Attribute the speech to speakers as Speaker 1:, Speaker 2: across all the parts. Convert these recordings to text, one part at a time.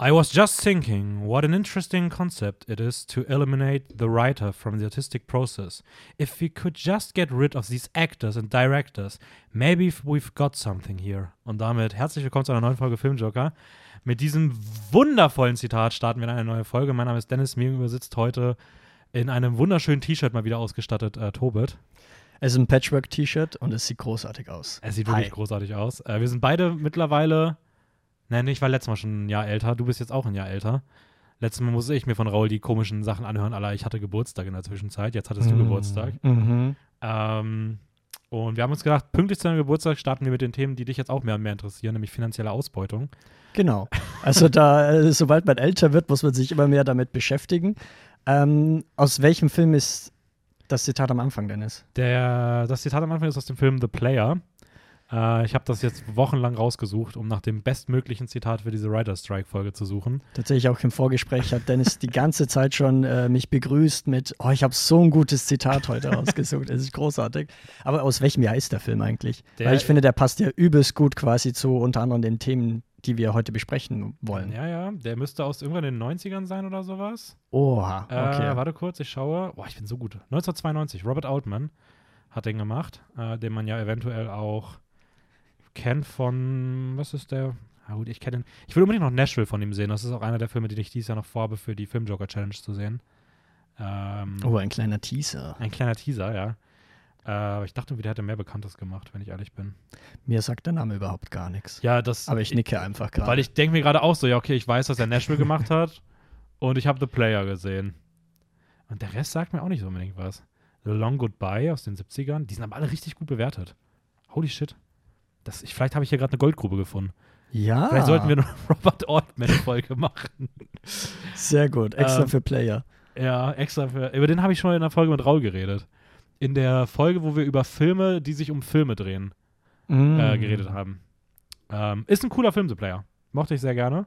Speaker 1: I was just thinking what an interesting concept it is to eliminate the writer from the artistic process. If we could just get rid of these actors and directors, maybe we've got something here. Und damit herzlich willkommen zu einer neuen Folge Filmjoker. Mit diesem wundervollen Zitat starten wir in eine neue Folge. Mein Name ist Dennis, mir übersitzt heute in einem wunderschönen T-Shirt mal wieder ausgestattet äh, Tobit.
Speaker 2: Es ist ein Patchwork-T-Shirt und es sieht großartig aus.
Speaker 1: Es sieht wirklich
Speaker 2: Hi.
Speaker 1: großartig aus. Äh, wir sind beide mittlerweile, nein, ich war letztes Mal schon ein Jahr älter, du bist jetzt auch ein Jahr älter. Letztes Mal musste ich mir von Raul die komischen Sachen anhören, aller ich hatte Geburtstag in der Zwischenzeit, jetzt hattest du
Speaker 2: Mm.
Speaker 1: Geburtstag.
Speaker 2: Mhm.
Speaker 1: Ähm, und wir haben uns gedacht, pünktlich zu deinem Geburtstag starten wir mit den Themen, die dich jetzt auch mehr und mehr interessieren, nämlich finanzielle Ausbeutung.
Speaker 2: Genau. Also da, äh, sobald man älter wird, muss man sich immer mehr damit beschäftigen. Ähm, aus welchem Film ist das Zitat am Anfang, Dennis?
Speaker 1: Der, das Zitat am Anfang ist aus dem Film The Player. Äh, ich habe das jetzt wochenlang rausgesucht, um nach dem bestmöglichen Zitat für diese Writer Strike-Folge zu suchen.
Speaker 2: Tatsächlich auch im Vorgespräch hat Dennis die ganze Zeit schon äh, mich begrüßt mit, oh, ich habe so ein gutes Zitat heute ausgesucht. Es ist großartig. Aber aus welchem Jahr ist der Film eigentlich?
Speaker 1: Der-
Speaker 2: Weil ich finde, der passt ja übelst gut quasi zu unter anderem den Themen, die wir heute besprechen wollen.
Speaker 1: Ja, ja, der müsste aus irgendwann in den 90ern sein oder sowas.
Speaker 2: Oha, okay.
Speaker 1: Äh, warte kurz, ich schaue. Boah, ich bin so gut. 1992, Robert Altman hat den gemacht, äh, den man ja eventuell auch kennt von, was ist der? Ah, gut, ich kenne ihn. Ich will unbedingt noch Nashville von ihm sehen. Das ist auch einer der Filme, die ich dieses Jahr noch vorhabe, für die Filmjoker Challenge zu sehen. Ähm,
Speaker 2: oh, ein kleiner Teaser.
Speaker 1: Ein kleiner Teaser, ja. Äh, aber ich dachte, der hätte mehr Bekanntes gemacht, wenn ich ehrlich bin.
Speaker 2: Mir sagt der Name überhaupt gar nichts.
Speaker 1: Ja, das.
Speaker 2: Aber ich nicke einfach gerade.
Speaker 1: Weil ich denke mir gerade auch so, ja, okay, ich weiß, dass er Nashville gemacht hat und ich habe The Player gesehen. Und der Rest sagt mir auch nicht so unbedingt was. The Long Goodbye aus den 70ern, die sind aber alle richtig gut bewertet. Holy shit. Das, ich, vielleicht habe ich hier gerade eine Goldgrube gefunden.
Speaker 2: Ja.
Speaker 1: Vielleicht sollten wir eine Robert Altman-Folge machen.
Speaker 2: Sehr gut. Extra
Speaker 1: Ähm,
Speaker 2: für Player.
Speaker 1: Ja, extra für. Über den habe ich schon in der Folge mit Raul geredet. In der Folge, wo wir über Filme, die sich um Filme drehen,
Speaker 2: Mm.
Speaker 1: äh, geredet haben. Ähm, ist ein cooler Film, The Player. Mochte ich sehr gerne.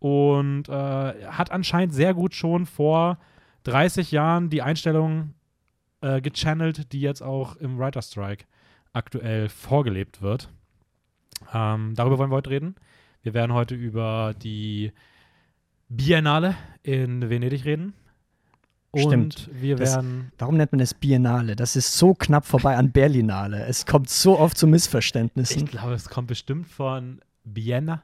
Speaker 1: Und äh, hat anscheinend sehr gut schon vor 30 Jahren die Einstellung äh, gechannelt, die jetzt auch im Writer Strike aktuell vorgelebt wird. Ähm, darüber wollen wir heute reden. Wir werden heute über die Biennale in Venedig reden. Und
Speaker 2: Stimmt.
Speaker 1: wir
Speaker 2: Das-
Speaker 1: werden.
Speaker 2: Warum nennt man es Biennale? Das ist so knapp vorbei an Berlinale. Es kommt so oft zu
Speaker 1: Ich
Speaker 2: Missverständnissen.
Speaker 1: glaube, es kommt bestimmt von Bienna.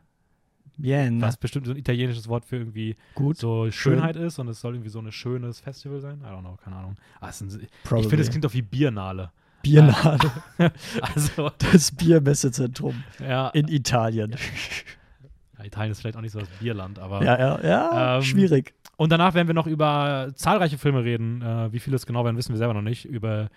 Speaker 2: Biennale.
Speaker 1: was bestimmt so ein italienisches Wort für irgendwie
Speaker 2: Gut.
Speaker 1: so
Speaker 2: schön.
Speaker 1: Schönheit ist und es soll irgendwie so ein schönes Festival sein. I don't know, keine Ahnung. Ah, es sind, ich finde, es klingt doch wie Biennale.
Speaker 2: Biennale.
Speaker 1: Also,
Speaker 2: Das Biermessezentrum
Speaker 1: ja,
Speaker 2: in Italien.
Speaker 1: ja, Italien ist vielleicht auch nicht so das Bierland, aber.
Speaker 2: Ja, ja, ja.
Speaker 1: Ähm,
Speaker 2: schwierig.
Speaker 1: Und danach werden wir noch über zahlreiche Filme reden. Äh, wie viele es genau werden, wissen wir selber noch nicht. Über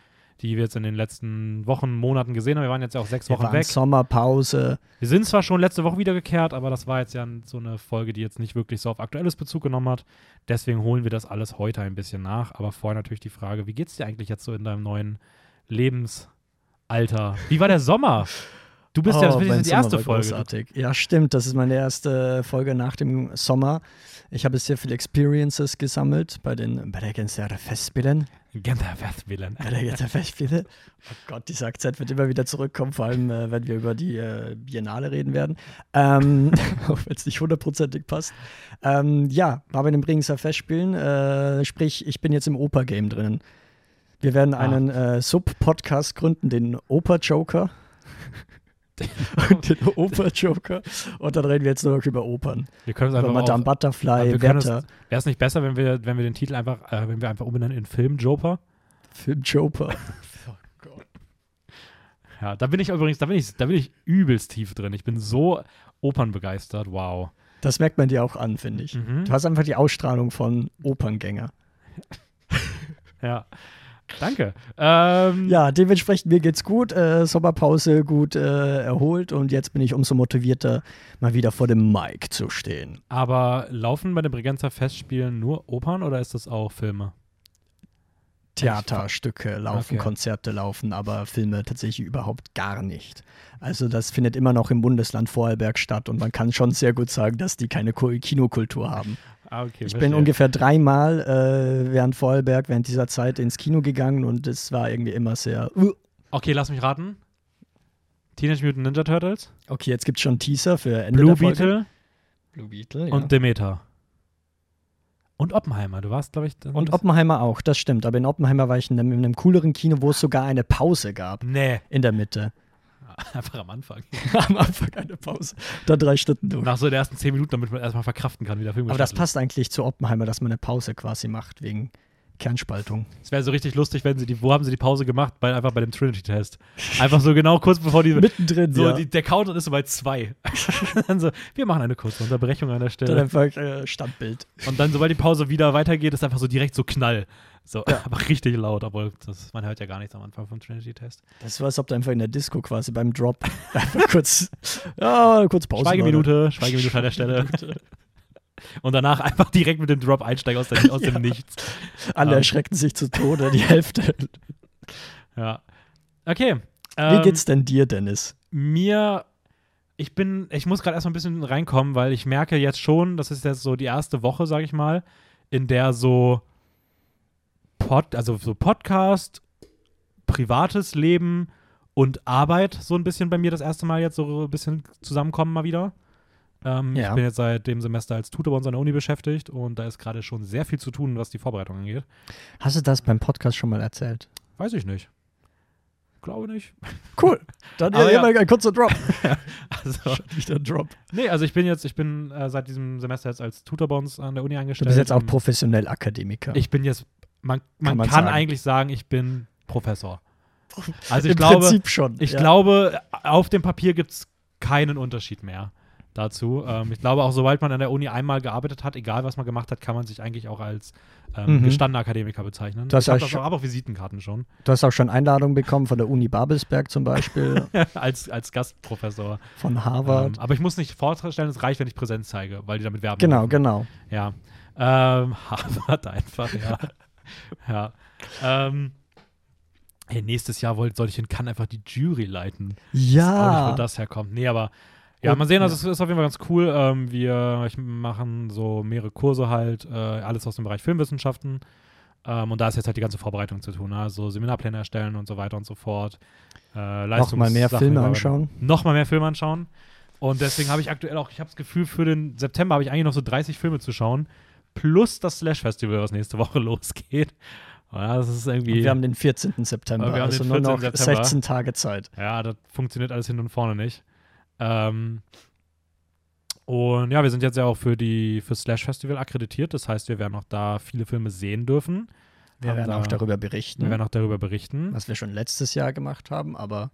Speaker 1: die wir jetzt in den letzten Wochen, Monaten gesehen haben. Wir waren jetzt ja auch sechs
Speaker 2: Wir
Speaker 1: Wochen
Speaker 2: waren
Speaker 1: weg.
Speaker 2: Sommerpause.
Speaker 1: Wir sind zwar schon letzte Woche wiedergekehrt, aber das war jetzt ja so eine Folge, die jetzt nicht wirklich so auf aktuelles Bezug genommen hat. Deswegen holen wir das alles heute ein bisschen nach. Aber vorher natürlich die Frage, wie geht's dir eigentlich jetzt so in deinem neuen Lebensalter? Wie war der Sommer? Du bist ja, das
Speaker 2: Oh,
Speaker 1: ist die erste Folge.
Speaker 2: Großartig. Ja, stimmt. Das ist meine erste Folge nach dem Sommer. Ich habe sehr viele Experiences gesammelt bei den Gänseer Festspielen.
Speaker 1: Gänsehaftwillen.
Speaker 2: Bei der Gänseer Festspiele. Oh Gott, dieser Akzent wird immer wieder zurückkommen, vor allem äh, wenn wir über die äh, Biennale reden werden. Ähm, auch wenn es nicht hundertprozentig passt. Ähm, ja, war bei den Bregenzer Festspielen. Äh, sprich, ich bin jetzt im Oper-Game drinnen. Wir werden
Speaker 1: Ah.
Speaker 2: einen äh, Sub-Podcast gründen, den Oper-Joker. und den Oper-Joker. Und dann reden wir jetzt nur noch über Opern.
Speaker 1: Wir können es
Speaker 2: Über
Speaker 1: einfach
Speaker 2: Madame
Speaker 1: auch, aber
Speaker 2: Butterfly,
Speaker 1: Wäre es nicht besser, wenn wir, wenn wir den Titel einfach, äh, wenn wir einfach umbenennen in Film Joker?
Speaker 2: Film Joker.
Speaker 1: Ja, da bin ich übrigens, da bin ich, da bin ich übelst tief drin. Ich bin so opernbegeistert. Wow.
Speaker 2: Das merkt man dir auch an, finde ich.
Speaker 1: Mhm.
Speaker 2: Du hast einfach die Ausstrahlung von Operngänger.
Speaker 1: Ja. Danke. Ähm,
Speaker 2: Ja, dementsprechend, mir geht's gut. Äh, Sommerpause gut äh, erholt und jetzt bin ich umso motivierter, mal wieder vor dem Mic zu stehen.
Speaker 1: Aber laufen bei den Bregenzer Festspielen nur Opern oder ist das auch Filme?
Speaker 2: Theaterstücke laufen,
Speaker 1: Okay.
Speaker 2: Konzerte laufen, aber Filme tatsächlich überhaupt gar nicht. Also das findet immer noch im Bundesland Vorarlberg statt und man kann schon sehr gut sagen, dass die keine Kinokultur haben.
Speaker 1: Ah, okay.
Speaker 2: Ich bin ungefähr dreimal äh, während Vorarlberg während dieser Zeit ins Kino gegangen und es war irgendwie immer sehr. Uh.
Speaker 1: Okay, lass mich raten. Teenage Mutant Ninja Turtles,
Speaker 2: Okay, jetzt gibt es schon Teaser für Ende
Speaker 1: Blue
Speaker 2: der Folge.
Speaker 1: Beetle,
Speaker 2: Blue Beetle, ja.
Speaker 1: und Demeter. Und Oppenheimer. Du warst, glaube ich. dann-
Speaker 2: Und Oppenheimer auch, das stimmt. Aber in Oppenheimer war ich in einem, in einem cooleren Kino, wo es sogar eine Pause gab.
Speaker 1: Nee,
Speaker 2: In der Mitte.
Speaker 1: einfach am Anfang.
Speaker 2: Am Anfang eine Pause. Dann drei Stunden durch.
Speaker 1: Nach so den ersten zehn Minuten, damit man erstmal verkraften kann, wie der Film
Speaker 2: Aber das passt eigentlich zu Oppenheimer, dass man eine Pause quasi macht, wegen Kernspaltung.
Speaker 1: Es wäre so richtig lustig, wenn sie die, wo haben sie die Pause gemacht? Bei, einfach bei dem Trinity-Test. Einfach so genau kurz bevor die,
Speaker 2: Mittendrin,
Speaker 1: so,
Speaker 2: ja.
Speaker 1: die, der Countdown ist so bei zwei. dann so, wir machen eine kurze Unterbrechung an der
Speaker 2: Dann
Speaker 1: Stelle.
Speaker 2: einfach äh, Standbild.
Speaker 1: Und dann, sobald die Pause wieder weitergeht, ist einfach so direkt so Knall. So, aber richtig laut, obwohl das, man hört ja gar nichts am Anfang vom Trinity-Test.
Speaker 2: Das war, als ob du einfach in der Disco quasi beim Drop einfach kurz, ja, kurz Pause.
Speaker 1: Schweigeminute, Schweigeminute an der Stelle. Und danach einfach direkt mit dem Drop einsteigen aus, der, aus dem Nichts.
Speaker 2: Alle
Speaker 1: Ähm.
Speaker 2: erschreckten sich zu Tode, die Hälfte.
Speaker 1: Ja. Okay.
Speaker 2: Wie
Speaker 1: ähm,
Speaker 2: geht's denn dir, Dennis?
Speaker 1: mir, ich bin, ich muss gerade erstmal ein bisschen reinkommen, weil ich merke jetzt schon, das ist jetzt so die erste Woche, sage ich mal, in der so Pod, also so Podcast, privates Leben und Arbeit so ein bisschen bei mir das erste Mal jetzt so ein bisschen zusammenkommen mal wieder. Ähm,
Speaker 2: Ja.
Speaker 1: Ich bin jetzt seit dem Semester als Tutor bei uns an der Uni beschäftigt und da ist gerade schon sehr viel zu tun, was die Vorbereitung angeht.
Speaker 2: Hast du das beim Podcast schon mal erzählt?
Speaker 1: Weiß ich nicht. Glaube nicht.
Speaker 2: Cool. Dann
Speaker 1: ja.
Speaker 2: mal ein kurzer Drop.
Speaker 1: Also,
Speaker 2: Wieder ein Drop.
Speaker 1: Nee, also ich bin jetzt, ich bin äh, seit diesem Semester jetzt als Tutor bei uns an der Uni
Speaker 2: Du
Speaker 1: eingestellt.
Speaker 2: bist jetzt auch professionell Akademiker.
Speaker 1: Ich bin jetzt, man, man
Speaker 2: Kann
Speaker 1: kann,
Speaker 2: sagen.
Speaker 1: eigentlich sagen, ich bin Professor. Also ich
Speaker 2: Im
Speaker 1: glaube,
Speaker 2: Prinzip schon.
Speaker 1: ich
Speaker 2: ja.
Speaker 1: glaube, auf dem Papier gibt es keinen Unterschied mehr dazu. Ähm, ich glaube auch, sobald man an der Uni einmal gearbeitet hat, egal was man gemacht hat, kann man sich eigentlich auch als ähm,
Speaker 2: Mhm.
Speaker 1: gestandener Akademiker bezeichnen.
Speaker 2: Du hast
Speaker 1: ich habe
Speaker 2: auch
Speaker 1: das
Speaker 2: schon-
Speaker 1: auch, Visitenkarten schon,
Speaker 2: Du hast auch schon Einladungen bekommen von der Uni Babelsberg zum Beispiel,
Speaker 1: als, als Gastprofessor.
Speaker 2: von Harvard.
Speaker 1: Ähm, aber ich muss nicht vorstellen, es reicht, wenn ich Präsenz zeige, weil die damit werben.
Speaker 2: genau,
Speaker 1: dürfen.
Speaker 2: genau.
Speaker 1: Ja. Ähm, Harvard einfach, ja. ja. Ähm, hey, nächstes Jahr wollt, soll ich in Cannes einfach die Jury leiten. Auch nicht,
Speaker 2: Ja.
Speaker 1: wo das herkommt. Nee, aber ja,
Speaker 2: Und-
Speaker 1: mal sehen, also
Speaker 2: ja.
Speaker 1: es ist auf jeden Fall ganz cool. Ähm, wir machen so mehrere Kurse halt, äh, alles aus dem Bereich Filmwissenschaften. Ähm, und da ist jetzt halt die ganze Vorbereitung zu tun. ne? Also Seminarpläne erstellen und so weiter und so fort. Äh,
Speaker 2: Noch mal mehr Filme anschauen.
Speaker 1: Noch mal mehr Filme anschauen. Und deswegen habe ich aktuell auch, ich habe das Gefühl, für den September habe ich eigentlich noch so 30 Filme zu schauen. Plus das Slash-Festival, was nächste Woche losgeht. Ja, das ist
Speaker 2: Und
Speaker 1: irgendwie.
Speaker 2: wir haben den 14. September,
Speaker 1: wir haben
Speaker 2: also
Speaker 1: den
Speaker 2: nur
Speaker 1: 14.
Speaker 2: noch
Speaker 1: September.
Speaker 2: 16 Tage Zeit.
Speaker 1: Ja, das funktioniert alles hin und vorne nicht. Ähm, und ja, wir sind jetzt ja auch für die für Slash Festival akkreditiert. Das heißt, wir werden auch da viele Filme sehen dürfen.
Speaker 2: Wir
Speaker 1: Haben
Speaker 2: werden
Speaker 1: da-
Speaker 2: auch darüber berichten,
Speaker 1: Wir werden auch darüber berichten.
Speaker 2: was wir schon letztes Jahr gemacht haben, aber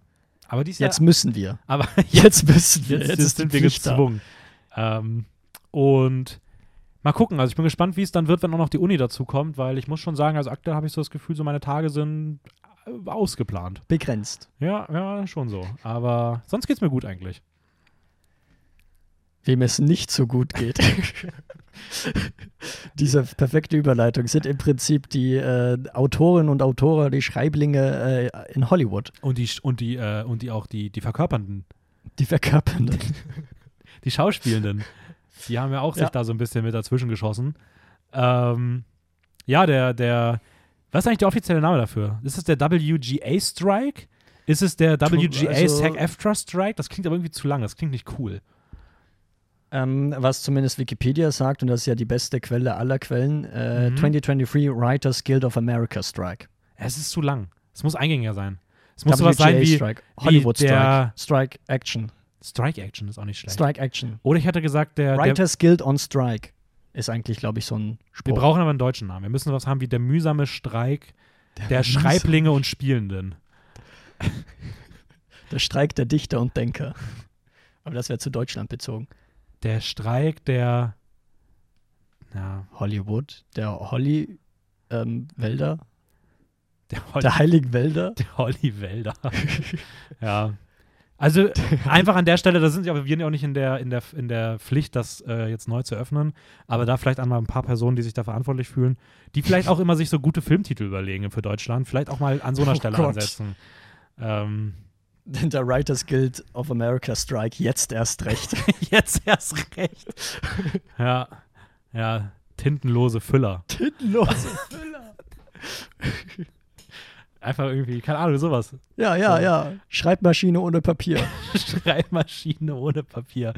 Speaker 1: Aber dies
Speaker 2: jetzt
Speaker 1: Jahr,
Speaker 2: müssen wir.
Speaker 1: aber
Speaker 2: Jetzt müssen wir.
Speaker 1: jetzt,
Speaker 2: Jetzt,
Speaker 1: jetzt sind wir gezwungen. Ähm, und mal gucken. Also ich bin gespannt, wie es dann wird, wenn auch noch die Uni dazu kommt, weil ich muss schon sagen, also aktuell habe ich so das Gefühl, so meine Tage sind äh, ausgeplant.
Speaker 2: Begrenzt.
Speaker 1: Ja, ja, schon so. Aber sonst geht's mir gut eigentlich.
Speaker 2: Wem es nicht so gut geht. Diese perfekte Überleitung sind im Prinzip die äh, Autoren und Autoren, die Schreiblinge äh, in Hollywood.
Speaker 1: Und die und die äh, und die auch die die verkörpernden
Speaker 2: Die verkörpern dann.
Speaker 1: die Schauspielenden, die haben ja auch
Speaker 2: Ja.
Speaker 1: sich da so ein bisschen mit dazwischen geschossen. Ähm, ja, der, der, was ist eigentlich der offizielle Name dafür? Ist es der WGA Strike? Ist es der WGA
Speaker 2: also-
Speaker 1: SAG-AFTRA Strike? Das klingt aber irgendwie zu lang, das klingt nicht cool.
Speaker 2: Ähm, was zumindest Wikipedia sagt, und das ist ja die beste Quelle aller Quellen, äh,
Speaker 1: Mhm.
Speaker 2: 2023 Writers Guild of America Strike.
Speaker 1: Es ist zu lang. Es muss eingängiger sein. Es muss sowas sein wie
Speaker 2: Strike. Hollywood
Speaker 1: wie der-
Speaker 2: Strike. Strike Action.
Speaker 1: Strike Action ist auch nicht schlecht.
Speaker 2: Strike Action.
Speaker 1: Oder ich hätte gesagt, der, der
Speaker 2: Writers Guild on Strike ist eigentlich, glaube ich, so ein
Speaker 1: wir
Speaker 2: Spruch.
Speaker 1: brauchen aber einen deutschen Namen. Wir müssen was haben wie der mühsame Streik der Schreiblinge und Spielenden.
Speaker 2: Der Streik der Dichter und Denker. Aber das wäre zu Deutschland bezogen.
Speaker 1: Der Streik der. Ja,
Speaker 2: Hollywood, der Holly ähm, Wälder,
Speaker 1: der, Holly,
Speaker 2: der Heiligen Wälder.
Speaker 1: der Holly Wälder. ja. Also einfach an der Stelle, da sind wir auch nicht in der, in der, in der Pflicht, das äh, jetzt neu zu öffnen, aber da vielleicht einmal ein paar Personen, die sich da verantwortlich fühlen, die vielleicht auch immer sich so gute Filmtitel überlegen für Deutschland, vielleicht auch mal an so einer
Speaker 2: Oh
Speaker 1: Stelle
Speaker 2: Gott.
Speaker 1: ansetzen. Ähm,
Speaker 2: Der Writers Guild of America Strike, jetzt erst recht.
Speaker 1: jetzt erst recht. ja, ja, tintenlose Füller.
Speaker 2: Titellose Füller.
Speaker 1: Einfach irgendwie, keine Ahnung, sowas.
Speaker 2: Ja, ja,
Speaker 1: So.
Speaker 2: ja. Schreibmaschine ohne Papier.
Speaker 1: Schreibmaschine ohne Papier.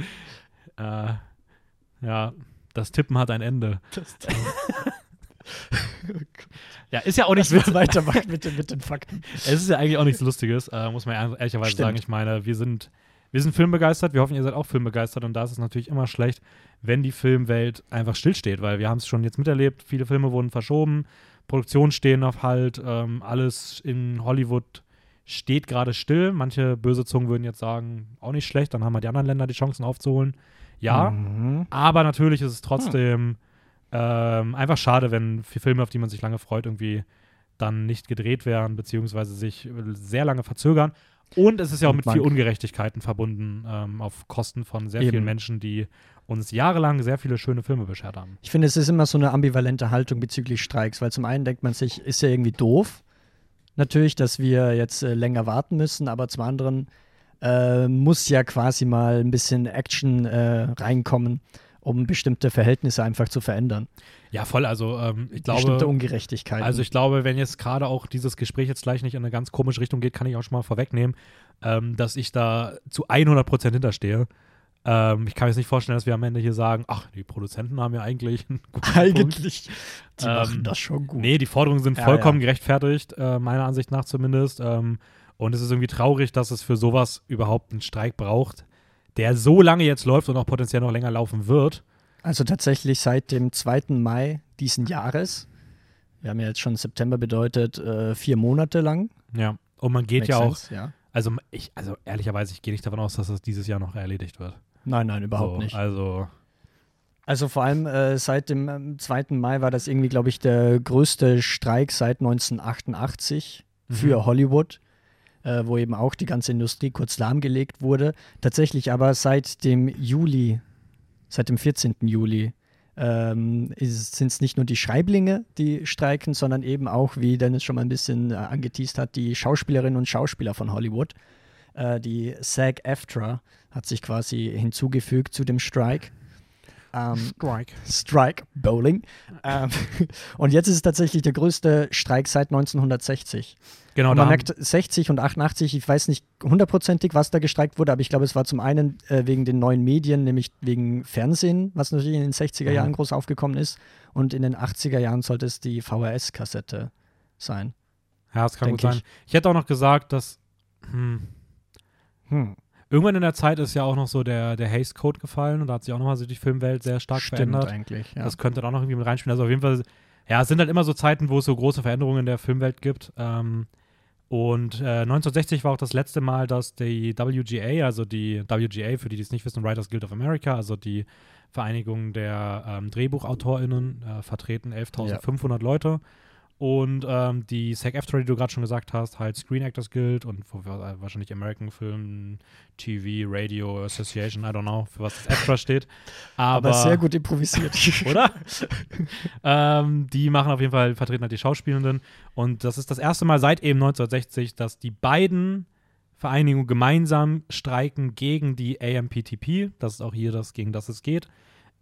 Speaker 1: Äh, Ja, das Tippen hat ein Ende.
Speaker 2: Das,
Speaker 1: Ja, ist ja auch nicht
Speaker 2: Lass mal weitermachen mit den, mit den Fakten.
Speaker 1: Es ist ja eigentlich auch nichts Lustiges, äh, muss man ehrlicherweise
Speaker 2: Stimmt.
Speaker 1: sagen. Ich meine, wir sind, wir sind filmbegeistert, wir hoffen, ihr seid auch filmbegeistert und da ist es natürlich immer schlecht, wenn die Filmwelt einfach stillsteht, weil wir haben es schon jetzt miterlebt, viele Filme wurden verschoben, Produktionen stehen auf Halt, ähm, alles in Hollywood steht gerade still. Manche böse Zungen würden jetzt sagen, auch nicht schlecht, dann haben wir die anderen Länder die Chancen aufzuholen. Ja,
Speaker 2: Mhm.
Speaker 1: aber natürlich ist es trotzdem ähm, einfach schade, wenn Filme, auf die man sich lange freut, irgendwie dann nicht gedreht werden, beziehungsweise sich sehr lange verzögern. Und es ist ja auch mit viel Ungerechtigkeiten verbunden, ähm, auf Kosten von sehr
Speaker 2: Eben.
Speaker 1: vielen Menschen, die uns jahrelang sehr viele schöne Filme beschert haben.
Speaker 2: Ich finde, es ist immer so eine ambivalente Haltung bezüglich Streiks, weil zum einen denkt man sich, ist ja irgendwie doof, natürlich, dass wir jetzt äh, länger warten müssen, aber zum anderen äh, muss ja quasi mal ein bisschen Action äh, reinkommen, um bestimmte Verhältnisse einfach zu verändern.
Speaker 1: Ja, voll. Also ähm, ich
Speaker 2: bestimmte
Speaker 1: glaube,
Speaker 2: Ungerechtigkeiten.
Speaker 1: also ich glaube, wenn jetzt gerade auch dieses Gespräch jetzt gleich nicht in eine ganz komische Richtung geht, kann ich auch schon mal vorwegnehmen, ähm, dass ich da zu 100% hinterstehe. Ähm, ich kann mir jetzt nicht vorstellen, dass wir am Ende hier sagen, ach, die Produzenten haben ja eigentlich einen guten Punkt.
Speaker 2: eigentlich, die
Speaker 1: Ähm,
Speaker 2: machen das schon gut.
Speaker 1: Nee, die Forderungen sind
Speaker 2: Ja,
Speaker 1: vollkommen gerechtfertigt, äh, meiner Ansicht nach zumindest. Ähm, und es ist irgendwie traurig, dass es für sowas überhaupt einen Streik braucht, der so lange jetzt läuft und auch potenziell noch länger laufen wird.
Speaker 2: Also tatsächlich seit dem 2. Mai diesen Jahres, wir haben ja jetzt schon September bedeutet, äh, vier Monate lang.
Speaker 1: Ja. Und man geht
Speaker 2: Makes
Speaker 1: ja auch,
Speaker 2: sense, ja.
Speaker 1: also ich, also ehrlicherweise, ich gehe nicht davon aus, dass das dieses Jahr noch erledigt wird.
Speaker 2: Nein, nein, überhaupt
Speaker 1: so,
Speaker 2: nicht.
Speaker 1: Also,
Speaker 2: Also vor allem äh, seit dem ähm, 2. Mai war das irgendwie, glaube ich, der größte Streik seit 1988 für
Speaker 1: Mhm.
Speaker 2: Hollywood, äh, wo eben auch die ganze Industrie kurz lahmgelegt wurde. Tatsächlich aber seit dem Juli, seit dem 14. Juli, ähm, sind es nicht nur die Schreiblinge, die streiken, sondern eben auch, wie Dennis schon mal ein bisschen äh, angeteased hat, die Schauspielerinnen und Schauspieler von Hollywood. Äh, die SAG-AFTRA hat sich quasi hinzugefügt zu dem Strike. Ähm,
Speaker 1: Strike.
Speaker 2: Strike Bowling. Ähm, und jetzt ist es tatsächlich der größte Streik seit 1960.
Speaker 1: Genau,
Speaker 2: und man merkt 60 und 88, ich weiß nicht hundertprozentig, was da gestreikt wurde, aber ich glaube, es war zum einen äh, wegen den neuen Medien, nämlich wegen Fernsehen, was natürlich in den 60er Jahren
Speaker 1: Mhm.
Speaker 2: groß aufgekommen ist. Und in den 80er Jahren sollte es die VHS-Kassette sein.
Speaker 1: ja, das kann gut sein.
Speaker 2: ich.
Speaker 1: Ich hätte auch noch gesagt, dass hm,
Speaker 2: Hm.
Speaker 1: Irgendwann in der Zeit ist ja auch noch so der, der Haze Code gefallen und da hat sich auch nochmal so die Filmwelt sehr stark
Speaker 2: Stimmt
Speaker 1: verändert.
Speaker 2: eigentlich. Ja.
Speaker 1: Das könnte da auch noch irgendwie mit reinspielen. Also auf jeden Fall, ja, es sind halt immer so Zeiten, wo es so große Veränderungen in der Filmwelt gibt. Ähm, und äh, 1960 war auch das letzte Mal, dass die WGA, also die WGA, für die, die es nicht wissen, Writers Guild of America, also die Vereinigung der ähm, DrehbuchautorInnen, äh, vertreten 11.500 Leute. Und ähm, die SAG-AFTRA, die du gerade schon gesagt hast, halt Screen Actors Guild und wahrscheinlich American Film, TV, Radio Association, I don't know, für was das AFTRA steht.
Speaker 2: aber,
Speaker 1: Aber,
Speaker 2: sehr gut improvisiert.
Speaker 1: oder? ähm, die machen auf jeden Fall, vertreten halt die Schauspielenden. Und das ist das erste Mal seit eben 1960, dass die beiden Vereinigungen gemeinsam streiken gegen die AMPTP. Das ist auch hier das, gegen das es geht.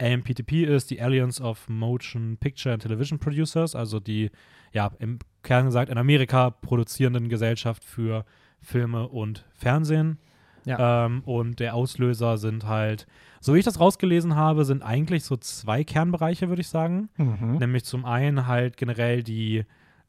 Speaker 1: AMPTP ist die Alliance of Motion Picture and Television Producers, also die, ja, im Kern gesagt, in Amerika produzierenden Gesellschaft für Filme und Fernsehen.
Speaker 2: Ja.
Speaker 1: Ähm, und der Auslöser sind halt, so wie ich das rausgelesen habe, sind eigentlich so zwei Kernbereiche, würde ich sagen.
Speaker 2: Mhm.
Speaker 1: Nämlich zum einen halt generell die,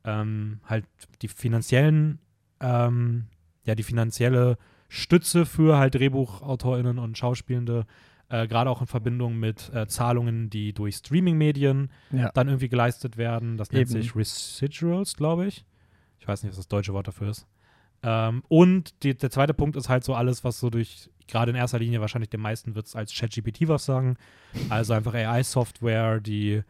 Speaker 1: ähm, halt die finanziellen, ähm, ja, die finanzielle Stütze für halt DrehbuchautorInnen und Schauspielende, äh, gerade auch in Verbindung mit äh, Zahlungen, die durch Streaming-Medien
Speaker 2: Ja.
Speaker 1: dann irgendwie geleistet werden. Das nennt
Speaker 2: Eben.
Speaker 1: sich Residuals, glaube ich. Ich weiß nicht, was das deutsche Wort dafür ist. Ähm, und die, der zweite Punkt ist halt so alles, was so durch, gerade in erster Linie wahrscheinlich den meisten wird es als ChatGPT was sagen. Also einfach AI-Software, die,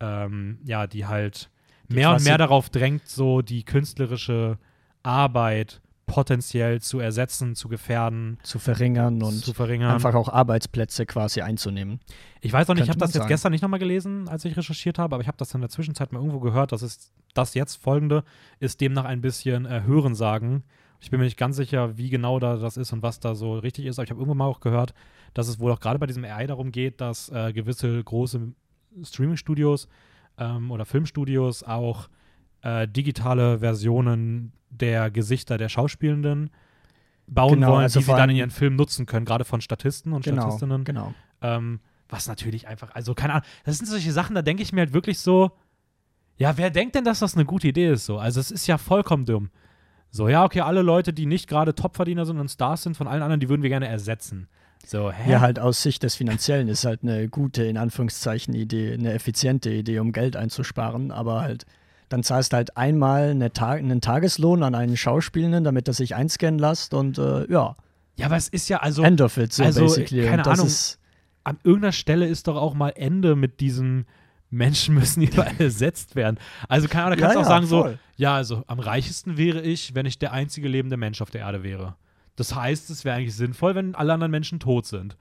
Speaker 1: ähm, ja, die halt
Speaker 2: Die
Speaker 1: mehr und mehr darauf drängt, so die künstlerische Arbeit potenziell zu ersetzen, zu gefährden,
Speaker 2: Zu verringern und
Speaker 1: zu verringern.
Speaker 2: einfach auch Arbeitsplätze quasi einzunehmen.
Speaker 1: Ich weiß noch nicht, ich habe das jetzt
Speaker 2: sagen.
Speaker 1: gestern nicht nochmal gelesen, als ich recherchiert habe, aber ich habe das in der Zwischenzeit mal irgendwo gehört, dass es das jetzt folgende ist demnach ein bisschen äh, Hörensagen. Ich bin mir nicht ganz sicher, wie genau da das ist und was da so richtig ist, aber ich habe irgendwann mal auch gehört, dass es wohl auch gerade bei diesem AI darum geht, dass äh, gewisse große Streaming-Studios ähm, oder Filmstudios auch äh, digitale Versionen der Gesichter der Schauspielenden bauen
Speaker 2: Genau,
Speaker 1: wollen,
Speaker 2: also
Speaker 1: die sie dann in ihren Filmen nutzen können, gerade von Statisten und
Speaker 2: Genau,
Speaker 1: Statistinnen
Speaker 2: genau.
Speaker 1: ähm, Was natürlich einfach, also keine Ahnung, das sind solche Sachen, da denke ich mir halt wirklich so, ja, wer denkt denn, dass das eine gute Idee ist so? Also es ist ja vollkommen dumm. So, ja, okay, alle Leute, die nicht gerade Topverdiener sind und Stars sind von allen anderen, die würden wir gerne ersetzen. So, hä?
Speaker 2: Ja, halt aus Sicht des Finanziellen ist halt eine gute, in Anführungszeichen, Idee, eine effiziente Idee, um Geld einzusparen, aber halt, dann zahlst du halt einmal eine Ta einen Tageslohn an einen Schauspielenden, damit er sich einscannen lässt und äh, ja.
Speaker 1: Ja, aber es ist ja also.
Speaker 2: End of it, so
Speaker 1: also,
Speaker 2: basically.
Speaker 1: Keine Ahnung.
Speaker 2: Ist,
Speaker 1: an irgendeiner Stelle ist doch auch mal Ende mit diesem Menschen müssen überall ersetzt werden. Also keine Ahnung, da kannst du
Speaker 2: Ja,
Speaker 1: auch
Speaker 2: ja,
Speaker 1: sagen so,
Speaker 2: voll.
Speaker 1: ja, also am reichesten wäre ich, wenn ich der einzige lebende Mensch auf der Erde wäre. Das heißt, es wäre eigentlich sinnvoll, wenn alle anderen Menschen tot sind.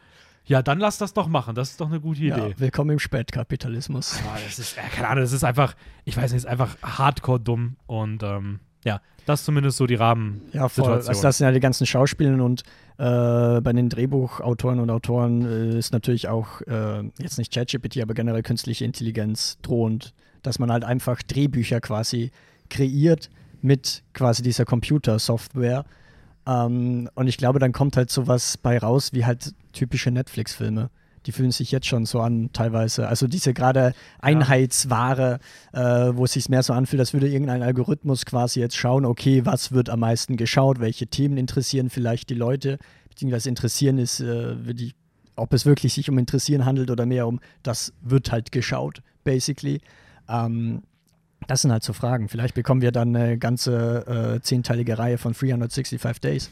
Speaker 1: Ja, dann lass das doch machen. Das ist doch eine gute Idee.
Speaker 2: ja, willkommen im Spätkapitalismus.
Speaker 1: Ah, das ist, äh, keine Ahnung, das ist einfach, ich weiß nicht, ist einfach hardcore dumm und ähm, ja, das ist zumindest so die Rahmen.
Speaker 2: Ja, voll. Also das sind ja die ganzen Schauspieler und äh, bei den Drehbuchautoren und Autoren äh, ist natürlich auch äh, jetzt nicht ChatGPT, aber generell künstliche Intelligenz drohend, dass man halt einfach Drehbücher quasi kreiert mit quasi dieser Computersoftware. Ähm, und ich glaube, dann kommt halt sowas bei raus wie halt typische Netflix-Filme. Die fühlen sich jetzt schon so an, teilweise. Also diese gerade Einheitsware, äh, wo es sich mehr so anfühlt, als würde irgendein Algorithmus quasi jetzt schauen, okay, was wird am meisten geschaut, welche Themen interessieren vielleicht die Leute, beziehungsweise interessieren ist, äh, die, ob es wirklich sich um Interessieren handelt oder mehr um, das wird halt geschaut, basically. Ähm, das sind halt so Fragen. Vielleicht bekommen wir dann eine ganze äh, zehnteilige Reihe von 365 Days.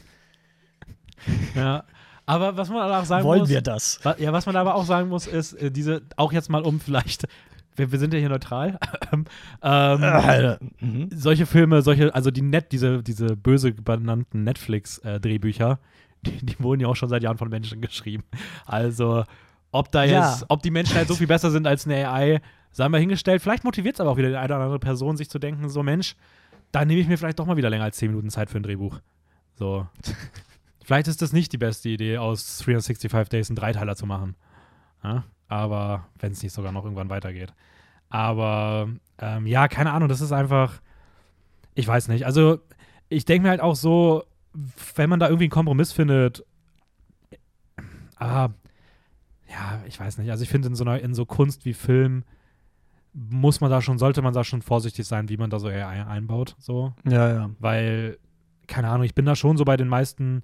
Speaker 1: Ja. Aber was man auch sagen
Speaker 2: Wollen
Speaker 1: muss.
Speaker 2: wir das?
Speaker 1: Wa- Ja, was man aber auch sagen muss, ist, äh, diese, auch jetzt mal um vielleicht, wir, wir sind ja hier neutral, ähm,
Speaker 2: Äh, mhm.
Speaker 1: solche Filme, solche, also die Net, diese, diese böse benannten Netflix-Drehbücher, die, die wurden ja auch schon seit Jahren von Menschen geschrieben. Also, ob da
Speaker 2: Ja.
Speaker 1: jetzt, ob die Menschen halt so viel besser sind als eine AI, sei mal hingestellt. Vielleicht motiviert es aber auch wieder die eine oder andere Person, sich zu denken, so Mensch, da nehme ich mir vielleicht doch mal wieder länger als 10 Minuten Zeit für ein Drehbuch. So. vielleicht ist das nicht die beste Idee, aus 365 Days einen Dreiteiler zu machen. Ja? Aber wenn es nicht sogar noch irgendwann weitergeht. Aber ähm, ja, keine Ahnung, das ist einfach, ich weiß nicht. Also ich denke mir halt auch so, wenn man da irgendwie einen Kompromiss findet, ah, ja, ich weiß nicht. Also ich finde in so einer, in so Kunst wie Film muss man da schon, sollte man da schon vorsichtig sein, wie man da so AI einbaut, so.
Speaker 2: Ja, ja.
Speaker 1: Weil, keine Ahnung, ich bin da schon so bei den meisten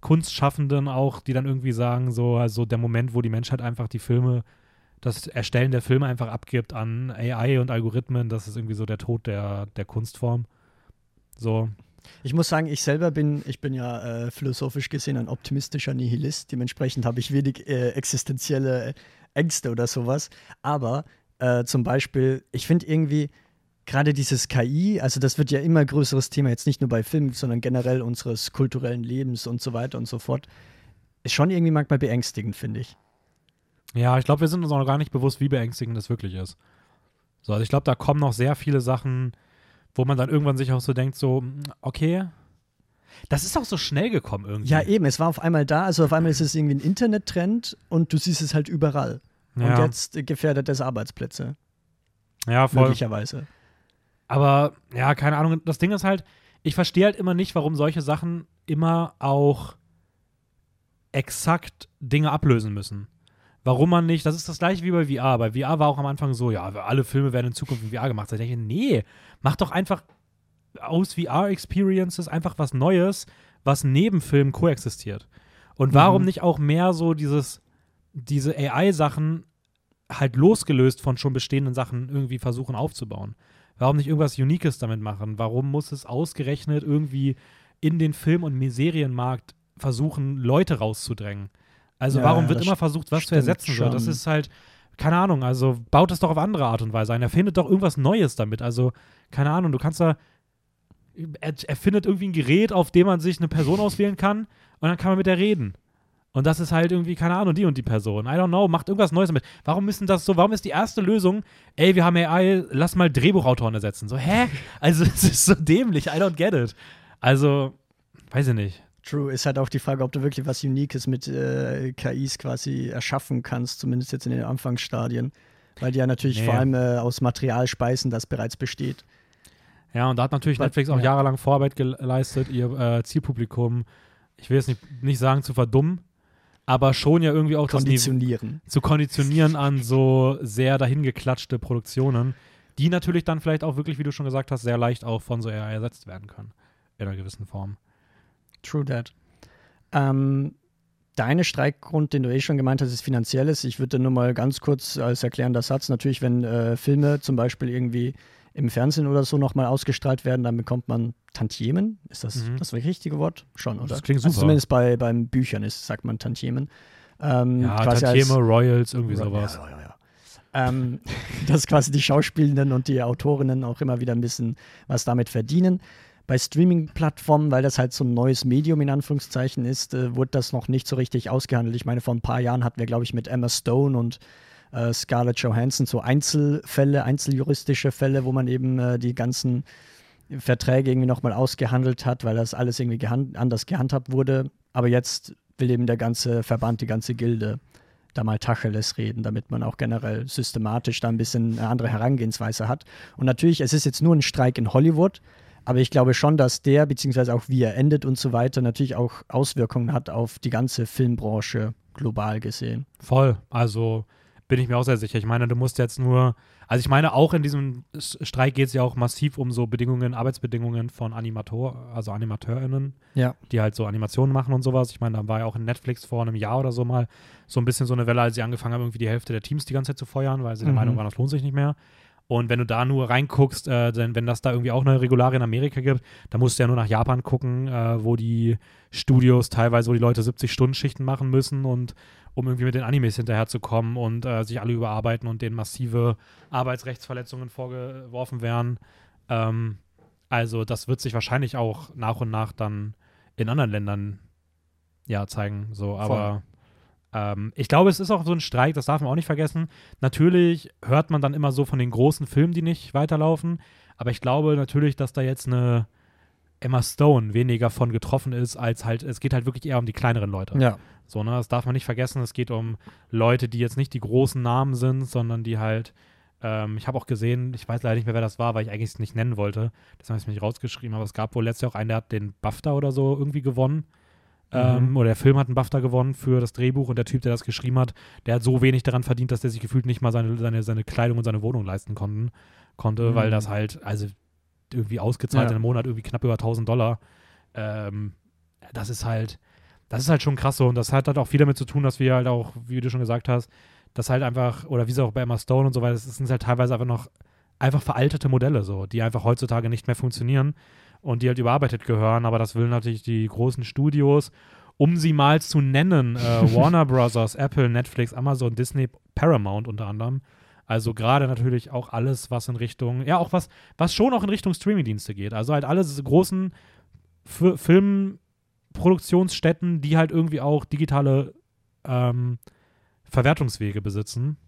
Speaker 1: Kunstschaffenden auch, die dann irgendwie sagen, so, also der Moment, wo die Menschheit einfach die Filme, das Erstellen der Filme einfach abgibt an AI und Algorithmen, das ist irgendwie so der Tod der, der Kunstform. So.
Speaker 2: Ich muss sagen, ich selber bin, ich bin ja äh, philosophisch gesehen ein optimistischer Nihilist. Dementsprechend habe ich wenig äh, existenzielle Ängste oder sowas. Aber äh, zum Beispiel, ich finde irgendwie gerade dieses KI, also das wird ja immer größeres Thema, jetzt nicht nur bei Filmen, sondern generell unseres kulturellen Lebens und so weiter und so fort, ist schon irgendwie manchmal beängstigend, finde ich.
Speaker 1: Ja, ich glaube, wir sind uns auch noch gar nicht bewusst, wie beängstigend das wirklich ist. So, also ich glaube, da kommen noch sehr viele Sachen, wo man dann irgendwann sich auch so denkt, so, mm, okay, das ist auch so schnell gekommen irgendwie.
Speaker 2: Ja, eben, es war auf einmal da, also auf einmal ist es irgendwie ein Internettrend und du siehst es halt überall. Und
Speaker 1: ja,
Speaker 2: jetzt äh, gefährdet es Arbeitsplätze,
Speaker 1: ja voll.
Speaker 2: möglicherweise.
Speaker 1: Aber ja, keine Ahnung. Das Ding ist halt, ich verstehe halt immer nicht, warum solche Sachen immer auch exakt Dinge ablösen müssen. Warum man nicht, das ist das gleiche wie bei VR. Bei VR war auch am Anfang so, ja, alle Filme werden in Zukunft in VR gemacht. Da denke ich, nee, mach doch einfach aus VR-Experiences einfach was Neues, was neben Filmen koexistiert. Und warum
Speaker 2: Mhm.
Speaker 1: nicht auch mehr so dieses, diese AI-Sachen halt losgelöst von schon bestehenden Sachen irgendwie versuchen aufzubauen? Warum nicht irgendwas Uniques damit machen? Warum muss es ausgerechnet irgendwie in den Film- und Serienmarkt versuchen, Leute rauszudrängen? Also
Speaker 2: Ja,
Speaker 1: warum wird immer versucht, was zu ersetzen? So? Das ist halt, keine Ahnung, also baut es doch auf andere Art und Weise ein. Erfindet doch irgendwas Neues damit. Also, keine Ahnung, du kannst da, er, erfindet irgendwie ein Gerät, auf dem man sich eine Person auswählen kann und dann kann man mit der reden. Und das ist halt irgendwie, keine Ahnung, die und die Person. I don't know, macht irgendwas Neues damit. Warum müssen das so, warum ist die erste Lösung, ey, wir haben AI, lass mal Drehbuchautoren ersetzen. So, hä? Also, es ist so dämlich, I don't get it. Also, weiß ich nicht.
Speaker 2: True, ist halt auch die Frage, ob du wirklich was Uniques mit äh, KIs quasi erschaffen kannst, zumindest jetzt in den Anfangsstadien. Weil die ja natürlich
Speaker 1: Nee.
Speaker 2: vor allem äh, aus Material speisen, das bereits besteht.
Speaker 1: Ja, und da hat natürlich
Speaker 2: But-
Speaker 1: Netflix auch
Speaker 2: ja.
Speaker 1: jahrelang Vorarbeit geleistet, ihr äh, Zielpublikum, ich will jetzt nicht, nicht sagen zu verdummen, aber schon ja irgendwie auch das
Speaker 2: Konditionieren.
Speaker 1: zu konditionieren an so sehr dahingeklatschte Produktionen, die natürlich dann vielleicht auch wirklich, wie du schon gesagt hast, sehr leicht auch von so AI ersetzt werden können. In einer gewissen Form.
Speaker 2: True that. Ähm, deine Streikgrund, den du eh schon gemeint hast, ist finanzielles. Ich würde nur mal ganz kurz als erklärender Satz, natürlich, wenn äh, Filme zum Beispiel irgendwie im Fernsehen oder so nochmal ausgestrahlt werden, dann bekommt man Tantiemen. Ist das
Speaker 1: Mhm.
Speaker 2: das richtige Wort? Schon, oder?
Speaker 1: Das klingt
Speaker 2: Also
Speaker 1: super.
Speaker 2: zumindest bei beim Büchern ist, sagt man Tantiemen. Ähm,
Speaker 1: Ja, Tantieme, Royals, irgendwie sowas.
Speaker 2: Ja, ja, ja. Ähm, dass quasi die Schauspielenden und die Autorinnen auch immer wieder ein bisschen was damit verdienen. Bei Streaming-Plattformen, weil das halt so ein neues Medium in Anführungszeichen ist, äh, wurde das noch nicht so richtig ausgehandelt. Ich meine, vor ein paar Jahren hatten wir, glaube ich, mit Emma Stone und äh, Scarlett Johansson so Einzelfälle, einzeljuristische Fälle, wo man eben äh, die ganzen Verträge irgendwie nochmal ausgehandelt hat, weil das alles irgendwie gehan anders gehandhabt wurde. Aber jetzt will eben der ganze Verband, die ganze Gilde da mal Tacheles reden, damit man auch generell systematisch da ein bisschen eine andere Herangehensweise hat. Und natürlich, es ist jetzt nur ein Streik in Hollywood, aber ich glaube schon, dass der, beziehungsweise auch wie er endet und so weiter, natürlich auch Auswirkungen hat auf die ganze Filmbranche global gesehen.
Speaker 1: Voll. Also bin ich mir auch sehr sicher. Ich meine, du musst jetzt nur, also ich meine, auch in diesem Streik geht es ja auch massiv um so Bedingungen, Arbeitsbedingungen von Animator, also AnimateurInnen,
Speaker 2: Ja.
Speaker 1: die halt so Animationen machen und sowas. Ich meine, da war ja auch in Netflix vor einem Jahr oder so mal so ein bisschen so eine Welle, als sie angefangen haben, irgendwie die Hälfte der Teams die ganze Zeit zu feuern, weil sie der
Speaker 2: Mhm.
Speaker 1: Meinung waren, das lohnt sich nicht mehr. Und wenn du da nur reinguckst, äh, denn, wenn das da irgendwie auch neue Regularien in Amerika gibt, dann musst du ja nur nach Japan gucken, äh, wo die Studios teilweise, wo die Leute 70-Stunden-Schichten machen müssen und um irgendwie mit den Animes hinterherzukommen und äh, sich alle überarbeiten und denen massive Arbeitsrechtsverletzungen vorgeworfen werden. Ähm, also das wird sich wahrscheinlich auch nach und nach dann in anderen Ländern ja zeigen. So, aber ähm, ich glaube, es ist auch so ein Streik, das darf man auch nicht vergessen. Natürlich hört man dann immer so von den großen Filmen, die nicht weiterlaufen. Aber ich glaube natürlich, dass da jetzt eine Emma Stone weniger von getroffen ist, als halt, es geht halt wirklich eher um die kleineren Leute.
Speaker 2: Ja.
Speaker 1: So, ne, das darf man nicht vergessen. Es geht um Leute, die jetzt nicht die großen Namen sind, sondern die halt, ähm, ich habe auch gesehen, ich weiß leider nicht mehr, wer das war, weil ich eigentlich es nicht nennen wollte. Das habe ich mir nicht rausgeschrieben, aber es gab wohl letztes Jahr auch einen, der hat den BAFTA oder so irgendwie gewonnen. Ähm,
Speaker 2: Mhm.
Speaker 1: oder der Film hat einen BAFTA gewonnen für das Drehbuch und der Typ, der das geschrieben hat, der hat so wenig daran verdient, dass der sich gefühlt nicht mal seine, seine, seine Kleidung und seine Wohnung leisten konnten, konnte,
Speaker 2: Mhm.
Speaker 1: weil das halt, also irgendwie ausgezahlt
Speaker 2: Ja.
Speaker 1: in einem Monat irgendwie knapp über 1000 Dollar. Ähm, das ist halt, das ist halt schon krass so und das hat halt auch viel damit zu tun, dass wir halt auch, wie du schon gesagt hast, dass halt einfach, oder wie es auch bei Emma Stone und so weiter, das sind halt teilweise einfach noch einfach veraltete Modelle so, die einfach heutzutage nicht mehr funktionieren und die halt überarbeitet gehören, aber das will natürlich die großen Studios, um sie mal zu nennen, äh, Warner Brothers, Apple, Netflix, Amazon, Disney, Paramount unter anderem. Also gerade natürlich auch alles, was in Richtung, ja auch was, was schon auch in Richtung Streamingdienste geht. Also halt alle großen F Filmproduktionsstätten, die halt irgendwie auch digitale ähm, Verwertungswege besitzen,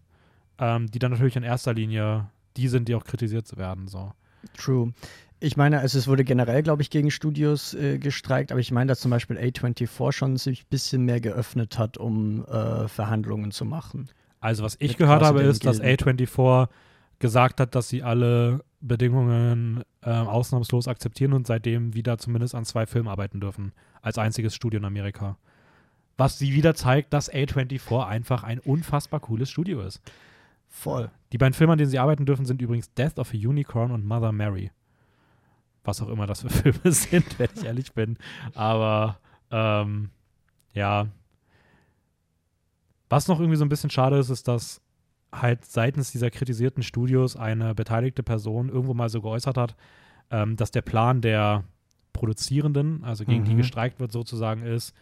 Speaker 1: ähm, die dann natürlich in erster Linie die sind, die auch kritisiert werden. So.
Speaker 2: True. Ich meine, also es wurde generell, glaube ich, gegen Studios äh, gestreikt, aber ich meine, dass zum Beispiel A24 schon sich ein bisschen mehr geöffnet hat, um äh, Verhandlungen zu machen.
Speaker 1: Also was ich
Speaker 2: Mit
Speaker 1: gehört habe, ist, dass
Speaker 2: Gilden.
Speaker 1: A24 gesagt hat, dass sie alle Bedingungen äh, ausnahmslos akzeptieren und seitdem wieder zumindest an zwei Filmen arbeiten dürfen. Als einziges Studio in Amerika. Was sie wieder zeigt, dass A24 einfach ein unfassbar cooles Studio ist.
Speaker 2: Voll.
Speaker 1: Die beiden Filme, an denen sie arbeiten dürfen, sind übrigens Death of a Unicorn und Mother Mary. Was auch immer das für Filme sind, wenn ich ehrlich bin. Aber ähm, ja. Was noch irgendwie so ein bisschen schade ist, ist, dass halt seitens dieser kritisierten Studios eine beteiligte Person irgendwo mal so geäußert hat, ähm, dass der Plan der Produzierenden, also gegen die
Speaker 2: Mhm.
Speaker 1: gestreikt wird, sozusagen ist,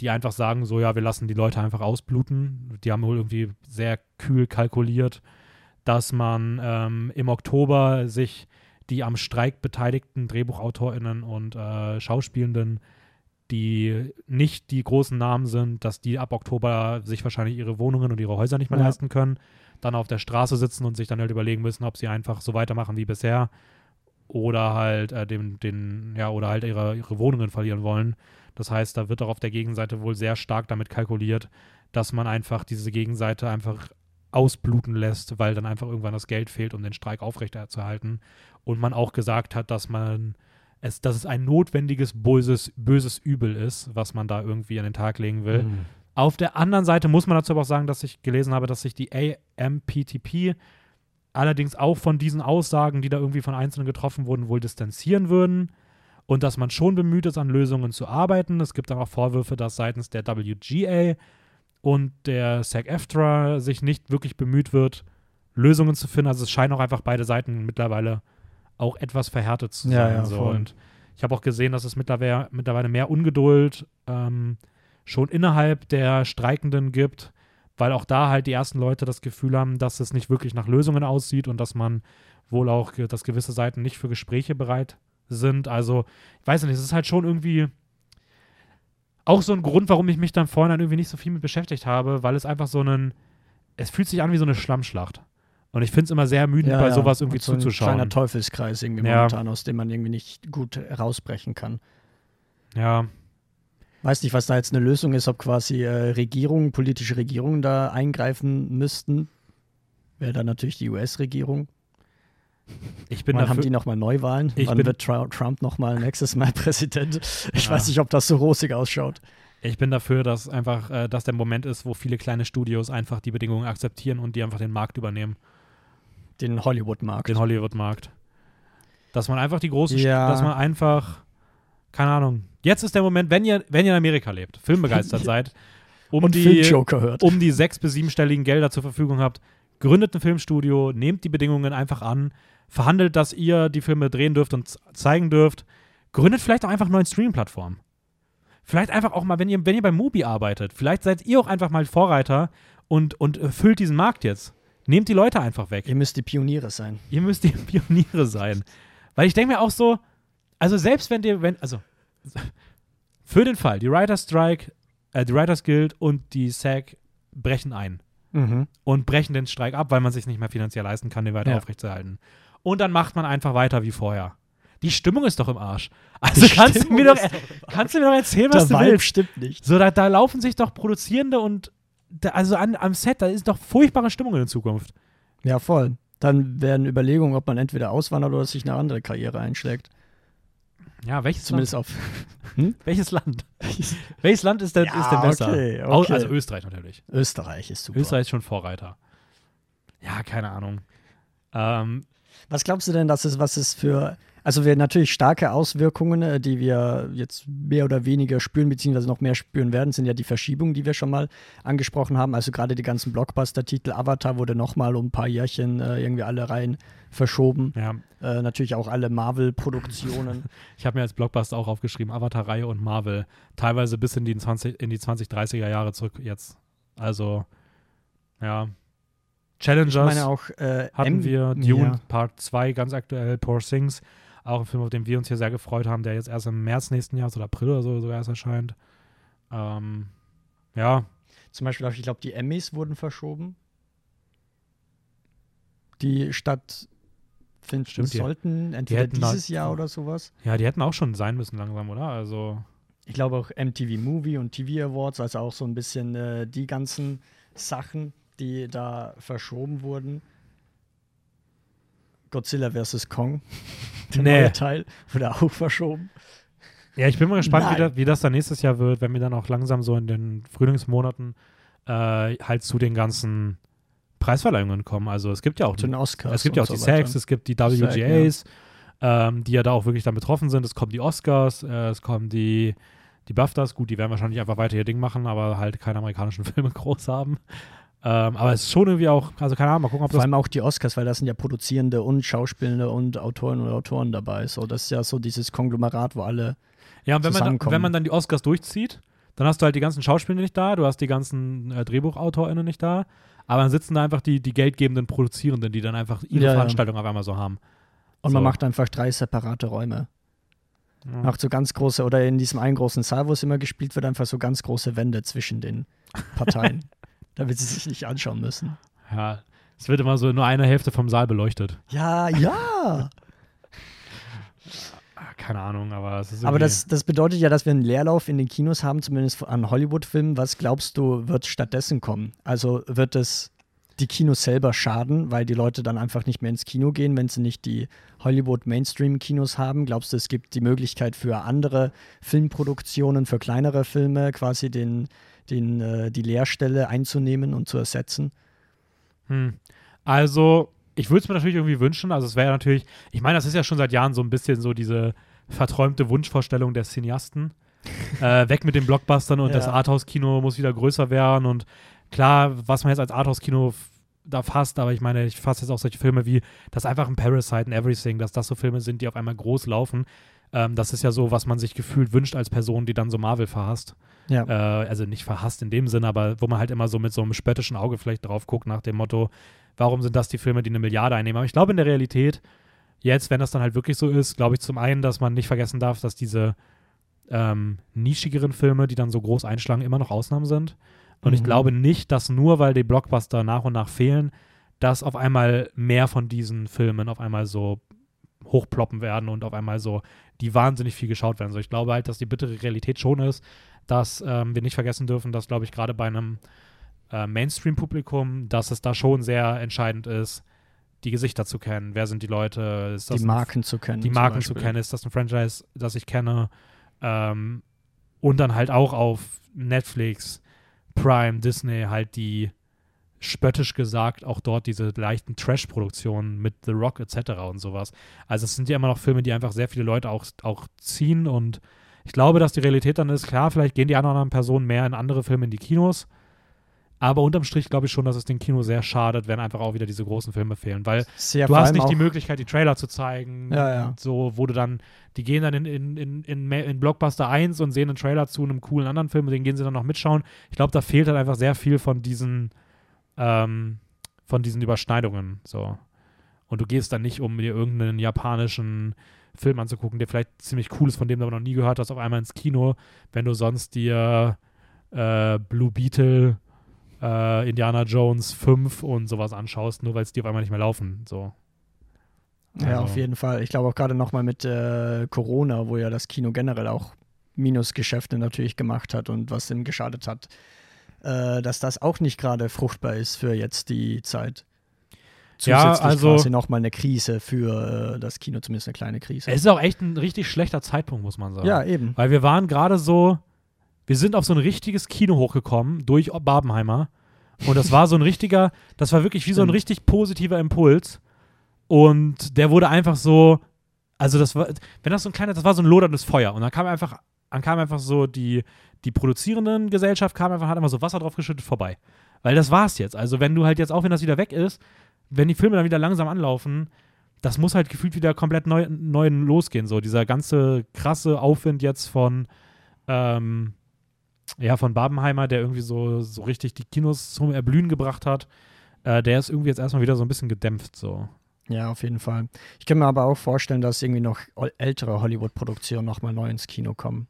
Speaker 1: die einfach sagen, so ja, wir lassen die Leute einfach ausbluten. Die haben wohl irgendwie sehr kühl kalkuliert, dass man ähm, im Oktober sich die am Streik beteiligten DrehbuchautorInnen und äh, Schauspielenden, die nicht die großen Namen sind, dass die ab Oktober sich wahrscheinlich ihre Wohnungen und ihre Häuser nicht mehr
Speaker 2: Ja.
Speaker 1: leisten können, dann auf der Straße sitzen und sich dann halt überlegen müssen, ob sie einfach so weitermachen wie bisher oder halt äh, dem, den, ja, oder halt ihre, ihre Wohnungen verlieren wollen. Das heißt, da wird auch auf der Gegenseite wohl sehr stark damit kalkuliert, dass man einfach diese Gegenseite einfach ausbluten lässt, weil dann einfach irgendwann das Geld fehlt, um den Streik aufrechterzuhalten. Und man auch gesagt hat, dass man es, dass es ein notwendiges böses, böses Übel ist, was man da irgendwie an den Tag legen will.
Speaker 2: Mhm.
Speaker 1: Auf der anderen Seite muss man dazu aber auch sagen, dass ich gelesen habe, dass sich die AMPTP allerdings auch von diesen Aussagen, die da irgendwie von Einzelnen getroffen wurden, wohl distanzieren würden und dass man schon bemüht ist, an Lösungen zu arbeiten. Es gibt aber auch Vorwürfe, dass seitens der WGA und der SAG-AFTRA sich nicht wirklich bemüht wird, Lösungen zu finden. Also es scheinen auch einfach beide Seiten mittlerweile auch etwas verhärtet zu sein.
Speaker 2: Ja, ja,
Speaker 1: so. Und ich habe auch gesehen, dass es mittlerweile, mittlerweile mehr Ungeduld ähm, schon innerhalb der Streikenden gibt, weil auch da halt die ersten Leute das Gefühl haben, dass es nicht wirklich nach Lösungen aussieht und dass man wohl auch, dass gewisse Seiten nicht für Gespräche bereit sind. Also, ich weiß nicht, es ist halt schon irgendwie auch so ein Grund, warum ich mich dann vorhin irgendwie nicht so viel mit beschäftigt habe, weil es einfach so ein, es fühlt sich an wie so eine Schlammschlacht. Und ich finde es immer sehr ermüdend, bei sowas irgendwie
Speaker 2: so Ein
Speaker 1: zuzuschauen.
Speaker 2: kleiner Teufelskreis irgendwie
Speaker 1: Ja.
Speaker 2: momentan, aus dem man irgendwie nicht gut rausbrechen kann.
Speaker 1: Ja,
Speaker 2: Weiß nicht, was da jetzt eine Lösung ist, ob quasi äh, Regierungen, politische Regierungen da eingreifen müssten. Wäre dann natürlich die US-Regierung.
Speaker 1: Ich bin
Speaker 2: Wann haben
Speaker 1: dafür,
Speaker 2: die nochmal Neuwahlen?
Speaker 1: Ich
Speaker 2: Wann
Speaker 1: bin-
Speaker 2: wird Trump nochmal nächstes Mal Präsident? Ich
Speaker 1: Ja.
Speaker 2: weiß nicht, ob das so rosig ausschaut.
Speaker 1: ich bin dafür, dass einfach, äh, dass der Moment ist, wo viele kleine Studios einfach die Bedingungen akzeptieren und die einfach den Markt übernehmen,
Speaker 2: Den Hollywood-Markt.
Speaker 1: den Hollywood-Markt. Dass man einfach die großen,
Speaker 2: Ja.
Speaker 1: dass man einfach, keine Ahnung, jetzt ist der Moment, wenn ihr, wenn ihr in Amerika lebt, filmbegeistert seid, um
Speaker 2: und
Speaker 1: die, um die sechs- bis siebenstelligen Gelder zur Verfügung habt, gründet ein Filmstudio, nehmt die Bedingungen einfach an, verhandelt, dass ihr die Filme drehen dürft und zeigen dürft, gründet vielleicht auch einfach neuen Streaming-Plattformen. Vielleicht einfach auch mal, wenn ihr, wenn ihr bei Mubi arbeitet, vielleicht seid ihr auch einfach mal Vorreiter und, und äh, füllt diesen Markt jetzt. Nehmt die Leute einfach weg.
Speaker 2: Ihr müsst die Pioniere sein.
Speaker 1: Ihr müsst die Pioniere sein. Weil ich denke mir auch so, also selbst wenn dir, wenn, also für den Fall, die Writers Strike, äh, die Writers Guild und die SAG brechen ein
Speaker 2: Mhm.
Speaker 1: und brechen den Streik ab, weil man sich nicht mehr finanziell leisten kann, den weiter
Speaker 2: Ja.
Speaker 1: aufrechtzuerhalten. Und dann macht man einfach weiter wie vorher. Die Stimmung ist doch im Arsch. Also
Speaker 2: Die
Speaker 1: kannst du, mir doch,
Speaker 2: ist
Speaker 1: kannst du mir doch erzählen,
Speaker 2: Der
Speaker 1: was du
Speaker 2: Vibe
Speaker 1: willst.
Speaker 2: stimmt nicht.
Speaker 1: So, da, da laufen sich doch Produzierende und da, also an, am Set, da ist doch furchtbare Stimmung in Zukunft.
Speaker 2: Ja, voll. Dann werden Überlegungen, ob man entweder auswandert oder sich eine andere Karriere einschlägt.
Speaker 1: Ja, welches
Speaker 2: Zumindest
Speaker 1: Land?
Speaker 2: auf
Speaker 1: Welches Land? Welches Land ist denn,
Speaker 2: Ja,
Speaker 1: ist denn besser?
Speaker 2: okay, okay.
Speaker 1: Also Österreich natürlich.
Speaker 2: Österreich ist super.
Speaker 1: Österreich ist schon Vorreiter. Ja, keine Ahnung. Ähm,
Speaker 2: Was glaubst du denn, dass es, was es für, also wir natürlich starke Auswirkungen, äh, die wir jetzt mehr oder weniger spüren, beziehungsweise noch mehr spüren werden, sind ja die Verschiebungen, die wir schon mal angesprochen haben. Also gerade die ganzen Blockbuster-Titel. Avatar wurde nochmal um ein paar Jährchen äh, irgendwie alle rein verschoben.
Speaker 1: ja,
Speaker 2: Äh, natürlich auch alle Marvel-Produktionen.
Speaker 1: ich habe mir als Blockbuster auch aufgeschrieben, Avatar-Reihe und Marvel. Teilweise bis in die 20, in die 20, 30er Jahre zurück jetzt. Also, ja. Challengers
Speaker 2: ich meine auch, äh,
Speaker 1: hatten
Speaker 2: M-
Speaker 1: wir, Dune
Speaker 2: Ja.
Speaker 1: Part 2 ganz aktuell, Poor Things, auch ein Film, auf den wir uns hier sehr gefreut haben, der jetzt erst im März nächsten Jahres oder April oder so sogar erst erscheint. Ähm, ja,
Speaker 2: Zum Beispiel, ich glaube, die Emmys wurden verschoben. Die stattfinden
Speaker 1: Stimmt,
Speaker 2: sollten, entweder
Speaker 1: hätten da-
Speaker 2: dieses Jahr oder sowas.
Speaker 1: ja, die hätten auch schon sein müssen langsam, oder? Also,
Speaker 2: Ich glaube auch MTV Movie und TV Awards, also auch so ein bisschen äh, die ganzen Sachen, die da verschoben wurden. Godzilla vs. Kong, der
Speaker 1: Nee.
Speaker 2: neue Teil, wurde auch verschoben.
Speaker 1: Ja, ich bin mal gespannt, wie,
Speaker 2: Nein.
Speaker 1: da, wie das dann nächstes Jahr wird, wenn wir dann auch langsam so in den Frühlingsmonaten äh, halt zu den ganzen Preisverleihungen kommen. Also es gibt ja auch
Speaker 2: Zu
Speaker 1: die,
Speaker 2: den Oscars.
Speaker 1: es gibt ja auch die
Speaker 2: so weiter.
Speaker 1: SAGs, es gibt die WGAs, ähm, die ja da auch wirklich dann betroffen sind. Es kommen die Oscars, äh, es kommen die, die BAFTAs. Gut, die werden wahrscheinlich einfach weiter ihr Ding machen, aber halt keine amerikanischen Filme groß haben. Ähm, aber es ist schon irgendwie auch, also keine Ahnung, mal gucken, ob
Speaker 2: Vor
Speaker 1: das
Speaker 2: allem auch die Oscars, weil da sind ja Produzierende und Schauspielende und Autoren und Autoren dabei. So, das ist ja so dieses Konglomerat, wo alle.
Speaker 1: Ja, und wenn man, da,
Speaker 2: zusammenkommen.
Speaker 1: wenn man dann die Oscars durchzieht, dann hast du halt die ganzen Schauspieler nicht da, du hast die ganzen äh, DrehbuchautorInnen nicht da, aber dann sitzen da einfach die, die geldgebenden Produzierenden, die dann einfach ihre
Speaker 2: Ja, ja.
Speaker 1: Veranstaltung auf einmal so haben.
Speaker 2: Und man
Speaker 1: So.
Speaker 2: macht einfach drei separate Räume.
Speaker 1: Ja.
Speaker 2: Macht so ganz große, oder in diesem einen großen Saal, wo es immer gespielt wird, einfach so ganz große Wände zwischen den Parteien. damit sie sich nicht anschauen müssen.
Speaker 1: Ja, es wird immer so nur eine Hälfte vom Saal beleuchtet.
Speaker 2: Ja, ja.
Speaker 1: Ah, keine Ahnung, aber es ist
Speaker 2: Aber das, das bedeutet ja, dass wir einen Leerlauf in den Kinos haben, zumindest an Hollywood-Filmen. Was glaubst du, wird stattdessen kommen? Also wird es die Kinos selber schaden, weil die Leute dann einfach nicht mehr ins Kino gehen, wenn sie nicht die Hollywood-Mainstream-Kinos haben? Glaubst du, es gibt die Möglichkeit für andere Filmproduktionen, für kleinere Filme quasi den, den, äh, die Leerstelle einzunehmen und zu ersetzen?
Speaker 1: Hm. Also, ich würde es mir natürlich irgendwie wünschen. Also, es wäre natürlich, ich meine, das ist ja schon seit Jahren so ein bisschen so diese verträumte Wunschvorstellung der Cineasten. äh, weg mit den Blockbustern und
Speaker 2: Ja.
Speaker 1: das Arthouse-Kino muss wieder größer werden. Und klar, was man jetzt als Arthouse-Kino da fasst, aber ich meine, ich fasse jetzt auch solche Filme wie das einfach ein Parasite and Everything, dass das so Filme sind, die auf einmal groß laufen. Ähm, das ist ja so, was man sich gefühlt wünscht als Person, die dann so Marvel verhasst.
Speaker 2: Ja.
Speaker 1: Äh, also nicht verhasst in dem Sinne, aber wo man halt immer so mit so einem spöttischen Auge vielleicht drauf guckt, nach dem Motto, warum sind das die Filme, die eine Milliarde einnehmen? Aber ich glaube in der Realität, jetzt, wenn das dann halt wirklich so ist, glaube ich zum einen, dass man nicht vergessen darf, dass diese ähm, nischigeren Filme, die dann so groß einschlagen, immer noch Ausnahmen sind. Und ich
Speaker 2: Mhm.
Speaker 1: glaube nicht, dass nur weil die Blockbuster nach und nach fehlen, dass auf einmal mehr von diesen Filmen auf einmal so hochploppen werden und auf einmal so die wahnsinnig viel geschaut werden. So, ich glaube halt, dass die bittere Realität schon ist, dass ähm, wir nicht vergessen dürfen, dass, glaube ich, gerade bei einem äh, Mainstream-Publikum, dass es da schon sehr entscheidend ist, die Gesichter zu kennen. Wer sind die Leute? Ist das
Speaker 2: Die
Speaker 1: ein
Speaker 2: Marken zu kennen.
Speaker 1: die Marken zu kennen. Ist das ein Franchise, das ich kenne? Ähm, und dann halt auch auf Netflix, Prime, Disney halt die spöttisch gesagt auch dort diese leichten Trash-Produktionen mit The Rock etc. und sowas. Also es sind ja immer noch Filme, die einfach sehr viele Leute auch, auch ziehen und ich glaube, dass die Realität dann ist, klar, vielleicht gehen die anderen Personen mehr in andere Filme in die Kinos, aber unterm Strich glaube ich schon, dass es den Kino sehr schadet, wenn einfach auch wieder diese großen Filme fehlen, weil
Speaker 2: Sehr
Speaker 1: du hast nicht die Möglichkeit, die Trailer zu zeigen.
Speaker 2: Ja, ja.
Speaker 1: So, wo du dann, die gehen dann in, in, in, in, in Blockbuster 1 und sehen einen Trailer zu einem coolen anderen Film, den gehen sie dann noch mitschauen. Ich glaube, da fehlt halt einfach sehr viel von diesen, ähm, von diesen Überschneidungen. So. Und du gehst dann nicht, um dir irgendeinen japanischen Film anzugucken, der vielleicht ziemlich cool ist, von dem du aber noch nie gehört hast, auf einmal ins Kino, wenn du sonst dir äh, Blue Beetle, äh, Indiana Jones 5 und sowas anschaust, nur weil es die auf einmal nicht mehr laufen. So.
Speaker 2: Ja,
Speaker 1: Also-
Speaker 2: auf jeden Fall. Ich glaube auch gerade nochmal mit äh, Corona, wo ja das Kino generell auch Minusgeschäfte natürlich gemacht hat und was ihm geschadet hat, äh, dass das auch nicht gerade fruchtbar ist für jetzt die Zeit.
Speaker 1: Ja,
Speaker 2: Zusätzlich
Speaker 1: also-
Speaker 2: quasi nochmal eine Krise für äh, das Kino, zumindest eine kleine Krise.
Speaker 1: Es ist auch echt ein richtig schlechter Zeitpunkt, muss man sagen.
Speaker 2: ja, eben.
Speaker 1: Weil wir waren gerade so, wir sind auf so ein richtiges Kino hochgekommen durch Barbenheimer. Und das war so ein richtiger, das war wirklich wie so ein richtig positiver Impuls. Und der wurde einfach so, also das war, wenn das so ein kleiner, das war so ein loderndes Feuer. Und dann kam einfach, dann kam einfach so die, die produzierenden Gesellschaft kam einfach, hat einfach so Wasser drauf geschüttet, vorbei. Weil das war's jetzt. Also wenn du halt jetzt, auch wenn das wieder weg ist, wenn die Filme dann wieder langsam anlaufen, das muss halt gefühlt wieder komplett neu, neu losgehen. So dieser ganze krasse Aufwind jetzt von, ähm, ja, von Babenheimer, der irgendwie so, so richtig die Kinos zum Erblühen gebracht hat, äh, der ist irgendwie jetzt erstmal wieder so ein bisschen gedämpft. So.
Speaker 2: Ja, auf jeden Fall. Ich kann mir aber auch vorstellen, dass irgendwie noch ältere Hollywood-Produktionen nochmal neu ins Kino kommen.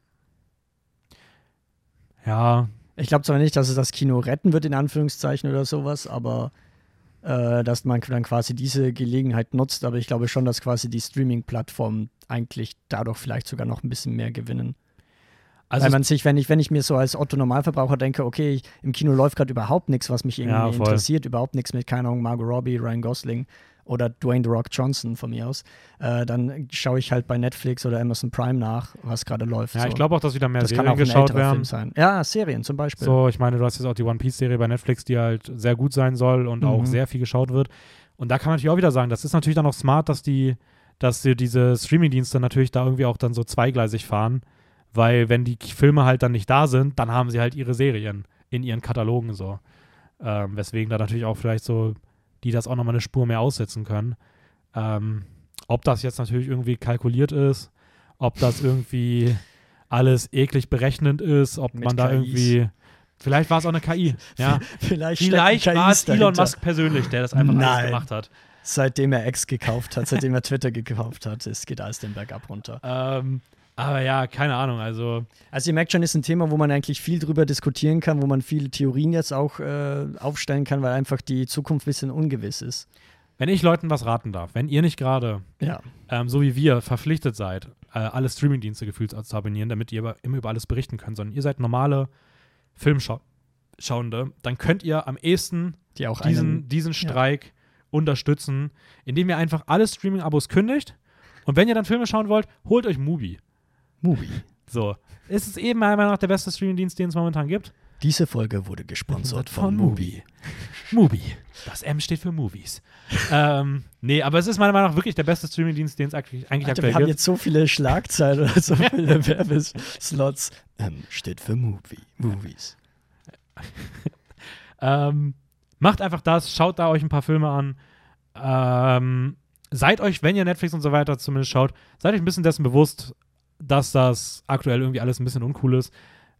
Speaker 1: Ja,
Speaker 2: Ich glaube zwar nicht, dass es das Kino retten wird, in Anführungszeichen oder sowas, aber äh, dass man dann quasi diese Gelegenheit nutzt. Aber ich glaube schon, dass quasi die Streaming-Plattformen eigentlich dadurch vielleicht sogar noch ein bisschen mehr gewinnen.
Speaker 1: also
Speaker 2: Weil man sich, wenn ich, wenn ich mir so als Otto-Normalverbraucher denke, okay, ich, im Kino läuft gerade überhaupt nichts, was mich irgendwie
Speaker 1: Ja,
Speaker 2: interessiert, überhaupt nichts mit, keine Ahnung, Margot Robbie, Ryan Gosling oder Dwayne The Rock Johnson von mir aus, äh, dann schaue ich halt bei Netflix oder Amazon Prime nach, was gerade läuft.
Speaker 1: ja,
Speaker 2: so.
Speaker 1: ich glaube auch, dass wieder mehr
Speaker 2: das kann
Speaker 1: Serien
Speaker 2: auch ein
Speaker 1: geschaut werden.
Speaker 2: sein. Ja, Serien zum Beispiel.
Speaker 1: So, ich meine, du hast jetzt auch die One Piece-Serie bei Netflix, die halt sehr gut sein soll und auch
Speaker 2: Mhm.
Speaker 1: sehr viel geschaut wird. Und da kann man natürlich auch wieder sagen, das ist natürlich dann auch smart, dass die, dass die, diese Streaming-Dienste natürlich da irgendwie auch dann so zweigleisig fahren, weil wenn die Filme halt dann nicht da sind, dann haben sie halt ihre Serien in ihren Katalogen so. Ähm, weswegen da natürlich auch vielleicht so, die das auch nochmal eine Spur mehr aussetzen können. Ähm, ob das jetzt natürlich irgendwie kalkuliert ist, ob das irgendwie alles eklig berechnend ist, ob
Speaker 2: Mit
Speaker 1: man da
Speaker 2: KIs.
Speaker 1: irgendwie. Vielleicht war es auch eine KI. Ja.
Speaker 2: Vielleicht,
Speaker 1: Vielleicht war es Elon
Speaker 2: dahinter.
Speaker 1: Musk persönlich, der das einfach alles
Speaker 2: Nein.
Speaker 1: gemacht hat.
Speaker 2: Seitdem er X gekauft hat, seitdem er Twitter gekauft hat, es geht alles den Berg ab runter.
Speaker 1: Ähm, aber ja, keine Ahnung. Also,
Speaker 2: Also ihr merkt schon, ist ein Thema, wo man eigentlich viel drüber diskutieren kann, wo man viele Theorien jetzt auch äh, aufstellen kann, weil einfach die Zukunft ein bisschen ungewiss ist.
Speaker 1: wenn ich Leuten was raten darf, wenn ihr nicht gerade,
Speaker 2: Ja.
Speaker 1: ähm, so wie wir, verpflichtet seid, äh, alle Streamingdienste gefühlt zu abonnieren, damit ihr immer über alles berichten könnt, sondern ihr seid normale Filmschauende, dann könnt ihr am ehesten
Speaker 2: Die
Speaker 1: diesen,
Speaker 2: einen,
Speaker 1: diesen Streik unterstützen, indem ihr einfach alle Streaming-Abos kündigt. Und wenn ihr dann Filme schauen wollt, holt euch Mubi.
Speaker 2: Movie.
Speaker 1: So. Es ist eben meiner Meinung nach der beste Streaming-Dienst, den es momentan gibt.
Speaker 2: Diese Folge wurde gesponsert von Mubi.
Speaker 1: Mubi. Das M steht für Movies. ähm, nee, aber es ist meiner Meinung nach wirklich der beste Streamingdienst, den es eigentlich, eigentlich
Speaker 2: Alter,
Speaker 1: aktuell
Speaker 2: wir haben
Speaker 1: gibt.
Speaker 2: jetzt so viele Schlagzeilen oder so viele Werbeslots. M steht für Movie. Movies.
Speaker 1: Ähm, macht einfach das, schaut da euch ein paar Filme an. Ähm, seid euch, wenn ihr Netflix und so weiter zumindest schaut, seid euch ein bisschen dessen bewusst, dass das aktuell irgendwie alles ein bisschen uncool ist.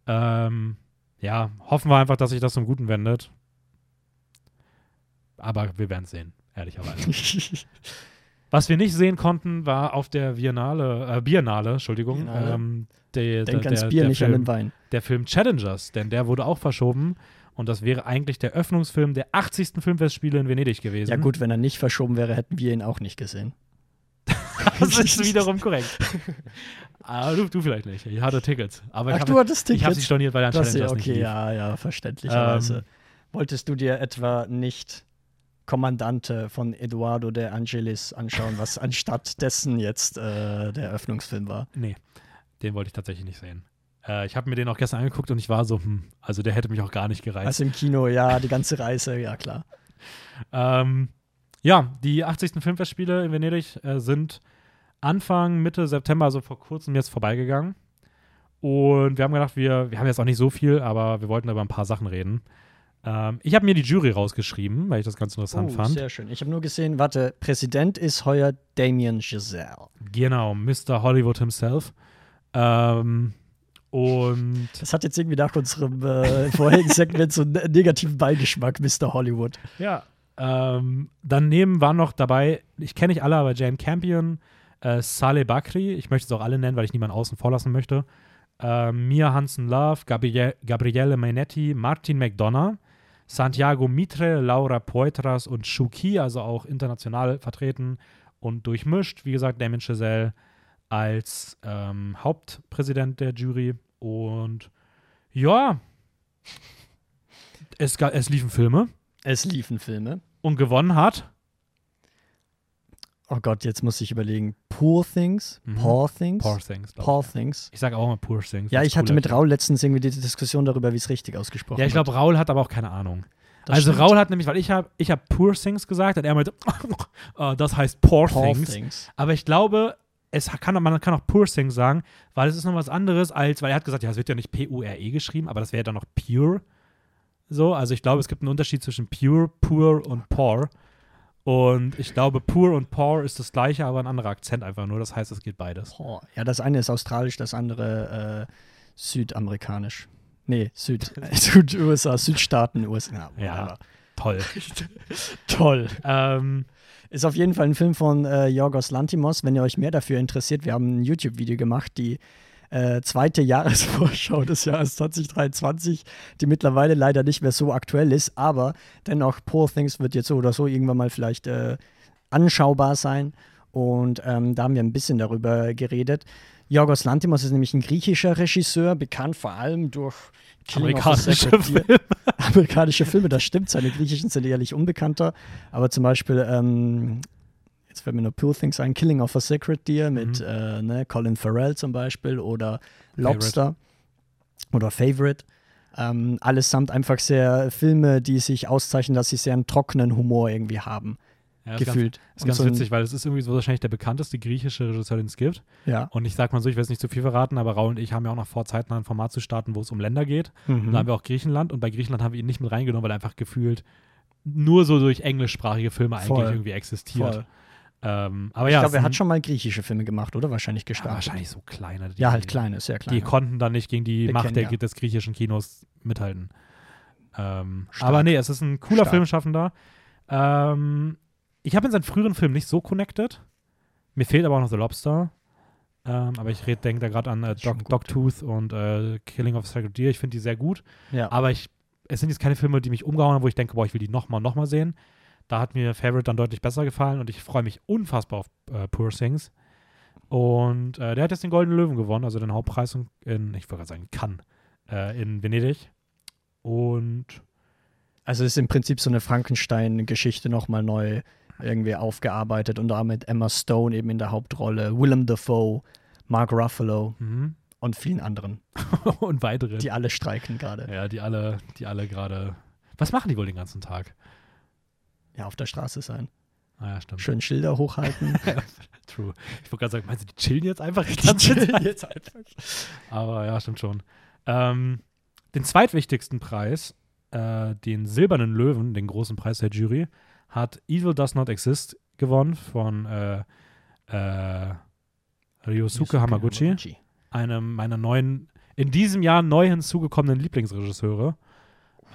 Speaker 1: Ähm, ja, hoffen wir einfach, dass sich das zum Guten wendet. Aber wir werden es sehen, ehrlicherweise. Was wir nicht sehen konnten, war auf der Biennale, äh, Biennale, Entschuldigung,
Speaker 2: Biennale.
Speaker 1: ähm, der,
Speaker 2: Denk
Speaker 1: der,
Speaker 2: ans Bier,
Speaker 1: der
Speaker 2: nicht
Speaker 1: Film,
Speaker 2: an den Wein.
Speaker 1: der Film Challengers, denn der wurde auch verschoben und das wäre eigentlich der Öffnungsfilm der 80. Filmfestspiele in Venedig gewesen.
Speaker 2: Ja gut, wenn er nicht verschoben wäre, hätten wir ihn auch nicht gesehen.
Speaker 1: Das ist wiederum korrekt. ah, du, du vielleicht nicht. Ich hatte Tickets. Aber
Speaker 2: Ach,
Speaker 1: ich
Speaker 2: du
Speaker 1: habe
Speaker 2: hattest
Speaker 1: ich hab
Speaker 2: Tickets?
Speaker 1: sie storniert, weil der
Speaker 2: Das
Speaker 1: nicht
Speaker 2: okay,
Speaker 1: lief.
Speaker 2: ja, ja, verständlicherweise.
Speaker 1: Ähm,
Speaker 2: Wolltest du dir etwa nicht Kommandante von Eduardo de Angelis anschauen, was anstatt dessen jetzt äh, der Eröffnungsfilm war?
Speaker 1: Nee, den wollte ich tatsächlich nicht sehen. Äh, ich habe mir den auch gestern angeguckt und ich war so, hm, also der hätte mich auch gar nicht gereizt.
Speaker 2: Also im Kino, ja, die ganze Reise, ja klar.
Speaker 1: Ähm, ja, die 80. Filmfestspiele in Venedig äh, sind Anfang, Mitte September, also vor kurzem jetzt vorbeigegangen. Und wir haben gedacht, wir, wir haben jetzt auch nicht so viel, aber wir wollten über ein paar Sachen reden. Ähm, ich habe mir die Jury rausgeschrieben, weil ich das ganz interessant
Speaker 2: Oh,
Speaker 1: fand.
Speaker 2: sehr schön. Ich habe nur gesehen, warte, Präsident ist heuer Damien Giselle.
Speaker 1: Genau, Mr. Hollywood himself. Ähm, und
Speaker 2: Das hat jetzt irgendwie nach unserem äh, vorherigen Segment so einen negativen Beigeschmack, Mr. Hollywood.
Speaker 1: ja, ähm, daneben waren noch dabei, ich kenne nicht alle, aber Jane Campion, äh, Saleh Bakri, ich möchte es auch alle nennen, weil ich niemanden außen vor lassen möchte. Äh, Mia Hansen Love, Gabrielle, Gabriele Mainetti, Martin McDonough, Santiago Mitre, Laura Poitras und Shuki, also auch international vertreten und durchmischt. Wie gesagt, Damien Chazelle als ähm, Hauptpräsident der Jury. Und ja, es, es liefen Filme
Speaker 2: Es liefen Filme.
Speaker 1: und gewonnen hat.
Speaker 2: Oh Gott, jetzt muss ich überlegen. Poor Things?
Speaker 1: Mhm.
Speaker 2: Poor Things?
Speaker 1: Poor Things.
Speaker 2: Poor
Speaker 1: ich.
Speaker 2: Things.
Speaker 1: Ich sage auch immer Poor Things.
Speaker 2: Ja, ich hatte mit. Raul letztens irgendwie die Diskussion darüber, wie es richtig ausgesprochen
Speaker 1: Ja, ich
Speaker 2: wird.
Speaker 1: glaube, Raul hat aber auch keine Ahnung.
Speaker 2: Das
Speaker 1: also
Speaker 2: stimmt.
Speaker 1: Raul hat nämlich, weil ich habe ich hab Poor Things gesagt und er meinte, äh, das heißt Poor,
Speaker 2: Poor
Speaker 1: Things.
Speaker 2: Things.
Speaker 1: Aber ich glaube, es kann, man kann auch Poor Things sagen, weil es ist noch was anderes als, weil er hat gesagt, ja, es wird ja nicht P-U-R-E geschrieben, aber das wäre dann noch Pure. So, also ich glaube, es gibt einen Unterschied zwischen Pure, Poor und Poor. Und ich glaube, Poor und Poor ist das gleiche, aber ein anderer Akzent einfach nur. Das heißt, es geht beides.
Speaker 2: Poor. Ja, das eine ist australisch, das andere äh, südamerikanisch. Nee, Süd, Süd-USA, Südstaaten, USA.
Speaker 1: Ja. Toll.
Speaker 2: Toll.
Speaker 1: ähm,
Speaker 2: Ist auf jeden Fall ein Film von äh, Yorgos Lantimos. Wenn ihr euch mehr dafür interessiert, wir haben ein YouTube-Video gemacht, die äh, zweite Jahresvorschau des Jahres 2023, die mittlerweile leider nicht mehr so aktuell ist, aber dennoch Poor Things wird jetzt so oder so irgendwann mal vielleicht äh, anschaubar sein. Und ähm, da haben wir ein bisschen darüber geredet. Yorgos Lantimos ist nämlich ein griechischer Regisseur, bekannt vor allem durch
Speaker 1: amerikanische Filme.
Speaker 2: amerikanische Filme, das stimmt. Seine griechischen sind ehrlich unbekannter. Aber zum Beispiel, ähm, jetzt fällt mir nur Poor Things ein, Killing of a Sacred Deer mit
Speaker 1: Mhm.
Speaker 2: äh, ne, Colin Farrell zum Beispiel oder Lobster oder Favorite. Ähm, allesamt einfach sehr Filme, die sich auszeichnen, dass sie sehr einen trockenen Humor irgendwie haben,
Speaker 1: Ja, ist ganz,
Speaker 2: gefühlt.
Speaker 1: ist
Speaker 2: Und
Speaker 1: ganz
Speaker 2: so
Speaker 1: witzig, weil es ist irgendwie so wahrscheinlich der bekannteste griechische Regisseur, den es gibt.
Speaker 2: Ja.
Speaker 1: Und ich sag mal so, ich will jetzt nicht zu viel verraten, aber Raul und ich haben ja auch noch vor, zeitnah ein Format zu starten, wo es um Länder geht. Und
Speaker 2: Mhm.
Speaker 1: da haben wir auch Griechenland und bei Griechenland haben wir ihn nicht mit reingenommen, weil er einfach gefühlt nur so durch englischsprachige Filme eigentlich
Speaker 2: Voll.
Speaker 1: irgendwie existiert.
Speaker 2: Voll.
Speaker 1: Ähm, aber
Speaker 2: Ich
Speaker 1: ja,
Speaker 2: glaube, er hat schon mal griechische Filme gemacht, oder? Wahrscheinlich
Speaker 1: ja,
Speaker 2: gestartet.
Speaker 1: wahrscheinlich so kleine. Die,
Speaker 2: Ja, halt kleine, sehr
Speaker 1: Die
Speaker 2: kleine.
Speaker 1: konnten dann nicht gegen die
Speaker 2: Wir
Speaker 1: Macht
Speaker 2: kennen,
Speaker 1: der,
Speaker 2: ja.
Speaker 1: des griechischen Kinos mithalten. Ähm, aber nee, es ist ein cooler
Speaker 2: Stark.
Speaker 1: Filmschaffender. Ähm, ich habe in seinen früheren Filmen nicht so connected. Mir fehlt aber auch noch The Lobster. Ähm, aber ich denke da gerade an äh, Dog. Dogtooth und äh, Killing of a Sacred Deer. Ich finde die sehr gut.
Speaker 2: ja.
Speaker 1: Aber ich, es sind jetzt keine Filme, die mich umgehauen haben, wo ich denke, boah, ich will die nochmal nochmal sehen. Da hat mir Favorite dann deutlich besser gefallen und ich freue mich unfassbar auf äh, Poor Things. Und äh, der hat jetzt den Goldenen Löwen gewonnen, also den Hauptpreis in, ich wollte gerade sagen, Cannes, äh, in Venedig. Und
Speaker 2: Also es ist im Prinzip so eine Frankenstein-Geschichte nochmal neu irgendwie aufgearbeitet und damit Emma Stone eben in der Hauptrolle, Willem Dafoe, Mark Ruffalo.
Speaker 1: mhm.
Speaker 2: Und vielen anderen,
Speaker 1: und weitere.
Speaker 2: die alle streiken gerade.
Speaker 1: ja, die alle, die alle gerade. Was machen die wohl den ganzen Tag?
Speaker 2: Ja, auf der Straße sein.
Speaker 1: Ah ja, stimmt.
Speaker 2: Schön Schilder hochhalten.
Speaker 1: True. Ich wollte gerade sagen, meinst du, die chillen jetzt einfach die
Speaker 2: chillen jetzt einfach.
Speaker 1: Aber ja, stimmt schon. Ähm, den zweitwichtigsten Preis, äh, den Silbernen Löwen, den großen Preis der Jury, hat Evil Does Not Exist gewonnen von äh, äh, Ryosuke Hamaguchi, einem meiner neuen, in diesem Jahr neu hinzugekommenen Lieblingsregisseure.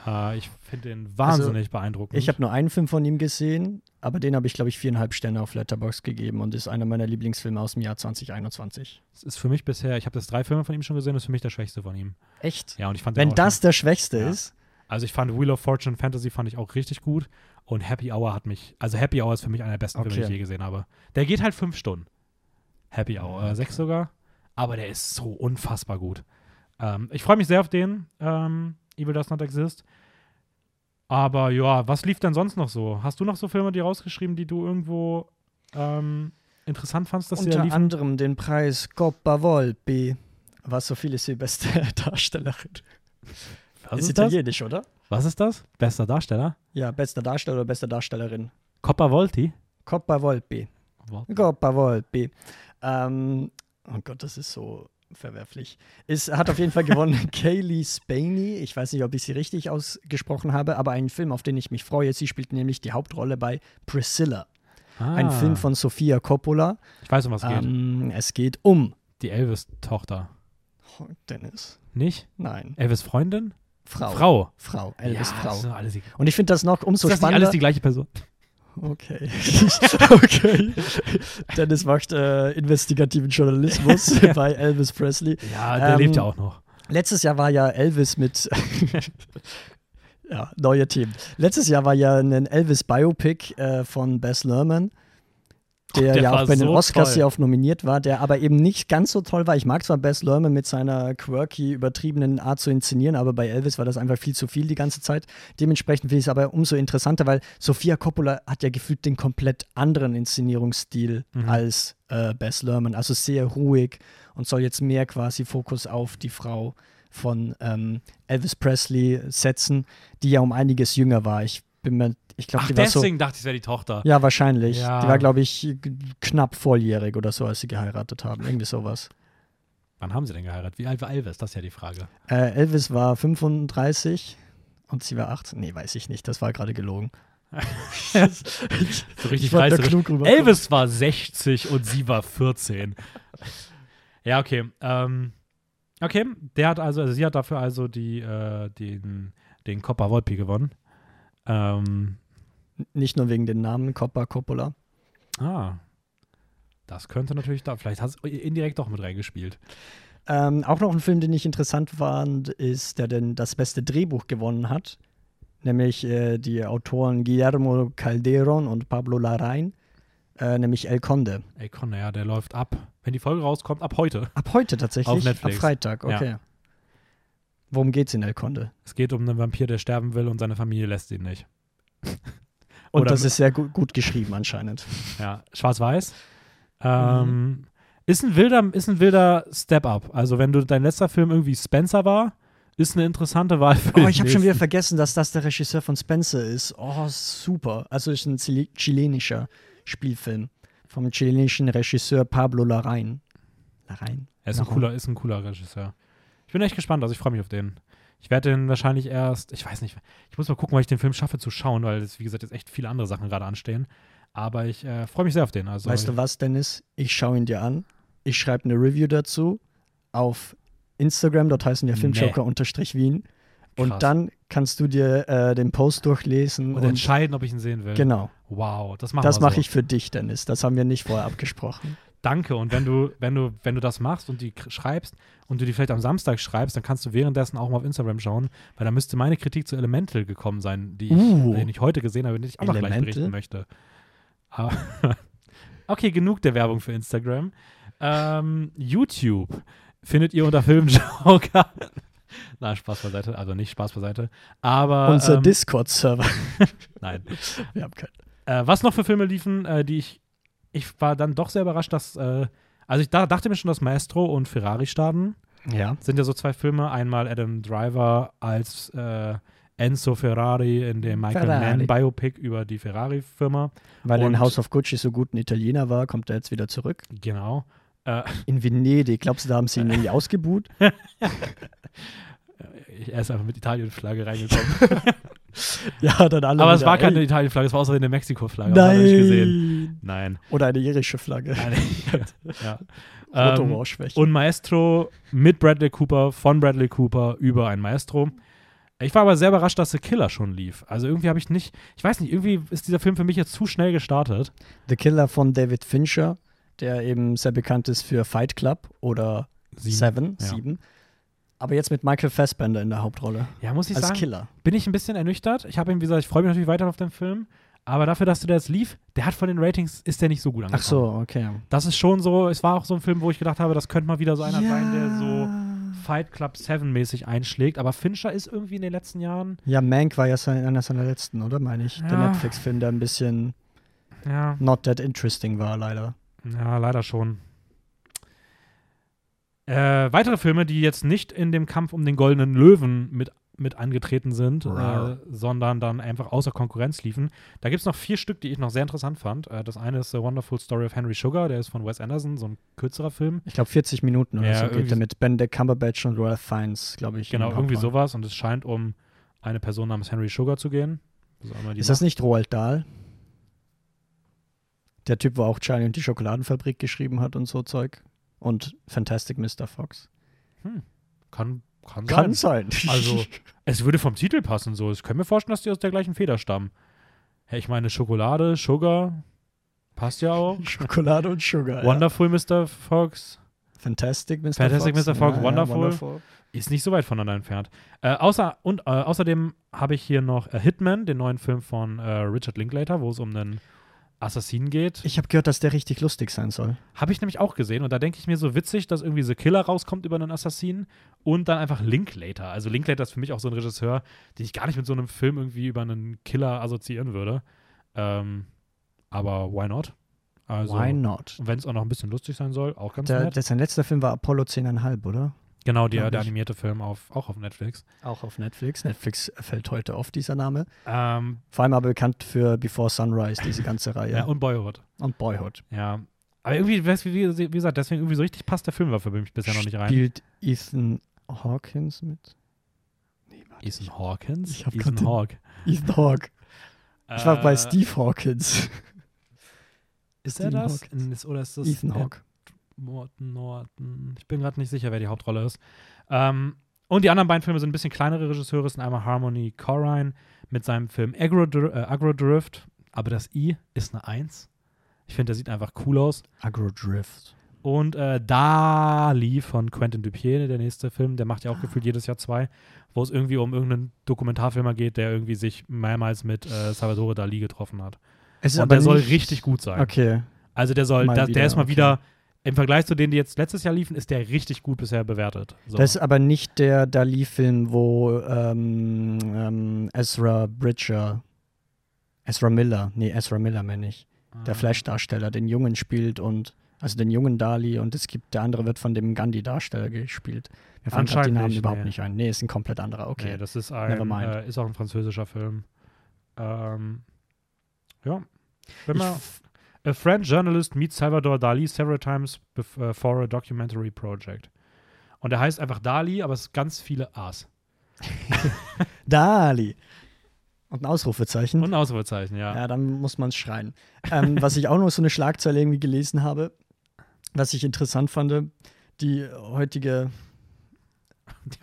Speaker 1: Äh, ich finde ihn wahnsinnig beeindruckend.
Speaker 2: Ich habe nur einen Film von ihm gesehen, aber den habe ich, glaube ich, viereinhalb Sterne auf Letterboxd gegeben und ist einer meiner Lieblingsfilme aus dem Jahr 2021.
Speaker 1: Es ist für mich bisher, ich habe das drei Filme von ihm schon gesehen, das ist für mich der schwächste von ihm.
Speaker 2: Echt?
Speaker 1: Ja, und ich fand den
Speaker 2: Wenn das der Schwächste
Speaker 1: Ja.
Speaker 2: ist,
Speaker 1: Also ich fand Wheel of Fortune Fantasy fand ich auch richtig gut und Happy Hour hat mich, also Happy Hour ist für mich einer der besten Filme, die
Speaker 2: Okay.
Speaker 1: ich je gesehen habe. Der geht halt fünf Stunden. Happy Hour, äh, sechs sogar, aber der ist so unfassbar gut. Ähm, ich freue mich sehr auf den, ähm, Evil Does Not Exist. Aber ja, was lief denn sonst noch so? Hast du noch so Filme, die rausgeschrieben, die du irgendwo ähm, interessant fandst, dass sie da
Speaker 2: unter
Speaker 1: liefen?
Speaker 2: anderem den Preis Coppa Volpi, was so viel ist wie beste Darstellerin.
Speaker 1: Was
Speaker 2: ist
Speaker 1: ist das?
Speaker 2: italienisch, oder?
Speaker 1: Was ist das? Bester Darsteller?
Speaker 2: Ja, bester Darsteller oder beste Darstellerin.
Speaker 1: Coppa Volti?
Speaker 2: Coppa Volpi. Coppa Volpi. Ähm, oh Gott, das ist so verwerflich. Es hat auf jeden Fall gewonnen Kaylee Spaney. Ich weiß nicht, ob ich sie richtig ausgesprochen habe, aber ein Film, auf den ich mich freue. Sie spielt nämlich die Hauptrolle bei Priscilla. Ein
Speaker 1: Ah,
Speaker 2: Film von Sofia Coppola.
Speaker 1: Ich weiß, um was geht.
Speaker 2: Ähm, es geht um.
Speaker 1: Die Elvis-Tochter.
Speaker 2: Oh, Dennis.
Speaker 1: Nicht?
Speaker 2: Nein.
Speaker 1: Elvis Freundin?
Speaker 2: Frau.
Speaker 1: Frau.
Speaker 2: Frau. Elvis
Speaker 1: ja,
Speaker 2: Frau. Und ich finde das noch umso
Speaker 1: ist das nicht
Speaker 2: spannender.
Speaker 1: alles die gleiche Person?
Speaker 2: Okay. okay. Dennis macht äh, investigativen Journalismus
Speaker 1: Ja.
Speaker 2: bei Elvis Presley.
Speaker 1: Ja, der
Speaker 2: Ähm,
Speaker 1: lebt ja auch noch.
Speaker 2: Letztes Jahr war ja Elvis mit. ja, neue Themen. Letztes Jahr war ja ein Elvis-Biopic äh, von Bess Lerman, der,
Speaker 1: Der
Speaker 2: ja auch bei den
Speaker 1: so
Speaker 2: Oscars
Speaker 1: toll.
Speaker 2: ja auch nominiert war, der aber eben nicht ganz so toll war. Ich mag zwar Bess Lerman mit seiner quirky, übertriebenen Art zu inszenieren, aber bei Elvis war das einfach viel zu viel die ganze Zeit. Dementsprechend finde ich es aber umso interessanter, weil Sofia Coppola hat ja gefühlt den komplett anderen Inszenierungsstil
Speaker 1: Mhm.
Speaker 2: als äh, Bess Lerman. Also sehr ruhig und soll jetzt mehr quasi Fokus auf die Frau von ähm, Elvis Presley setzen, die ja um einiges jünger war. Ich bin mir, ich glaube, die war so.
Speaker 1: deswegen dachte ich, es wäre die Tochter.
Speaker 2: Ja, wahrscheinlich.
Speaker 1: Ja.
Speaker 2: Die war, glaube ich, knapp volljährig oder so, als sie geheiratet haben. Irgendwie sowas.
Speaker 1: Wann haben sie denn geheiratet? Wie alt war Elvis? Das ist ja die Frage.
Speaker 2: Äh, Elvis war 35 und sie war 18. Nee, weiß ich nicht. Das war gerade gelogen.
Speaker 1: So richtig
Speaker 2: klug.
Speaker 1: Elvis war 60 und sie war 14. ja, okay. Ähm, okay, der hat also, also sie hat dafür also die, äh, den, den Coppa Volpi gewonnen. Ähm,
Speaker 2: Nicht nur wegen den Namen Coppa Coppola.
Speaker 1: ah. Das könnte natürlich da, vielleicht hat es indirekt doch mit reingespielt.
Speaker 2: Ähm, auch noch ein Film, den ich interessant fand, ist, der denn das beste Drehbuch gewonnen hat. Nämlich äh, die Autoren Guillermo Calderon und Pablo Larraín. Äh, nämlich El Conde.
Speaker 1: Ey, Conner, ja, der läuft ab. Wenn die Folge rauskommt, ab heute.
Speaker 2: Ab heute tatsächlich?
Speaker 1: Auf Netflix.
Speaker 2: Ab Freitag,
Speaker 1: Ja.
Speaker 2: okay. Worum geht's in El Conde?
Speaker 1: Es geht um einen Vampir, der sterben will und seine Familie lässt ihn nicht.
Speaker 2: Und
Speaker 1: Oder-
Speaker 2: das ist sehr gut, gut geschrieben anscheinend.
Speaker 1: Ja, schwarz-weiß.
Speaker 2: Mhm.
Speaker 1: Ähm, ist, ein wilder, ist ein wilder Step-Up. Also, wenn du dein letzter Film irgendwie Spencer war, ist eine interessante Wahl für
Speaker 2: Oh, ich habe schon wieder vergessen, dass das der Regisseur von Spencer ist. Oh, super. Also ist ein Chile- chilenischer Spielfilm vom chilenischen Regisseur Pablo Larraín. Larraín?
Speaker 1: Er ist ein, cooler, ist ein cooler Regisseur. Ich bin echt gespannt, also ich freue mich auf den. Ich werde den wahrscheinlich erst, ich weiß nicht, ich muss mal gucken, weil ich den Film schaffe zu schauen, weil es, wie gesagt, jetzt echt viele andere Sachen gerade anstehen. Aber ich äh, freue mich sehr auf den. Also,
Speaker 2: Weißt du was, Dennis? Ich schaue ihn dir an. Ich schreibe eine Review dazu auf Instagram. Dort heißen wir
Speaker 1: Nee.
Speaker 2: Filmjoker-Wien. Und
Speaker 1: Krass.
Speaker 2: dann kannst du dir äh, den Post durchlesen.
Speaker 1: und
Speaker 2: Und,
Speaker 1: entscheiden, ob ich ihn sehen will.
Speaker 2: genau.
Speaker 1: Wow, das machen
Speaker 2: Das mache
Speaker 1: so.
Speaker 2: ich für dich, Dennis. Das haben wir nicht vorher abgesprochen.
Speaker 1: Danke. Und wenn du, wenn du, wenn du das machst und die schreibst und du die vielleicht am Samstag schreibst, dann kannst du währenddessen auch mal auf Instagram schauen, weil da müsste meine Kritik zu Elemental gekommen sein, die ich,
Speaker 2: Uh.
Speaker 1: den ich heute gesehen habe, den ich auch noch gleich berichten möchte. Aber okay, genug der Werbung für Instagram. Ähm, YouTube findet ihr unter Filmjoker. Na, Spaß beiseite. Also nicht Spaß beiseite. Aber
Speaker 2: Unser
Speaker 1: ähm,
Speaker 2: Discord-Server.
Speaker 1: nein.
Speaker 2: wir haben keinen.
Speaker 1: Äh, was noch für Filme liefen, äh, die ich. Ich war dann doch sehr überrascht, dass. Äh, also ich da, dachte mir schon, dass Maestro und Ferrari starten.
Speaker 2: Ja.
Speaker 1: Sind ja so zwei Filme. Einmal Adam Driver als äh, Enzo Ferrari in dem Michael
Speaker 2: Ferrari.
Speaker 1: Mann Biopic über die Ferrari-Firma.
Speaker 2: Weil er in House of Gucci so gut ein Italiener war, kommt er jetzt wieder zurück.
Speaker 1: Genau. Äh,
Speaker 2: In Venedig, glaubst du, da haben sie ihn irgendwie ausgebuht?
Speaker 1: er ist einfach mit Italien-Flagge reingekommen.
Speaker 2: ja, dann alle.
Speaker 1: Aber es war keine Italien-Flagge, es war außerdem eine Mexiko-Flagge.
Speaker 2: Nein.
Speaker 1: Nein.
Speaker 2: Oder eine irische Flagge.
Speaker 1: Ja.
Speaker 2: Rot
Speaker 1: Ähm, und Maestro mit Bradley Cooper, von Bradley Cooper über ein Maestro. Ich war aber sehr überrascht, dass The Killer schon lief. Also irgendwie habe ich nicht, ich weiß nicht, irgendwie ist dieser Film für mich jetzt zu schnell gestartet.
Speaker 2: The Killer von David Fincher, der eben sehr bekannt ist für Fight Club oder Seven,
Speaker 1: ja.
Speaker 2: Sieben. Aber jetzt mit Michael Fassbender in der Hauptrolle.
Speaker 1: Ja, muss ich
Speaker 2: als
Speaker 1: sagen,
Speaker 2: Killer.
Speaker 1: bin ich ein bisschen ernüchtert. Ich habe ihm, wie gesagt, ich freue mich natürlich weiter auf den Film. Aber dafür, dass der jetzt lief, der hat von den Ratings, ist der nicht so gut angekommen.
Speaker 2: Ach so, okay.
Speaker 1: Das ist schon so, es war auch so ein Film, wo ich gedacht habe, das könnte mal wieder so einer sein, der so Fight Club 7 mäßig einschlägt. Aber Fincher ist irgendwie in den letzten Jahren,
Speaker 2: Ja, Mank war ja sein, einer seiner letzten, oder? Meine ich. Der
Speaker 1: Ja.
Speaker 2: Netflix-Film, der ein bisschen
Speaker 1: ja,
Speaker 2: not that interesting war, leider.
Speaker 1: ja, leider schon. Äh, weitere Filme, die jetzt nicht in dem Kampf um den Goldenen Löwen mit, mit angetreten sind, äh, sondern dann einfach außer Konkurrenz liefen. Da gibt es noch vier Stück, die ich noch sehr interessant fand. Äh, das eine ist The Wonderful Story of Henry Sugar, der ist von Wes Anderson, so ein kürzerer Film.
Speaker 2: Ich glaube, 40 Minuten oder
Speaker 1: Ja,
Speaker 2: so geht der mit Benedict Cumberbatch und Ralph Fiennes, glaube ich.
Speaker 1: Genau, irgendwie sowas. Und es scheint um eine Person namens Henry Sugar zu gehen.
Speaker 2: Ist das nicht Roald Dahl? Der Typ, wo auch Charlie und die Schokoladenfabrik geschrieben hat und so Zeug. Und Fantastic Mr. Fox.
Speaker 1: Kann, kann,
Speaker 2: Kann
Speaker 1: sein.
Speaker 2: sein.
Speaker 1: Also, es würde vom Titel passen so. Ich könnte mir vorstellen, dass die aus der gleichen Feder stammen. Ja, ich meine, Schokolade, Sugar, passt ja auch.
Speaker 2: Schokolade und Sugar.
Speaker 1: Wonderful Mr. Fox
Speaker 2: Ja. Fantastic Mr.
Speaker 1: Fantastic
Speaker 2: Fox.
Speaker 1: Mr. Fox,
Speaker 2: Ja, ja,
Speaker 1: Wonderful. ist nicht so weit voneinander entfernt. Äh, außer, und äh, außerdem habe ich hier noch äh, Hitman, den neuen Film von äh, Richard Linklater, wo es um einen Assassinen geht.
Speaker 2: Ich habe gehört, dass der richtig lustig sein soll.
Speaker 1: Habe ich nämlich auch gesehen und da denke ich mir so witzig, dass irgendwie The Killer rauskommt über einen Assassinen und dann einfach Linklater. Also Linklater ist für mich auch so ein Regisseur, den ich gar nicht mit so einem Film irgendwie über einen Killer assoziieren würde. Ähm, aber why not? Also,
Speaker 2: Why not?
Speaker 1: Wenn es auch noch ein bisschen lustig sein soll, auch ganz
Speaker 2: Der,
Speaker 1: nett.
Speaker 2: der, sein letzter Film war Apollo 10,5, oder?
Speaker 1: Genau, der, der animierte Film auf, auch auf Netflix.
Speaker 2: Auch auf Netflix. Netflix fällt heute oft dieser Name.
Speaker 1: Ähm,
Speaker 2: Vor allem aber bekannt für Before Sunrise, diese ganze Reihe.
Speaker 1: ja. und Boyhood.
Speaker 2: und Boyhood.
Speaker 1: Ja. Aber irgendwie, weißt du, wie, wie gesagt, deswegen irgendwie so richtig passt der Film war für mich bisher noch nicht rein.
Speaker 2: Spielt Ethan Hawkins mit? Nee, warte.
Speaker 1: Ethan Hawkins?
Speaker 2: Ich hab
Speaker 1: Ethan Hawke.
Speaker 2: Ethan Hawke. Ich war bei
Speaker 1: Äh,
Speaker 2: Steve Hawkins.
Speaker 1: Ist er das?
Speaker 2: Hawkins.
Speaker 1: Oder ist das
Speaker 2: Ethan Hawke.
Speaker 1: Morton Norton? Ich bin gerade nicht sicher, wer die Hauptrolle ist. Ähm, und die anderen beiden Filme sind ein bisschen kleinere Regisseure. Sind einmal Harmony Corrine mit seinem Film Agrodr äh, Agrodrift. Aber das I ist eine Eins. Ich finde, der sieht einfach cool aus.
Speaker 2: Agrodrift.
Speaker 1: Und äh, Dali von Quentin Dupier, der nächste Film, der macht ja auch gefühlt jedes Jahr zwei, wo es irgendwie um irgendeinen Dokumentarfilmer geht, der irgendwie sich mehrmals mit äh, Salvatore Dali getroffen hat.
Speaker 2: Es ist
Speaker 1: Und der soll
Speaker 2: nicht-
Speaker 1: richtig gut sein.
Speaker 2: Okay.
Speaker 1: Also der soll,
Speaker 2: Mal
Speaker 1: da,
Speaker 2: wieder,
Speaker 1: der ist mal
Speaker 2: okay.
Speaker 1: wieder, im Vergleich zu denen, die jetzt letztes Jahr liefen, ist der richtig gut bisher bewertet. So.
Speaker 2: Das ist aber nicht der Dali-Film, wo ähm, ähm, Ezra Bridger, Ezra Miller, nee, Ezra Miller meine ich, der
Speaker 1: Ah.
Speaker 2: Flash-Darsteller, den Jungen spielt und, also den jungen Dali und es gibt, der andere wird von dem Gandhi-Darsteller gespielt. Mir fallen gerade die Namen
Speaker 1: nicht,
Speaker 2: überhaupt
Speaker 1: nee.
Speaker 2: nicht ein. Nee, ist ein komplett anderer, okay.
Speaker 1: Nee, das ist
Speaker 2: Never
Speaker 1: ein,
Speaker 2: mind.
Speaker 1: äh, ist auch ein französischer Film. Ähm, ja. Wenn man, a French journalist meets Salvador Dali several times bef- uh, for a documentary project. Und der heißt einfach Dali, aber es ist ganz viele A's.
Speaker 2: Dali. Und ein Ausrufezeichen.
Speaker 1: Und ein Ausrufezeichen, ja.
Speaker 2: Ja, dann muss man es schreien. ähm, was ich auch noch so eine Schlagzeile irgendwie gelesen habe, was ich interessant fand, die heutige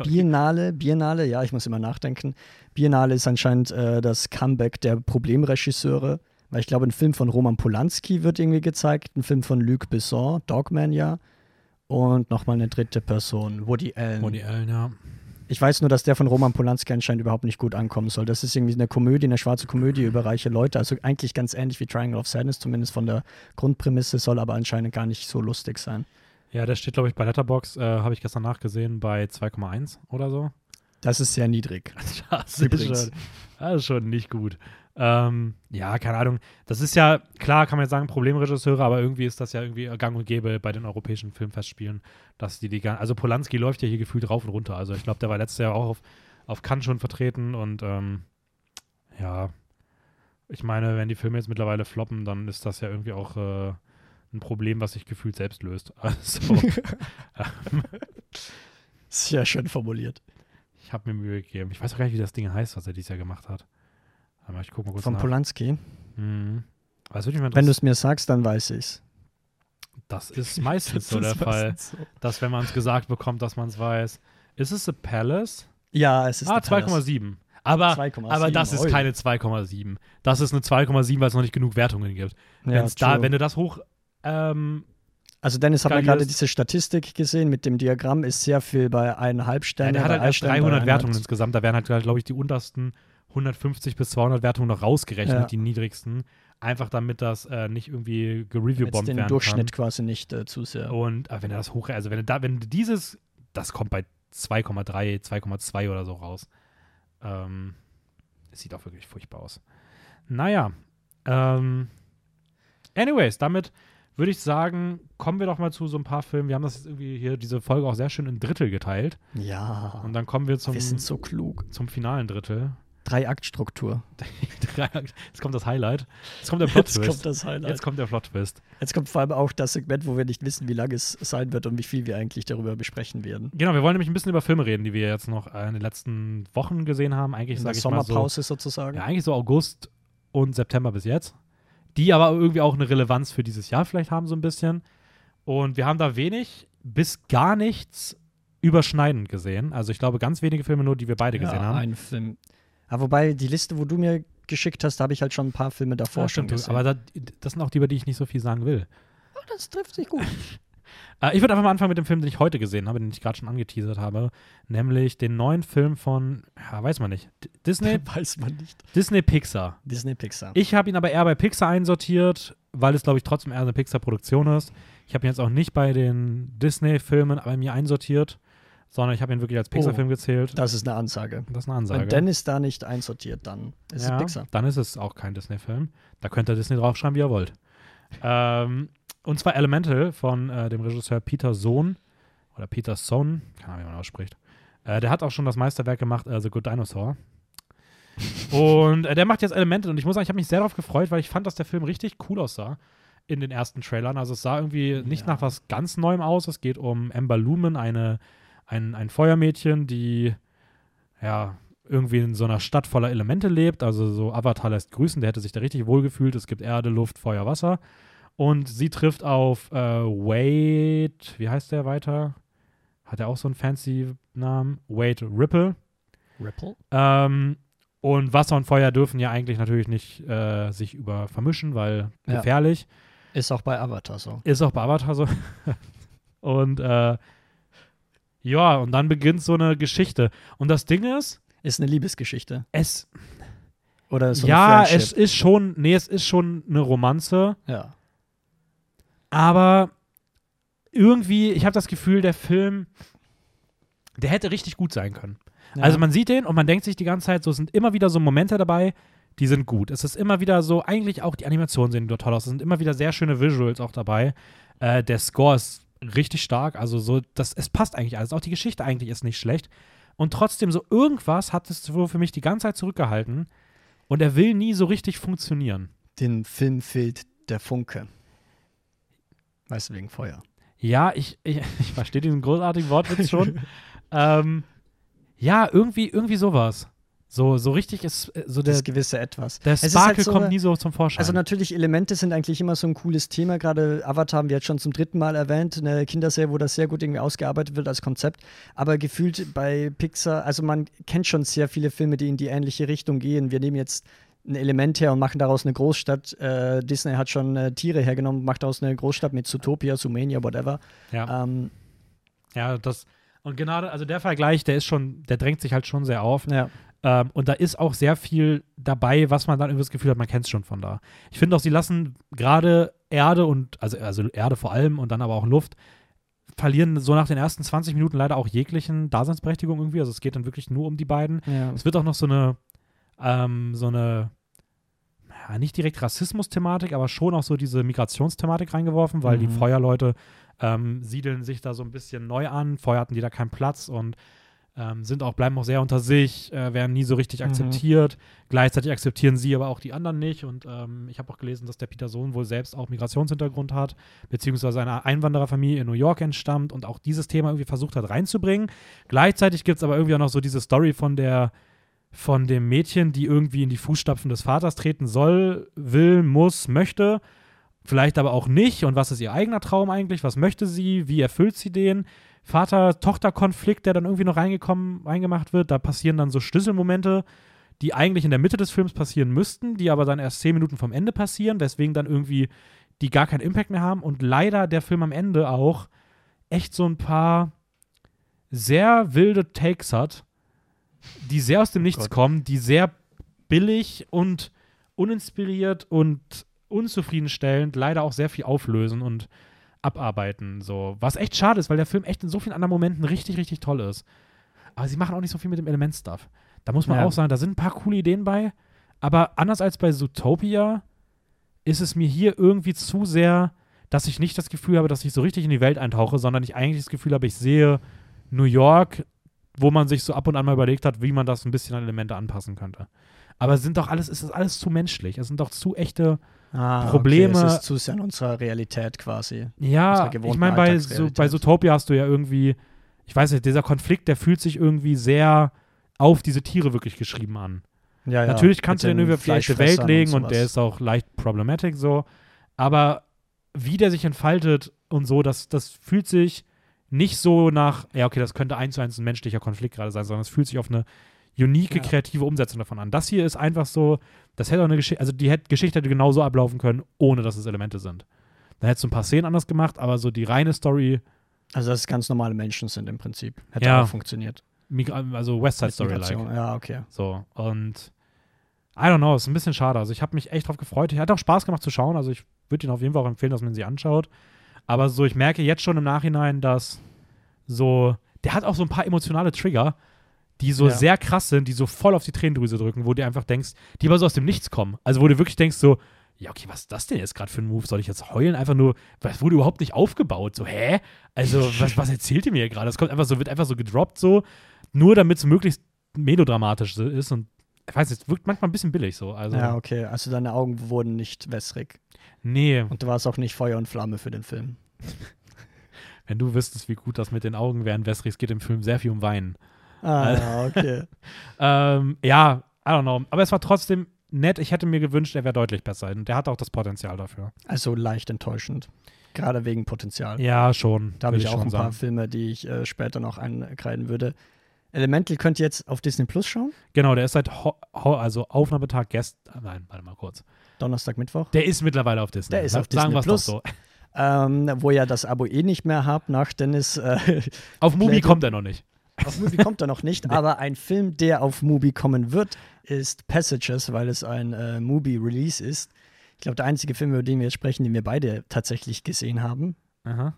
Speaker 2: Biennale, Biennale, ja, ich muss immer nachdenken. Biennale ist anscheinend äh, das Comeback der Problemregisseure, weil ich glaube, ein Film von Roman Polanski wird irgendwie gezeigt, ein Film von Luc Besson, Dogman ja, und nochmal eine dritte Person, Woody Allen.
Speaker 1: Woody Allen, ja.
Speaker 2: Ich weiß nur, dass der von Roman Polanski anscheinend überhaupt nicht gut ankommen soll. Das ist irgendwie eine Komödie, eine schwarze Komödie über reiche Leute. Also eigentlich ganz ähnlich wie Triangle of Sadness, zumindest von der Grundprämisse, soll aber anscheinend gar nicht so lustig sein.
Speaker 1: Ja, der steht, glaube ich, bei Letterbox, äh, habe ich gestern nachgesehen, bei 2,1 oder so.
Speaker 2: Das ist sehr niedrig.
Speaker 1: Das ist, schon, das ist schon nicht gut. Ähm, ja, keine Ahnung. Das ist ja, klar kann man jetzt sagen, Problemregisseure, aber irgendwie ist das ja irgendwie gang und gäbe bei den europäischen Filmfestspielen, dass die die Also Polanski läuft ja hier gefühlt rauf und runter. Also ich glaube, der war letztes Jahr auch auf, auf Cannes schon vertreten und ähm, ja, ich meine, wenn die Filme jetzt mittlerweile floppen, dann ist das ja irgendwie auch äh, ein Problem, was sich gefühlt selbst löst. Also, ähm,
Speaker 2: Sehr schön formuliert.
Speaker 1: Ich habe mir Mühe gegeben. Ich weiß auch gar nicht, wie das Ding heißt, was er dieses Jahr gemacht hat. Aber ich gucke mal kurz
Speaker 2: Von
Speaker 1: nach.
Speaker 2: Polanski.
Speaker 1: Mhm. Es mal
Speaker 2: Wenn du es mir sagst, dann weiß ich's.
Speaker 1: Das ist meistens so der Fall, dass wenn man es gesagt bekommt, dass man es weiß. Ist es The Palace?
Speaker 2: Ja, es ist
Speaker 1: ah,
Speaker 2: der Palace.
Speaker 1: 2,7. Aber,
Speaker 2: 2,7,
Speaker 1: aber das ist keine 2,7. Das ist eine 2,7, weil es noch nicht genug Wertungen gibt.
Speaker 2: Ja,
Speaker 1: da, wenn du das hoch. Ähm,
Speaker 2: Also Dennis hat mir gerade diese Statistik gesehen mit dem Diagramm, ist sehr viel bei eineinhalb
Speaker 1: ja,
Speaker 2: Sternen.
Speaker 1: der hat halt erst
Speaker 2: Stern, bei
Speaker 1: 300
Speaker 2: eineinhalb.
Speaker 1: Wertungen insgesamt. Da werden halt, glaube ich, die untersten 150 bis 200 Wertungen noch rausgerechnet,
Speaker 2: Ja.
Speaker 1: die niedrigsten. Einfach damit das äh, nicht irgendwie gereviewbombt
Speaker 2: den
Speaker 1: werden
Speaker 2: Durchschnitt
Speaker 1: kann.
Speaker 2: quasi nicht äh, zu sehr.
Speaker 1: Und wenn er das hoch, also wenn du da, wenn dieses, das kommt bei 2,3, 2,2 oder so raus. Ähm, es sieht auch wirklich furchtbar aus. Naja, ähm, anyways, damit würde ich sagen, kommen wir doch mal zu so ein paar Filmen. Wir haben das jetzt irgendwie hier, diese Folge auch sehr schön in Drittel geteilt.
Speaker 2: Ja,
Speaker 1: Und dann kommen wir zum,
Speaker 2: wir sind so klug.
Speaker 1: zum finalen Drittel.
Speaker 2: Drei-Akt-Struktur.
Speaker 1: Jetzt kommt das Highlight. Jetzt kommt der
Speaker 2: Jetzt
Speaker 1: Plot-Twist.
Speaker 2: kommt das Highlight.
Speaker 1: Jetzt kommt der Plot-Twist.
Speaker 2: Jetzt kommt vor allem auch das Segment, wo wir nicht wissen, wie lange es sein wird und wie viel wir eigentlich darüber besprechen werden.
Speaker 1: Genau, wir wollen nämlich ein bisschen über Filme reden, die wir jetzt noch äh, in den letzten Wochen gesehen haben. Eigentlich
Speaker 2: In der
Speaker 1: sage ich mal so.
Speaker 2: Sommerpause sozusagen.
Speaker 1: Ja, eigentlich so August und September bis jetzt. Die aber irgendwie auch eine Relevanz für dieses Jahr vielleicht haben, so ein bisschen. Und wir haben da wenig bis gar nichts überschneidend gesehen. Also ich glaube, ganz wenige Filme nur, die wir beide gesehen
Speaker 2: ja,
Speaker 1: haben.
Speaker 2: ein Film. Aber wobei die Liste, wo du mir geschickt hast, da habe ich halt schon ein paar Filme davor
Speaker 1: Ja,
Speaker 2: schon gesehen.
Speaker 1: aber da, das sind auch die, über die ich nicht so viel sagen will.
Speaker 2: Oh, das trifft sich gut.
Speaker 1: Äh, ich würde einfach mal anfangen mit dem Film, den ich heute gesehen habe, den ich gerade schon angeteasert habe. Nämlich den neuen Film von, ja, weiß man nicht, D Disney,
Speaker 2: Weiß man nicht.
Speaker 1: Disney Pixar.
Speaker 2: Disney Pixar.
Speaker 1: Ich habe ihn aber eher bei Pixar einsortiert, weil es, glaube ich, trotzdem eher eine Pixar-Produktion ist. Ich habe ihn jetzt auch nicht bei den Disney-Filmen bei mir einsortiert, sondern ich habe ihn wirklich als Pixar-Film gezählt.
Speaker 2: Das ist eine Ansage.
Speaker 1: Das ist eine Ansage.
Speaker 2: Wenn Dennis da nicht einsortiert, dann ist
Speaker 1: ja,
Speaker 2: es Pixar.
Speaker 1: Dann ist es auch kein Disney-Film. Da könnt ihr Disney draufschreiben, wie ihr wollt. Ähm, und zwar Elemental von äh, dem Regisseur Peter Sohn oder Peter Sohn, keine Ahnung, wie man ausspricht. Äh, der hat auch schon das Meisterwerk gemacht, äh, The Good Dinosaur. und äh, der macht jetzt Elemental und ich muss sagen, ich habe mich sehr darauf gefreut, weil ich fand, dass der Film richtig cool aussah in den ersten Trailern. Also es sah irgendwie nicht
Speaker 2: Ja.
Speaker 1: nach was ganz Neuem aus. Es geht um Amber Lumen, eine, ein, ein Feuermädchen, die ja irgendwie in so einer Stadt voller Elemente lebt. Also so Avatar lässt grüßen, der hätte sich da richtig wohlgefühlt. Es gibt Erde, Luft, Feuer, Wasser. Und sie trifft auf äh, Wade, wie heißt der weiter? Hat er auch so einen fancy Namen? Wade Ripple.
Speaker 2: Ripple?
Speaker 1: Ähm, und Wasser und Feuer dürfen ja eigentlich natürlich nicht äh, sich über vermischen, weil
Speaker 2: Ja.
Speaker 1: gefährlich.
Speaker 2: Ist auch bei Avatar so.
Speaker 1: Ist auch bei Avatar so. und äh, ja, und dann beginnt so eine Geschichte. Und das Ding ist,
Speaker 2: Ist eine Liebesgeschichte.
Speaker 1: es,
Speaker 2: Oder so
Speaker 1: ja, es ist schon, nee, es ist schon eine Romanze,
Speaker 2: Ja.
Speaker 1: Aber irgendwie, ich habe das Gefühl, der Film, der hätte richtig gut sein können.
Speaker 2: ja.
Speaker 1: Also man sieht den und man denkt sich die ganze Zeit, so sind immer wieder so Momente dabei, die sind gut. Es ist immer wieder so, eigentlich auch die Animationen sehen dort toll aus. Es sind immer wieder sehr schöne Visuals auch dabei. Äh, der Score ist richtig stark, also so, das, es passt eigentlich alles. Auch die Geschichte eigentlich ist nicht schlecht. Und trotzdem, so irgendwas hat es für mich die ganze Zeit zurückgehalten. Und er will nie so richtig funktionieren.
Speaker 2: Den Film fehlt der Funke. Weißt du, wegen Feuer.
Speaker 1: Ja, ich, ich, ich verstehe diesen großartigen Wortwitz schon. ähm, ja, irgendwie, irgendwie sowas. So, so richtig ist äh, so der,
Speaker 2: das gewisse Etwas.
Speaker 1: der Sparkle
Speaker 2: halt so-
Speaker 1: kommt nie so zum Vorschein.
Speaker 2: Also natürlich, Elemente sind eigentlich immer so ein cooles Thema. Gerade Avatar haben wir jetzt schon zum dritten Mal erwähnt. Eine Kinderserie, wo das sehr gut irgendwie ausgearbeitet wird als Konzept. Aber gefühlt bei Pixar, also man kennt schon sehr viele Filme, die in die ähnliche Richtung gehen. Wir nehmen jetzt ein Element her und machen daraus eine Großstadt. Äh, Disney hat schon äh, Tiere hergenommen, macht daraus eine Großstadt mit Zootopia, Sumania, whatever.
Speaker 1: ja.
Speaker 2: Ähm,
Speaker 1: Ja, das. Und genau, also der Vergleich, der ist schon, der drängt sich halt schon sehr auf.
Speaker 2: ja.
Speaker 1: Ähm, und da ist auch sehr viel dabei, was man dann irgendwie das Gefühl hat, man kennt es schon von da. Ich finde auch, sie lassen gerade Erde und, also, also Erde vor allem und dann aber auch Luft, verlieren so nach den ersten 20 Minuten leider auch jeglichen Daseinsberechtigung irgendwie. Also es geht dann wirklich nur um die beiden.
Speaker 2: Ja.
Speaker 1: Es wird auch noch so eine, ähm, so eine, ja, nicht direkt Rassismus-Thematik, aber schon auch so diese Migrationsthematik reingeworfen, weil die
Speaker 2: Mhm.
Speaker 1: Feuerleute ähm, siedeln sich da so ein bisschen neu an. Vorher hatten die da keinen Platz und ähm, sind auch, bleiben auch sehr unter sich, äh, werden nie so richtig
Speaker 2: Mhm.
Speaker 1: akzeptiert. Gleichzeitig akzeptieren sie aber auch die anderen nicht. Und ähm, ich habe auch gelesen, dass der Peter Sohn wohl selbst auch Migrationshintergrund hat, beziehungsweise einer Einwandererfamilie in New York entstammt und auch dieses Thema irgendwie versucht hat reinzubringen. Gleichzeitig gibt es aber irgendwie auch noch so diese Story von der von dem Mädchen, die irgendwie in die Fußstapfen des Vaters treten soll, will, muss, möchte, vielleicht aber auch nicht. Und was ist ihr eigener Traum eigentlich? Was möchte sie? Wie erfüllt sie den? Vater-Tochter-Konflikt, der dann irgendwie noch reingekommen, reingemacht wird. Da passieren dann so Schlüsselmomente, die eigentlich in der Mitte des Films passieren müssten, die aber dann erst zehn Minuten vom Ende passieren, weswegen dann irgendwie die gar keinen Impact mehr haben. Und leider der Film am Ende auch echt so ein paar sehr wilde Takes hat, die sehr aus dem Nichts
Speaker 2: Gott.
Speaker 1: kommen, die sehr billig und uninspiriert und unzufriedenstellend leider auch sehr viel auflösen und abarbeiten. So. Was echt schade ist, weil der Film echt in so vielen anderen Momenten richtig, richtig toll ist. Aber sie machen auch nicht so viel mit dem Element-Stuff. Da muss man
Speaker 2: Ja.
Speaker 1: auch sagen, da sind ein paar coole Ideen bei. Aber anders als bei Zootopia ist es mir hier irgendwie zu sehr, dass ich nicht das Gefühl habe, dass ich so richtig in die Welt eintauche, sondern ich eigentlich das Gefühl habe, ich sehe New York, wo man sich so ab und an mal überlegt hat, wie man das ein bisschen an Elemente anpassen könnte. Aber es sind doch alles, es ist alles zu menschlich. Es sind doch zu echte
Speaker 2: Ah,
Speaker 1: Probleme-
Speaker 2: Okay, es ist zu sehr in unserer Realität quasi.
Speaker 1: Ja, ich meine, bei, so, bei Zootopia hast du ja irgendwie, ich weiß nicht, dieser Konflikt, der fühlt sich irgendwie sehr auf diese Tiere wirklich geschrieben an.
Speaker 2: Ja, ja,
Speaker 1: Natürlich kannst du den irgendwie auf die echte Welt legen und,
Speaker 2: sowas.
Speaker 1: der ist auch leicht problematic so. Aber wie der sich entfaltet und so, das, das fühlt sich nicht so nach, ja, okay, das könnte eins zu eins ein menschlicher Konflikt gerade sein, sondern es fühlt sich auf eine unique,
Speaker 2: Ja.
Speaker 1: kreative Umsetzung davon an. Das hier ist einfach so, das hätte auch eine Geschichte, also die hätte, Geschichte hätte genauso ablaufen können, ohne dass es Elemente sind. Dann hättest du ein paar Szenen anders gemacht, aber so die reine Story,
Speaker 2: Also, dass es ganz normale Menschen sind im Prinzip. Hätte
Speaker 1: Ja.
Speaker 2: auch funktioniert.
Speaker 1: Migra also West Side Story like.
Speaker 2: Ja, okay.
Speaker 1: So, und I don't know, ist ein bisschen schade. Also ich habe mich echt drauf gefreut. Ich hatte auch Spaß gemacht zu schauen. Also ich würde Ihnen auf jeden Fall auch empfehlen, dass man sie anschaut. Aber so, ich merke jetzt schon im Nachhinein, dass so, der hat auch so ein paar emotionale Trigger, die so
Speaker 2: Ja.
Speaker 1: sehr krass sind, die so voll auf die Tränendrüse drücken, wo du einfach denkst, die aber so aus dem Nichts kommen. Also wo du wirklich denkst so, ja, okay, was ist das denn jetzt gerade für ein Move? Soll ich jetzt heulen? Einfach nur, was wurde überhaupt nicht aufgebaut? So, hä? Also, was, was erzählt ihr mir gerade? Das kommt einfach so, wird einfach so gedroppt, so, nur damit es möglichst melodramatisch ist und ich weiß nicht, es wirkt manchmal ein bisschen billig so. Also,
Speaker 2: Ja, okay. Also, deine Augen wurden nicht wässrig.
Speaker 1: nee,
Speaker 2: Und du warst auch nicht Feuer und Flamme für den Film.
Speaker 1: wenn du wüsstest, wie gut das mit den Augen wäre in Westrig, es geht im Film sehr viel um Weinen.
Speaker 2: Ah, ja, okay.
Speaker 1: Ähm, ja, I don't know. Aber es war trotzdem nett. Ich hätte mir gewünscht, er wäre deutlich besser. Und der hat auch das Potenzial dafür.
Speaker 2: Also leicht enttäuschend. Gerade wegen Potenzial.
Speaker 1: Ja, schon.
Speaker 2: Da habe ich auch ein paar
Speaker 1: sagen.
Speaker 2: Filme, die ich äh, später noch einkreiden würde. Elemental könnt ihr jetzt auf Disney Plus schauen.
Speaker 1: Genau, der ist seit ho ho also Aufnahmetag gestern. Nein, warte mal kurz.
Speaker 2: Donnerstag, Mittwoch.
Speaker 1: Der ist mittlerweile auf Disney.
Speaker 2: Der ist auf
Speaker 1: Sagen
Speaker 2: Disney Plus.
Speaker 1: Doch so.
Speaker 2: Ähm, wo ihr das Abo eh nicht mehr habt nach Dennis. Äh,
Speaker 1: Auf Mubi kommt er noch nicht.
Speaker 2: auf Mubi kommt er noch nicht, aber ein Film, der auf Mubi kommen wird, ist Passages, weil es ein äh, Mubi-Release ist. Ich glaube, der einzige Film, über den wir jetzt sprechen, den wir beide tatsächlich gesehen haben.
Speaker 1: Aha.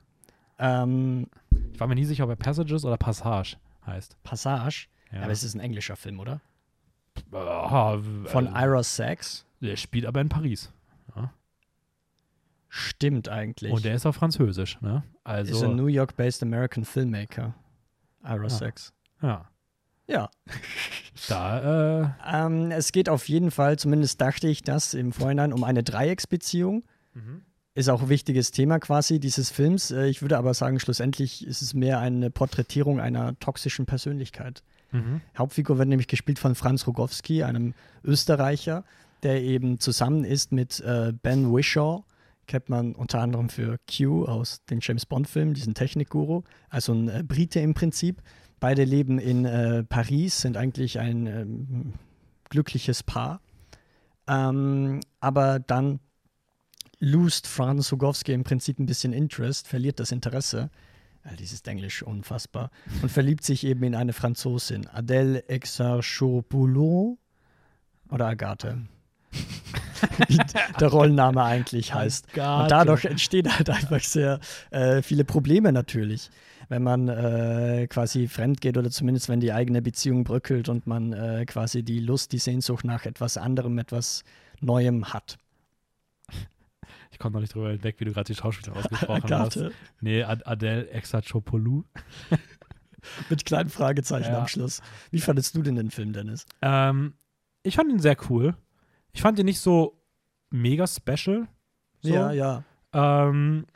Speaker 2: Ähm,
Speaker 1: Ich war mir nie sicher, ob er Passages oder Passage heißt.
Speaker 2: Passage.
Speaker 1: Ja.
Speaker 2: Aber es ist ein englischer Film, oder?
Speaker 1: Ah,
Speaker 2: Von
Speaker 1: äh,
Speaker 2: Ira Sachs.
Speaker 1: Der spielt aber in Paris.
Speaker 2: Stimmt eigentlich.
Speaker 1: Und der ist auf Französisch, ne?
Speaker 2: ist
Speaker 1: Also,
Speaker 2: ein New York-based American Filmmaker. Ira
Speaker 1: Ah.
Speaker 2: Sachs.
Speaker 1: ja.
Speaker 2: Ja.
Speaker 1: Da, äh,
Speaker 2: Ähm, es geht auf jeden Fall, zumindest dachte ich das im Vorhinein, um eine Dreiecksbeziehung.
Speaker 1: mhm.
Speaker 2: Ist auch ein wichtiges Thema quasi dieses Films. Äh, Ich würde aber sagen, schlussendlich ist es mehr eine Porträtierung einer toxischen Persönlichkeit.
Speaker 1: Mhm.
Speaker 2: Hauptfigur wird nämlich gespielt von Franz Rogowski, einem Österreicher, der eben zusammen ist mit äh, Ben Wishaw. Kennt man unter anderem für Q aus den James Bond-Filmen, diesen Technikguru. Also ein äh, Brite im Prinzip. Beide leben in äh, Paris, sind eigentlich ein ähm, glückliches Paar. Ähm, aber dann lost Franz Rogowski im Prinzip ein bisschen Interest, verliert das Interesse. Ja, dieses Englisch unfassbar. Und verliebt sich eben in eine Franzosin, Adèle Exarchopoulou oder Agathe. wie der Rollenname eigentlich heißt.
Speaker 1: Gott,
Speaker 2: Und dadurch entstehen halt einfach sehr äh, viele Probleme natürlich. Wenn man äh, quasi fremd geht oder zumindest wenn die eigene Beziehung bröckelt und man äh, quasi die Lust, die Sehnsucht nach etwas anderem, etwas Neuem hat.
Speaker 1: Ich komme noch nicht drüber hinweg, wie du gerade die Schauspieler ausgesprochen hast.
Speaker 2: Agathe.
Speaker 1: Nee, Ad Adele Exarchopoulou.
Speaker 2: Mit kleinen Fragezeichen
Speaker 1: Ja.
Speaker 2: am Schluss. Wie fandest du denn den Film, Dennis?
Speaker 1: Ähm, ich fand ihn sehr cool. Ich fand ihn nicht so mega special. So.
Speaker 2: Ja, ja.
Speaker 1: Ähm,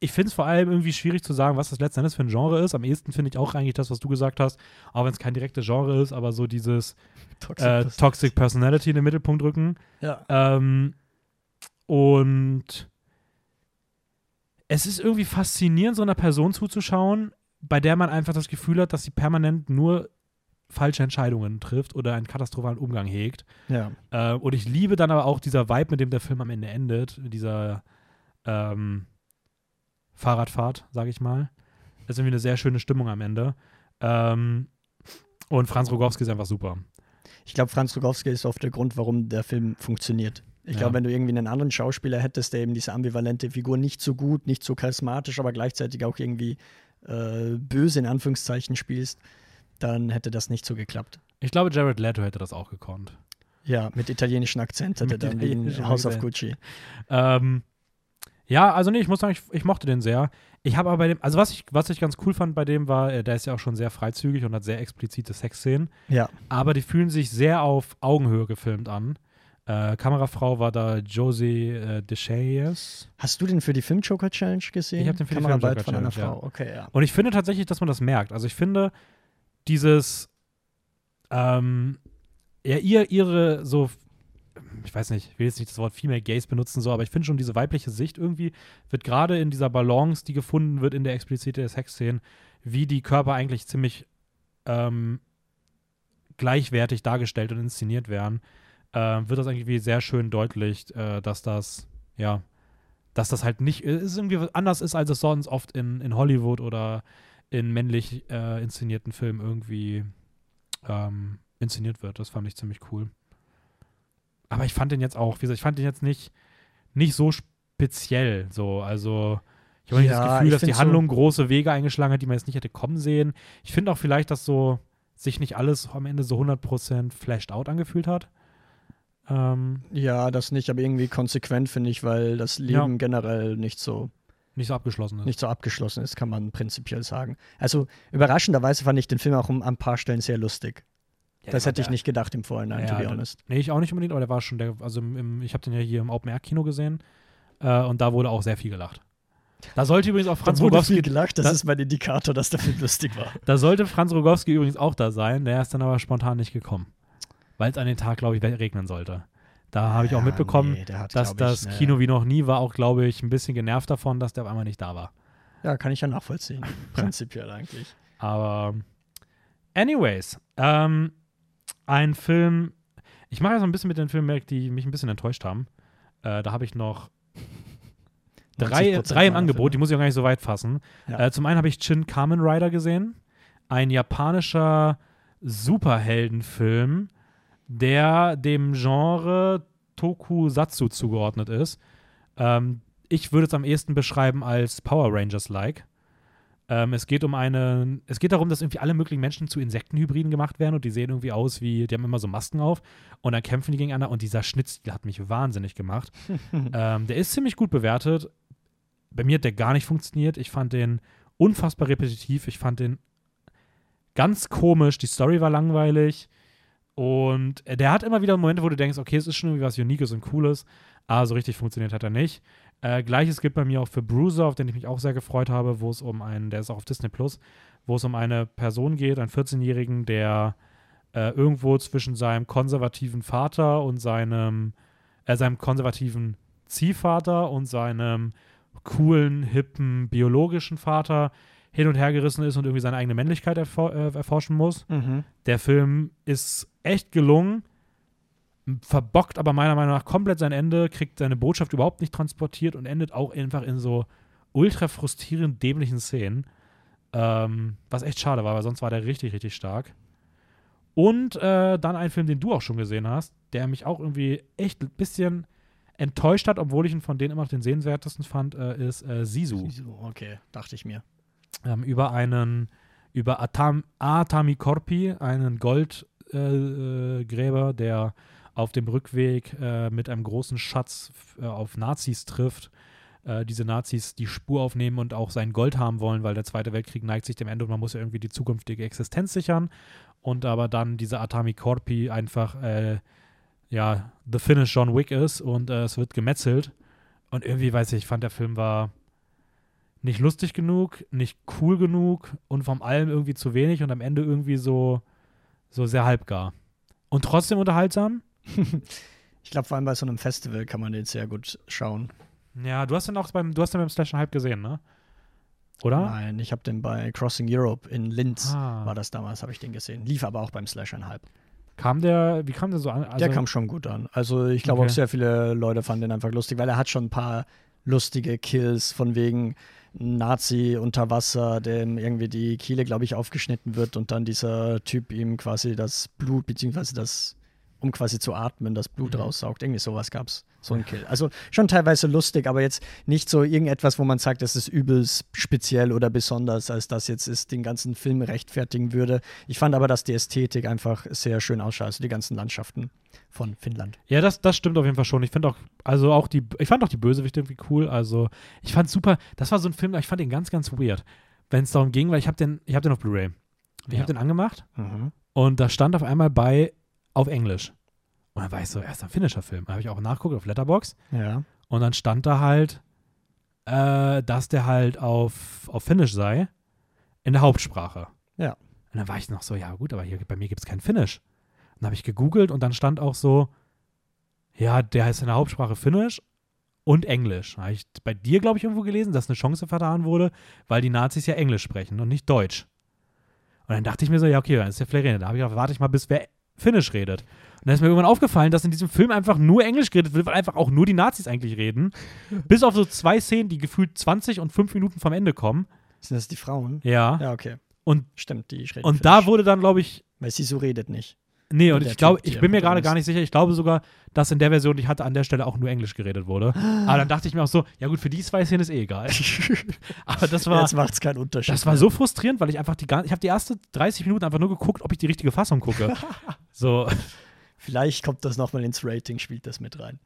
Speaker 1: ich finde es vor allem irgendwie schwierig zu sagen, was das letzten Endes für ein Genre ist. Am ehesten finde ich auch eigentlich das, was du gesagt hast, auch wenn es kein direktes Genre ist, aber so dieses
Speaker 2: Toxic
Speaker 1: äh, Toxic Personality in den Mittelpunkt rücken.
Speaker 2: Ja.
Speaker 1: Ähm, und es ist irgendwie faszinierend, so einer Person zuzuschauen, bei der man einfach das Gefühl hat, dass sie permanent nur falsche Entscheidungen trifft oder einen katastrophalen Umgang hegt.
Speaker 2: ja.
Speaker 1: Äh, und ich liebe dann aber auch dieser Vibe, mit dem der Film am Ende endet, dieser ähm, Fahrradfahrt, sage ich mal. Das ist irgendwie eine sehr schöne Stimmung am Ende. Ähm, und Franz Rogowski ist einfach super.
Speaker 2: Ich glaube, Franz Rogowski ist oft der Grund, warum der Film funktioniert. Ich
Speaker 1: Ja.
Speaker 2: glaube, wenn du irgendwie einen anderen Schauspieler hättest, der eben diese ambivalente Figur nicht so gut, nicht so charismatisch, aber gleichzeitig auch irgendwie äh, böse in Anführungszeichen spielst, dann hätte das nicht so geklappt.
Speaker 1: Ich glaube, Jared Leto hätte das auch gekonnt.
Speaker 2: Ja, mit italienischen Akzent hätte dann
Speaker 1: italienischem
Speaker 2: House of. Gucci.
Speaker 1: Ähm, ja, also nee, ich muss sagen, ich, ich mochte den sehr. Ich habe aber bei dem, also was ich, was ich ganz cool fand bei dem war, äh, der ist ja auch schon sehr freizügig und hat sehr explizite Sexszenen,
Speaker 2: Ja,
Speaker 1: aber die fühlen sich sehr auf Augenhöhe gefilmt an. Äh, Kamerafrau war da Josie äh, Deschayes.
Speaker 2: Hast du den für die Film-Joker Challenge gesehen?
Speaker 1: Ich hab den für die
Speaker 2: Kameraarbeit
Speaker 1: Film-Joker
Speaker 2: von einer
Speaker 1: Challenge,
Speaker 2: Frau. Okay, ja.
Speaker 1: Und ich finde tatsächlich, dass man das merkt. Also ich finde, dieses, ähm, ja, ihr, ihre so, ich weiß nicht, ich will jetzt nicht das Wort Female Gaze benutzen, so, aber ich finde schon diese weibliche Sicht irgendwie wird gerade in dieser Balance, die gefunden wird in der Explizität der Sexszenen, wie die Körper eigentlich ziemlich ähm, gleichwertig dargestellt und inszeniert werden, wird das irgendwie sehr schön deutlich, äh, dass das, ja, dass das halt nicht, es ist irgendwie anders ist, als es sonst oft in, in Hollywood oder in männlich äh, inszenierten Filmen irgendwie ähm, inszeniert wird. Das fand ich ziemlich cool. Aber ich fand den jetzt auch, wie gesagt, ich fand den jetzt nicht, nicht so speziell. So, also ich habe nicht
Speaker 2: Ja,
Speaker 1: das Gefühl, dass die
Speaker 2: find so-
Speaker 1: Handlung große Wege eingeschlagen hat, die man jetzt nicht hätte kommen sehen. Ich finde auch vielleicht, dass so sich nicht alles am Ende so 100% flashed out angefühlt hat. Ähm,
Speaker 2: Ja, das nicht, aber irgendwie konsequent finde ich, weil das Leben generell nicht so,
Speaker 1: nicht so abgeschlossen ist.
Speaker 2: nicht so abgeschlossen ist, kann man prinzipiell sagen. Also überraschenderweise fand ich den Film auch um ein paar Stellen sehr lustig.
Speaker 1: Ja,
Speaker 2: das hätte ich nicht gedacht im Vorhinein,
Speaker 1: Ja,
Speaker 2: to be honest.
Speaker 1: Nee, ich auch nicht unbedingt, aber der war schon der, also im, im, ich habe den ja hier im Open Air Kino gesehen äh, und da wurde auch sehr viel gelacht. Da sollte übrigens auch Franz
Speaker 2: da wurde
Speaker 1: Rogowski,
Speaker 2: viel gelacht, das
Speaker 1: das-
Speaker 2: ist mein Indikator, dass der Film lustig war.
Speaker 1: da sollte Franz Rogowski übrigens auch da sein, der ist dann aber spontan nicht gekommen, weil es an den Tag, glaube ich, regnen sollte. Da habe ich auch
Speaker 2: Ja,
Speaker 1: mitbekommen,
Speaker 2: nee, hat,
Speaker 1: dass
Speaker 2: ich,
Speaker 1: das
Speaker 2: ne-
Speaker 1: Kino wie noch nie war, auch, glaube ich, ein bisschen genervt davon, dass der auf einmal nicht da war.
Speaker 2: Ja, kann ich ja nachvollziehen. Prinzipiell eigentlich.
Speaker 1: Aber anyways, ähm, ein Film, ich mache ja so ein bisschen mit den Filmen, weg, die mich ein bisschen enttäuscht haben. Äh, da habe ich noch drei,
Speaker 2: 90%
Speaker 1: drei im Angebot, die
Speaker 2: Filme.
Speaker 1: muss ich auch gar nicht so weit fassen.
Speaker 2: Ja.
Speaker 1: Äh, zum einen habe ich Shin Kamen Rider gesehen, ein japanischer Superheldenfilm, der dem Genre Tokusatsu zugeordnet ist. Ähm, ich würde es am ehesten beschreiben als Power Rangers-like. Ähm, es geht um eine, es geht darum, dass irgendwie alle möglichen Menschen zu Insektenhybriden gemacht werden und die sehen irgendwie aus wie, die haben immer so Masken auf und dann kämpfen die gegeneinander und dieser Schnittstil hat mich wahnsinnig gemacht. ähm, der ist ziemlich gut bewertet. Bei mir hat der gar nicht funktioniert. Ich fand den unfassbar repetitiv. Ich fand den ganz komisch. Die Story war langweilig. Und der hat immer wieder Momente, wo du denkst, okay, es ist schon irgendwie was Uniques und Cooles, aber so richtig funktioniert hat er nicht. Äh, Gleiches gilt bei mir auch für Bruiser, auf den ich mich auch sehr gefreut habe, wo es um einen, der ist auch auf Disney Plus, wo es um eine Person geht, einen 14-Jährigen, der äh, irgendwo zwischen seinem konservativen Vater und seinem, äh, seinem konservativen Ziehvater und seinem coolen, hippen, biologischen Vater hin und her gerissen ist und irgendwie seine eigene Männlichkeit erfor äh, erforschen muss.
Speaker 2: Mhm.
Speaker 1: Der Film ist echt gelungen, verbockt aber meiner Meinung nach komplett sein Ende, kriegt seine Botschaft überhaupt nicht transportiert und endet auch einfach in so ultra frustrierend dämlichen Szenen. Ähm, was echt schade war, weil sonst war der richtig, richtig stark. Und äh, dann ein Film, den du auch schon gesehen hast, der mich auch irgendwie echt ein bisschen enttäuscht hat, obwohl ich ihn von denen immer noch den sehenswertesten fand, äh, ist äh, Sisu.
Speaker 2: Sisu, okay, dachte ich mir.
Speaker 1: Ähm, über einen, über Atam, Atami Korpi, einen Goldgräber, äh, der auf dem Rückweg äh, mit einem großen Schatz äh, auf Nazis trifft. Äh, diese Nazis die Spur aufnehmen und auch sein Gold haben wollen, weil der Zweite Weltkrieg neigt sich dem Ende und man muss ja irgendwie die zukünftige Existenz sichern. Und aber dann dieser Atami Korpi einfach ja, The Finish John Wick ist und äh, es wird gemetzelt. Und irgendwie, weiß ich, ich fand der Film war nicht lustig genug, nicht cool genug und vom allem irgendwie zu wenig und am Ende irgendwie so, so sehr halbgar. Und trotzdem unterhaltsam.
Speaker 2: ich glaube, vor allem bei so einem Festival kann man den sehr gut schauen.
Speaker 1: Ja, du hast den auch beim, du hast den beim Slash Hype gesehen, ne? Oder?
Speaker 2: Nein, ich habe den bei Crossing Europe in Linz, ah. war das damals, habe ich den gesehen. Lief aber auch beim Slash Hype.
Speaker 1: Kam der, wie kam der so an?
Speaker 2: Also der kam schon gut an. Also ich glaube okay. auch sehr viele Leute fanden den einfach lustig, weil er hat schon ein paar lustige Kills von wegen Nazi unter Wasser, dem irgendwie die Kehle, glaube ich, aufgeschnitten wird und dann dieser Typ ihm quasi das Blut, beziehungsweise das um quasi zu atmen, das Blut mhm. raussaugt. Irgendwie sowas gab es. So ein Kill. Also schon teilweise lustig, aber jetzt nicht so irgendetwas, wo man sagt, das ist übelst speziell oder besonders, als das jetzt ist, den ganzen Film rechtfertigen würde. Ich fand aber, dass die Ästhetik einfach sehr schön ausschaut, also die ganzen Landschaften von Finnland.
Speaker 1: Ja, das, das stimmt auf jeden Fall schon. Ich finde auch, also auch die, ich fand auch die Bösewichte irgendwie cool. Also ich fand super, das war so ein Film, ich fand den ganz, ganz weird, wenn es darum ging, weil ich habe den, ich habe den auf Blu-ray. Ich ja. habe den angemacht mhm. und da stand auf einmal bei auf Englisch. Und dann war ich so, erst ein finnischer Film. Dann habe ich auch nachgeguckt auf Letterbox.
Speaker 2: Ja.
Speaker 1: Und dann stand da halt, äh, dass der halt auf, auf Finnisch sei, in der Hauptsprache.
Speaker 2: Ja.
Speaker 1: Und dann war ich noch so, ja gut, aber hier bei mir gibt es kein Finnisch. Und dann habe ich gegoogelt und dann stand auch so, ja, der heißt in der Hauptsprache Finnisch und Englisch. Da habe ich bei dir, glaube ich, irgendwo gelesen, dass eine Chance vertan wurde, weil die Nazis ja Englisch sprechen und nicht Deutsch. Und dann dachte ich mir so, ja, okay, dann ist der vielleicht Da habe ich gedacht, warte ich mal, bis wer Finnisch redet. Und dann ist mir irgendwann aufgefallen, dass in diesem Film einfach nur Englisch geredet wird, weil einfach auch nur die Nazis eigentlich reden. Bis auf so zwei Szenen, die gefühlt 20 und 5 Minuten vom Ende kommen.
Speaker 2: Sind das die Frauen?
Speaker 1: Ja.
Speaker 2: Ja, okay.
Speaker 1: Und,
Speaker 2: Stimmt, die reden
Speaker 1: Und da wurde dann, glaube ich.
Speaker 2: Weil sie so redet nicht.
Speaker 1: Nee, und ich glaube, ich bin mir gerade gar nicht sicher. Ich glaube sogar, dass in der Version, die ich hatte, an der Stelle auch nur Englisch geredet wurde. Aber dann dachte ich mir auch so, ja gut, für die zwei Szenen ist eh egal. Aber das war.
Speaker 2: Jetzt macht es keinen Unterschied.
Speaker 1: Das war so frustrierend, weil ich einfach die ganze. Ich habe die ersten 30 Minuten einfach nur geguckt, ob ich die richtige Fassung gucke. so.
Speaker 2: Vielleicht kommt das nochmal ins Rating, spielt das mit rein.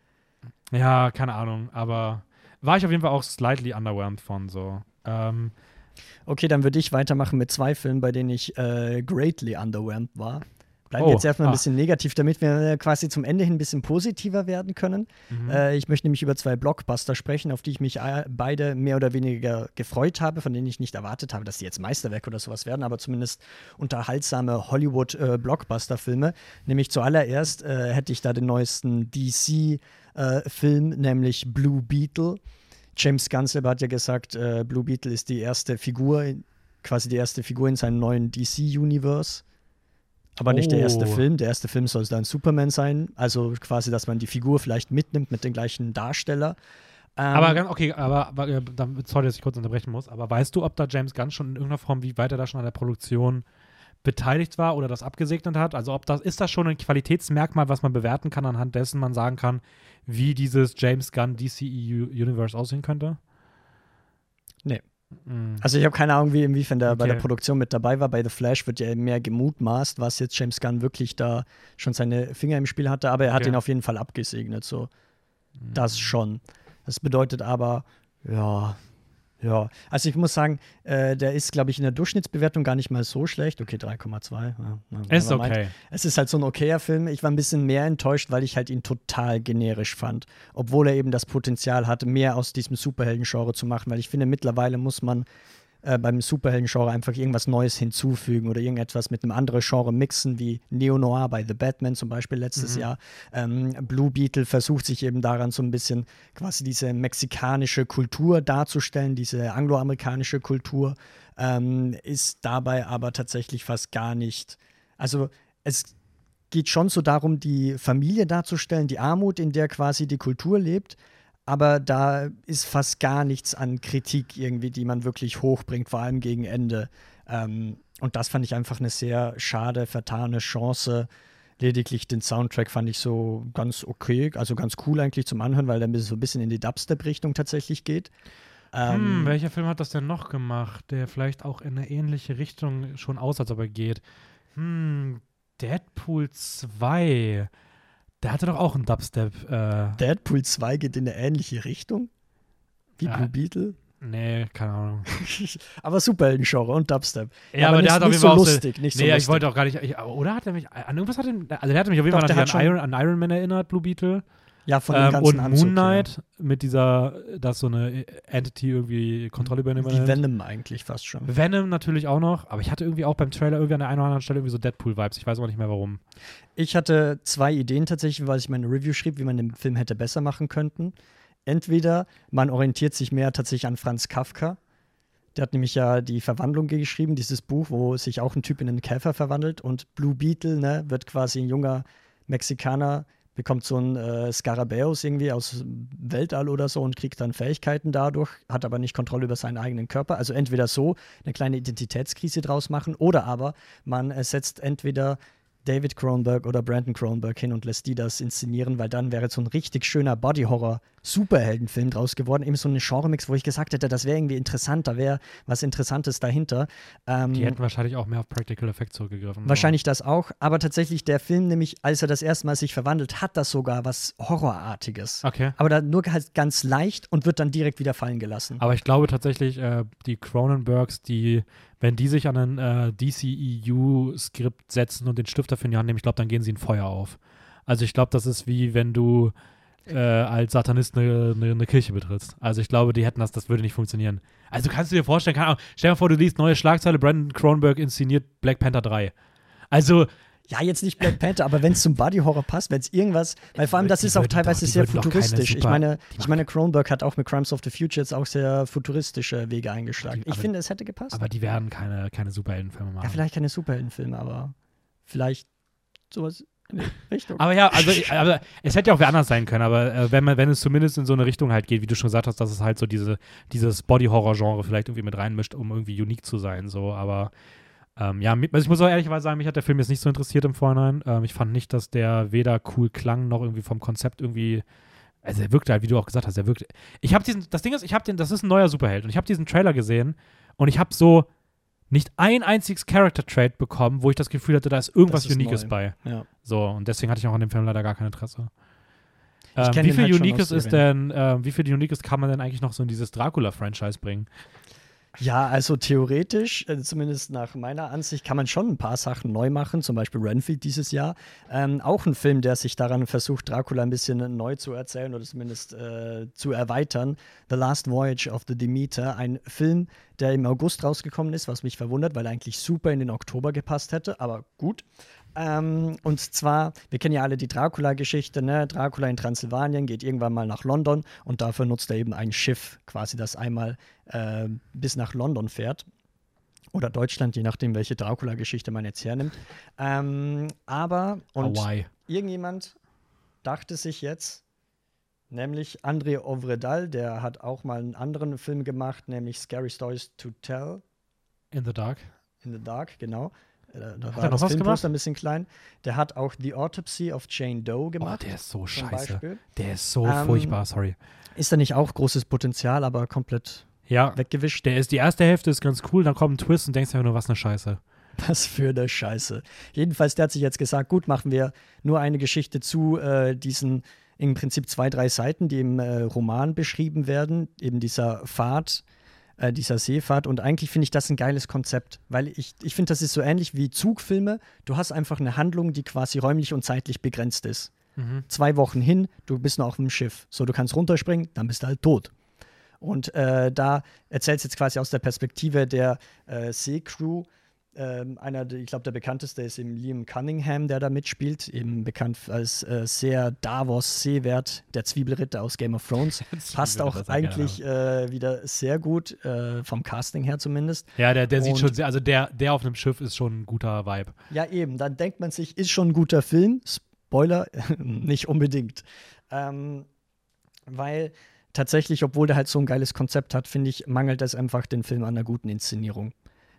Speaker 1: Ja, keine Ahnung. Aber war ich auf jeden Fall auch slightly underwhelmed von so. Ähm,
Speaker 2: okay, dann würde ich weitermachen mit zwei Filmen, bei denen ich äh, greatly underwhelmed war. Bleiben oh, wir jetzt erstmal ein ah. bisschen negativ, damit wir quasi zum Ende hin ein bisschen positiver werden können. Mhm. Äh, ich möchte nämlich über zwei Blockbuster sprechen, auf die ich mich äh, beide mehr oder weniger gefreut habe, von denen ich nicht erwartet habe, dass sie jetzt Meisterwerke oder sowas werden, aber zumindest unterhaltsame Hollywood-Blockbuster-Filme. Äh, nämlich zuallererst äh, hätte ich da den neuesten DC-Film, äh, nämlich Blue Beetle. James Gunn selber hat ja gesagt, äh, Blue Beetle ist die erste Figur, quasi die erste Figur in seinem neuen DC-Universe. Aber nicht der erste oh. Film. Der erste Film soll dann Superman sein. Also quasi, dass man die Figur vielleicht mitnimmt mit dem gleichen Darsteller.
Speaker 1: Ähm, aber okay, aber, aber sorry, dass ich kurz unterbrechen muss, aber weißt du, ob da James Gunn schon in irgendeiner Form, wie weit er da schon an der Produktion beteiligt war oder das abgesegnet hat? Also ob das, ist das schon ein Qualitätsmerkmal, was man bewerten kann, anhand dessen man sagen kann, wie dieses James Gunn DCEU Universe aussehen könnte?
Speaker 2: Nee. Mhm. Also ich habe keine Ahnung, wie inwiefern der okay. bei der Produktion mit dabei war. Bei The Flash wird ja mehr gemutmaßt, was jetzt James Gunn wirklich da schon seine Finger im Spiel hatte, aber er hat okay. ihn auf jeden Fall abgesegnet. So, mhm. das schon. Das bedeutet aber, ja, ja, also ich muss sagen, äh, der ist, glaube ich, in der Durchschnittsbewertung gar nicht mal so schlecht. Okay, 3,2. Ja,
Speaker 1: ist okay. Meint.
Speaker 2: Es ist halt so ein okayer Film. Ich war ein bisschen mehr enttäuscht, weil ich halt ihn total generisch fand. Obwohl er eben das Potenzial hatte, mehr aus diesem Superhelden-Genre zu machen. Weil ich finde, mittlerweile muss man äh, beim Superhelden-Genre einfach irgendwas Neues hinzufügen oder irgendetwas mit einem anderen Genre mixen, wie Neo-Noir bei The Batman zum Beispiel letztes mhm. Jahr. Ähm, Blue Beetle versucht sich eben daran so ein bisschen quasi diese mexikanische Kultur darzustellen, diese angloamerikanische Kultur, ähm, ist dabei aber tatsächlich fast gar nicht. Also es geht schon so darum, die Familie darzustellen, die Armut, in der quasi die Kultur lebt aber da ist fast gar nichts an Kritik irgendwie, die man wirklich hochbringt, vor allem gegen Ende. Ähm, und das fand ich einfach eine sehr schade, vertane Chance, Lediglich den Soundtrack fand ich so ganz okay, also ganz cool eigentlich zum Anhören, weil der so ein bisschen in die Dubstep-Richtung tatsächlich geht.
Speaker 1: Ähm, hm, welcher Film hat das denn noch gemacht, der vielleicht auch in eine ähnliche Richtung schon aus, als ob er geht? Hm, Deadpool 2. Der hatte doch auch einen Dubstep. Äh
Speaker 2: Deadpool 2 geht in eine ähnliche Richtung? Wie ja. Blue Beetle?
Speaker 1: Nee, keine Ahnung.
Speaker 2: aber Superhelden-Genre und Dubstep.
Speaker 1: Ja, ja aber, aber nicht, der hat auf jeden Fall so lustig, nicht so Nee, lustig. ich wollte auch gar nicht. Ich, oder hat er mich an irgendwas hat er, also der hat mich auf jeden Doch, Fall an Iron, an Iron Man erinnert, Blue Beetle.
Speaker 2: Ja, von dem ähm, ganzen
Speaker 1: Und Anzug, Moon Knight ja. mit dieser, dass so eine Entity irgendwie Kontrolle übernimmt.
Speaker 2: Wie Venom eigentlich fast schon.
Speaker 1: Venom natürlich auch noch, aber ich hatte irgendwie auch beim Trailer irgendwie an der einen oder anderen Stelle irgendwie so Deadpool-Vibes. Ich weiß auch nicht mehr warum.
Speaker 2: Ich hatte zwei Ideen tatsächlich, weil ich meine Review schrieb, wie man den Film hätte besser machen könnten. Entweder man orientiert sich mehr tatsächlich an Franz Kafka. Der hat nämlich ja die Verwandlung geschrieben, dieses Buch, wo sich auch ein Typ in einen Käfer verwandelt und Blue Beetle ne, wird quasi ein junger Mexikaner, bekommt so ein äh, Skarabäus irgendwie aus Weltall oder so und kriegt dann Fähigkeiten dadurch, hat aber nicht Kontrolle über seinen eigenen Körper. Also entweder so eine kleine Identitätskrise draus machen oder aber man setzt entweder David Cronenberg oder Brandon Cronenberg hin und lässt die das inszenieren, weil dann wäre so ein richtig schöner Body-Horror Superheldenfilm draus geworden. Eben so ein Genre-Mix, wo ich gesagt hätte, das wäre irgendwie interessant, da wäre was Interessantes dahinter.
Speaker 1: Ähm, die hätten wahrscheinlich auch mehr auf Practical Effects zurückgegriffen.
Speaker 2: Wahrscheinlich so. das auch, aber tatsächlich der Film, nämlich als er das erste Mal sich verwandelt, hat das sogar was Horrorartiges.
Speaker 1: Okay.
Speaker 2: Aber da nur halt ganz leicht und wird dann direkt wieder fallen gelassen.
Speaker 1: Aber ich glaube tatsächlich, äh, die Cronenbergs, die wenn die sich an ein äh, DCEU-Skript setzen und den Stift dafür in die Hand nehmen, ich glaube, dann gehen sie in Feuer auf. Also ich glaube, das ist wie wenn du äh, als Satanist eine, eine, eine, Kirche betrittst. Also ich glaube, die hätten das, das würde nicht funktionieren. Also kannst du dir vorstellen, keine Ahnung, stell dir vor, du liest neue Schlagzeile, Brandon Cronenberg inszeniert Black Panther 3. Also
Speaker 2: ja, jetzt nicht Black Panther, aber wenn es zum Body Horror passt, wenn es irgendwas, weil vor allem das ist auch teilweise doch, sehr futuristisch. ich meine, ich meine, Cronenberg hat auch mit Crimes of the Future jetzt auch sehr futuristische Wege eingeschlagen. Die, ich finde, es hätte gepasst.
Speaker 1: Aber die werden keine, keine Superheldenfilme machen.
Speaker 2: Ja, vielleicht keine Superheldenfilme, aber vielleicht sowas in Richtung.
Speaker 1: Aber ja, also aber es hätte ja auch wer anders sein können, aber äh, wenn, man, wenn es zumindest in so eine Richtung halt geht, wie du schon gesagt hast, dass es halt so diese, dieses Body-Horror-Genre vielleicht irgendwie mit reinmischt, um irgendwie unique zu sein, so, aber ähm, ja, also ich muss auch ehrlicherweise sagen, mich hat der Film jetzt nicht so interessiert im Vorhinein. Ähm, ich fand nicht, dass der weder cool klang, noch irgendwie vom Konzept irgendwie also er wirkte halt, wie du auch gesagt hast, er wirkte. Ich habe diesen, das Ding ist, ich habe den, das ist ein neuer Superheld und ich habe diesen Trailer gesehen und ich habe so nicht ein einziges Character Trait bekommen, wo ich das Gefühl hatte, da ist irgendwas ist Uniques neu. bei.
Speaker 2: Ja.
Speaker 1: So, und deswegen hatte ich auch an dem Film leider gar kein Interesse. Ähm, wie viel halt Uniques ist denn, äh, wie viel Uniques kann man denn eigentlich noch so in dieses Dracula-Franchise bringen?
Speaker 2: Ja, also theoretisch, äh, zumindest nach meiner Ansicht, kann man schon ein paar Sachen neu machen, zum Beispiel Renfield dieses Jahr. Ähm, auch ein Film, der sich daran versucht, Dracula ein bisschen neu zu erzählen oder zumindest äh, zu erweitern. The Last Voyage of the Demeter, ein Film, der im August rausgekommen ist, was mich verwundert, weil er eigentlich super in den Oktober gepasst hätte, aber gut. Ähm, und zwar, wir kennen ja alle die Dracula-Geschichte, ne? Dracula in Transsilvanien geht irgendwann mal nach London und dafür nutzt er eben ein Schiff, quasi, das einmal äh, bis nach London fährt. Oder Deutschland, je nachdem, welche Dracula-Geschichte man jetzt hernimmt. Ähm, aber, und
Speaker 1: Hawaii.
Speaker 2: irgendjemand dachte sich jetzt, nämlich André Ovredal, der hat auch mal einen anderen Film gemacht, nämlich Scary Stories to Tell.
Speaker 1: In the Dark.
Speaker 2: In the Dark, genau. Äh, da das Filmposter ein bisschen klein. Der hat auch The Autopsy of Jane Doe gemacht.
Speaker 1: Oh, der ist so scheiße. Beispiel. Der ist so ähm, furchtbar, sorry.
Speaker 2: Ist da nicht auch großes Potenzial, aber komplett ja, weggewischt?
Speaker 1: Der ist, die erste Hälfte ist ganz cool, dann kommt ein Twist und denkst einfach nur, was eine Scheiße.
Speaker 2: Was für eine Scheiße. Jedenfalls, der hat sich jetzt gesagt, gut, machen wir nur eine Geschichte zu äh, diesen im Prinzip zwei, drei Seiten, die im äh, Roman beschrieben werden, eben dieser Pfad äh, dieser Seefahrt. Und eigentlich finde ich das ein geiles Konzept, weil ich, ich finde, das ist so ähnlich wie Zugfilme. Du hast einfach eine Handlung, die quasi räumlich und zeitlich begrenzt ist. Mhm. Zwei Wochen hin, du bist noch auf dem Schiff. So, du kannst runterspringen, dann bist du halt tot. Und äh, da erzählst du jetzt quasi aus der Perspektive der äh, Seecrew, ähm, einer, ich glaube, der bekannteste ist eben Liam Cunningham, der da mitspielt, eben bekannt als äh, sehr Davos-Seewert, der Zwiebelritter aus Game of Thrones. Passt auch eigentlich äh, wieder sehr gut, äh, vom Casting her zumindest.
Speaker 1: Ja, der, der sieht schon sehr, also der, der auf einem Schiff ist schon ein guter Vibe.
Speaker 2: Ja, eben, dann denkt man sich, ist schon ein guter Film. Spoiler, nicht unbedingt. Ähm, weil tatsächlich, obwohl der halt so ein geiles Konzept hat, finde ich, mangelt es einfach den Film an einer guten Inszenierung.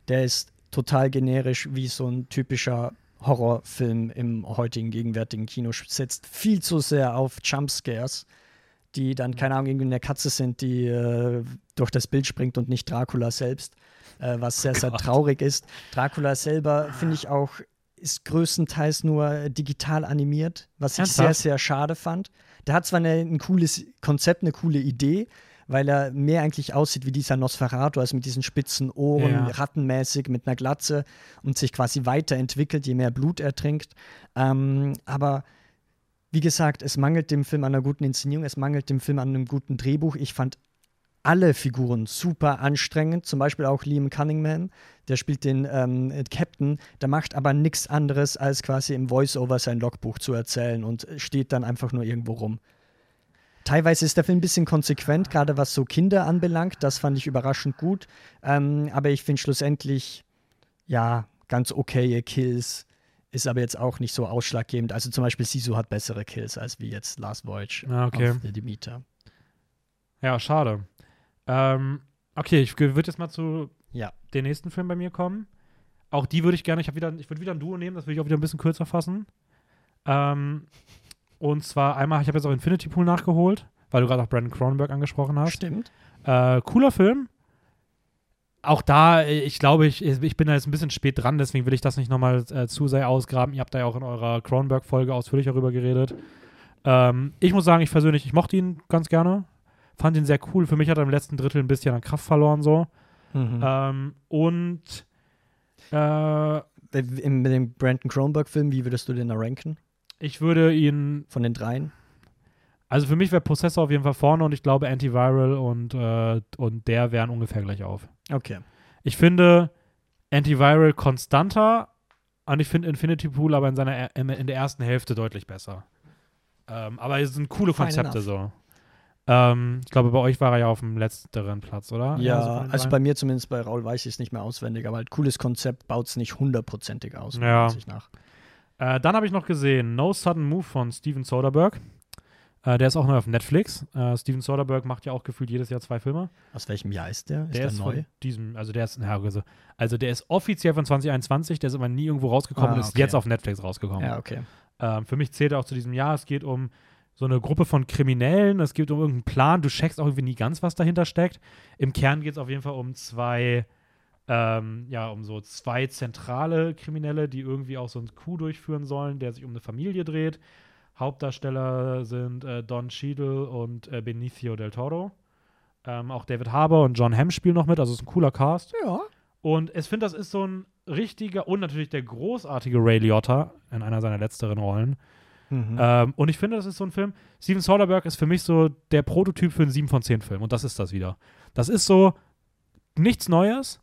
Speaker 2: Der ist total generisch wie so ein typischer Horrorfilm im heutigen gegenwärtigen Kino setzt viel zu sehr auf Jumpscares, die dann, keine Ahnung, irgendwie eine Katze sind, die äh, durch das Bild springt und nicht Dracula selbst, äh, was sehr, sehr traurig ist. Dracula selber, finde ich auch, ist größtenteils nur digital animiert, was ich
Speaker 1: Ernsthaft?
Speaker 2: sehr, sehr schade fand. Der hat zwar eine, ein cooles Konzept, eine coole Idee, weil er mehr eigentlich aussieht wie dieser Nosferatu, also mit diesen spitzen Ohren,
Speaker 1: Ja.
Speaker 2: rattenmäßig, mit einer Glatze und sich quasi weiterentwickelt, je mehr Blut er trinkt. Ähm, aber wie gesagt, es mangelt dem Film an einer guten Inszenierung, es mangelt dem Film an einem guten Drehbuch. Ich fand alle Figuren super anstrengend, zum Beispiel auch Liam Cunningham, der spielt den ähm, Captain, der macht aber nichts anderes, als quasi im Voice-Over sein Logbuch zu erzählen und steht dann einfach nur irgendwo rum. Teilweise ist der Film ein bisschen konsequent, gerade was so Kinder anbelangt. Das fand ich überraschend gut. Ähm, aber ich finde schlussendlich, ja, ganz okaye Kills. Ist aber jetzt auch nicht so ausschlaggebend. Also zum Beispiel Sisu hat bessere Kills als wie jetzt Last Voyage
Speaker 1: Ah, okay.
Speaker 2: auf The Demeter.
Speaker 1: Ja, schade. Ähm, okay, ich würde jetzt mal zu
Speaker 2: Ja.
Speaker 1: den nächsten Film bei mir kommen. Auch die würde ich gerne, ich, wieder, ich würde wieder ein Duo nehmen, das würde ich auch wieder ein bisschen kürzer fassen. Ähm, und zwar einmal, ich habe jetzt auch Infinity Pool nachgeholt, weil du gerade auch Brandon Cronenberg angesprochen hast.
Speaker 2: Stimmt.
Speaker 1: Äh, cooler Film. Auch da, äh, ich glaube, ich, ich bin da jetzt ein bisschen spät dran, deswegen will ich das nicht nochmal äh, zu sehr ausgraben. Ihr habt da ja auch in eurer Cronenberg-Folge ausführlich darüber geredet. Ähm, ich muss sagen, ich persönlich, ich mochte ihn ganz gerne. Fand ihn sehr cool. Für mich hat er im letzten Drittel ein bisschen an Kraft verloren, so.
Speaker 2: Mhm.
Speaker 1: Ähm, und äh,
Speaker 2: Im, mit dem Brandon Cronenberg-Film, wie würdest du den da ranken?
Speaker 1: Ich würde ihn,
Speaker 2: Von den dreien?
Speaker 1: also für mich wäre Prozessor auf jeden Fall vorne und ich glaube Antiviral und, äh, und der wären ungefähr gleich auf.
Speaker 2: Okay.
Speaker 1: Ich finde Antiviral konstanter und ich finde Infinity Pool aber in, seiner, in, der ersten Hälfte deutlich besser. Ähm, aber es sind coole
Speaker 2: Fine
Speaker 1: Konzepte so. Ähm, ich glaube, bei euch war er ja auf dem letzteren Platz, oder?
Speaker 2: Ja,
Speaker 1: so den
Speaker 2: also
Speaker 1: dreien?
Speaker 2: bei mir zumindest bei Raul weiß ich es nicht mehr auswendig, aber halt cooles Konzept, baut es nicht hundertprozentig aus,
Speaker 1: Ja.
Speaker 2: nach.
Speaker 1: Äh, dann habe ich noch gesehen No Sudden Move von Steven Soderbergh. Äh, der ist auch neu auf Netflix. Äh, Steven Soderbergh macht ja auch gefühlt jedes Jahr zwei Filme.
Speaker 2: Aus welchem Jahr ist der? Ist
Speaker 1: der
Speaker 2: der,
Speaker 1: ist
Speaker 2: neu?
Speaker 1: diesem, also der ist, also, also der ist offiziell von 2021, der ist aber nie irgendwo rausgekommen
Speaker 2: Ah,
Speaker 1: und ist
Speaker 2: okay.
Speaker 1: jetzt auf Netflix rausgekommen.
Speaker 2: Ja, okay.
Speaker 1: Ähm, für mich zählt er auch zu diesem Jahr, es geht um so eine Gruppe von Kriminellen, es geht um irgendeinen Plan, du checkst auch irgendwie nie ganz, was dahinter steckt. Im Kern geht es auf jeden Fall um zwei, ähm, ja, um so zwei zentrale Kriminelle, die irgendwie auch so einen Coup durchführen sollen, der sich um eine Familie dreht. Hauptdarsteller sind äh, Don Cheadle und äh, Benicio del Toro. Ähm, auch David Harbour und John Hamm spielen noch mit, also es ist ein cooler Cast.
Speaker 2: Ja.
Speaker 1: Und ich finde, das ist so ein richtiger und natürlich der großartige Ray Liotta in einer seiner letzteren Rollen.
Speaker 2: Mhm.
Speaker 1: Ähm, und ich finde, das ist so ein Film. Steven Soderbergh ist für mich so der Prototyp für einen 7 von 10 Film. Und das ist das wieder. Das ist so nichts Neues,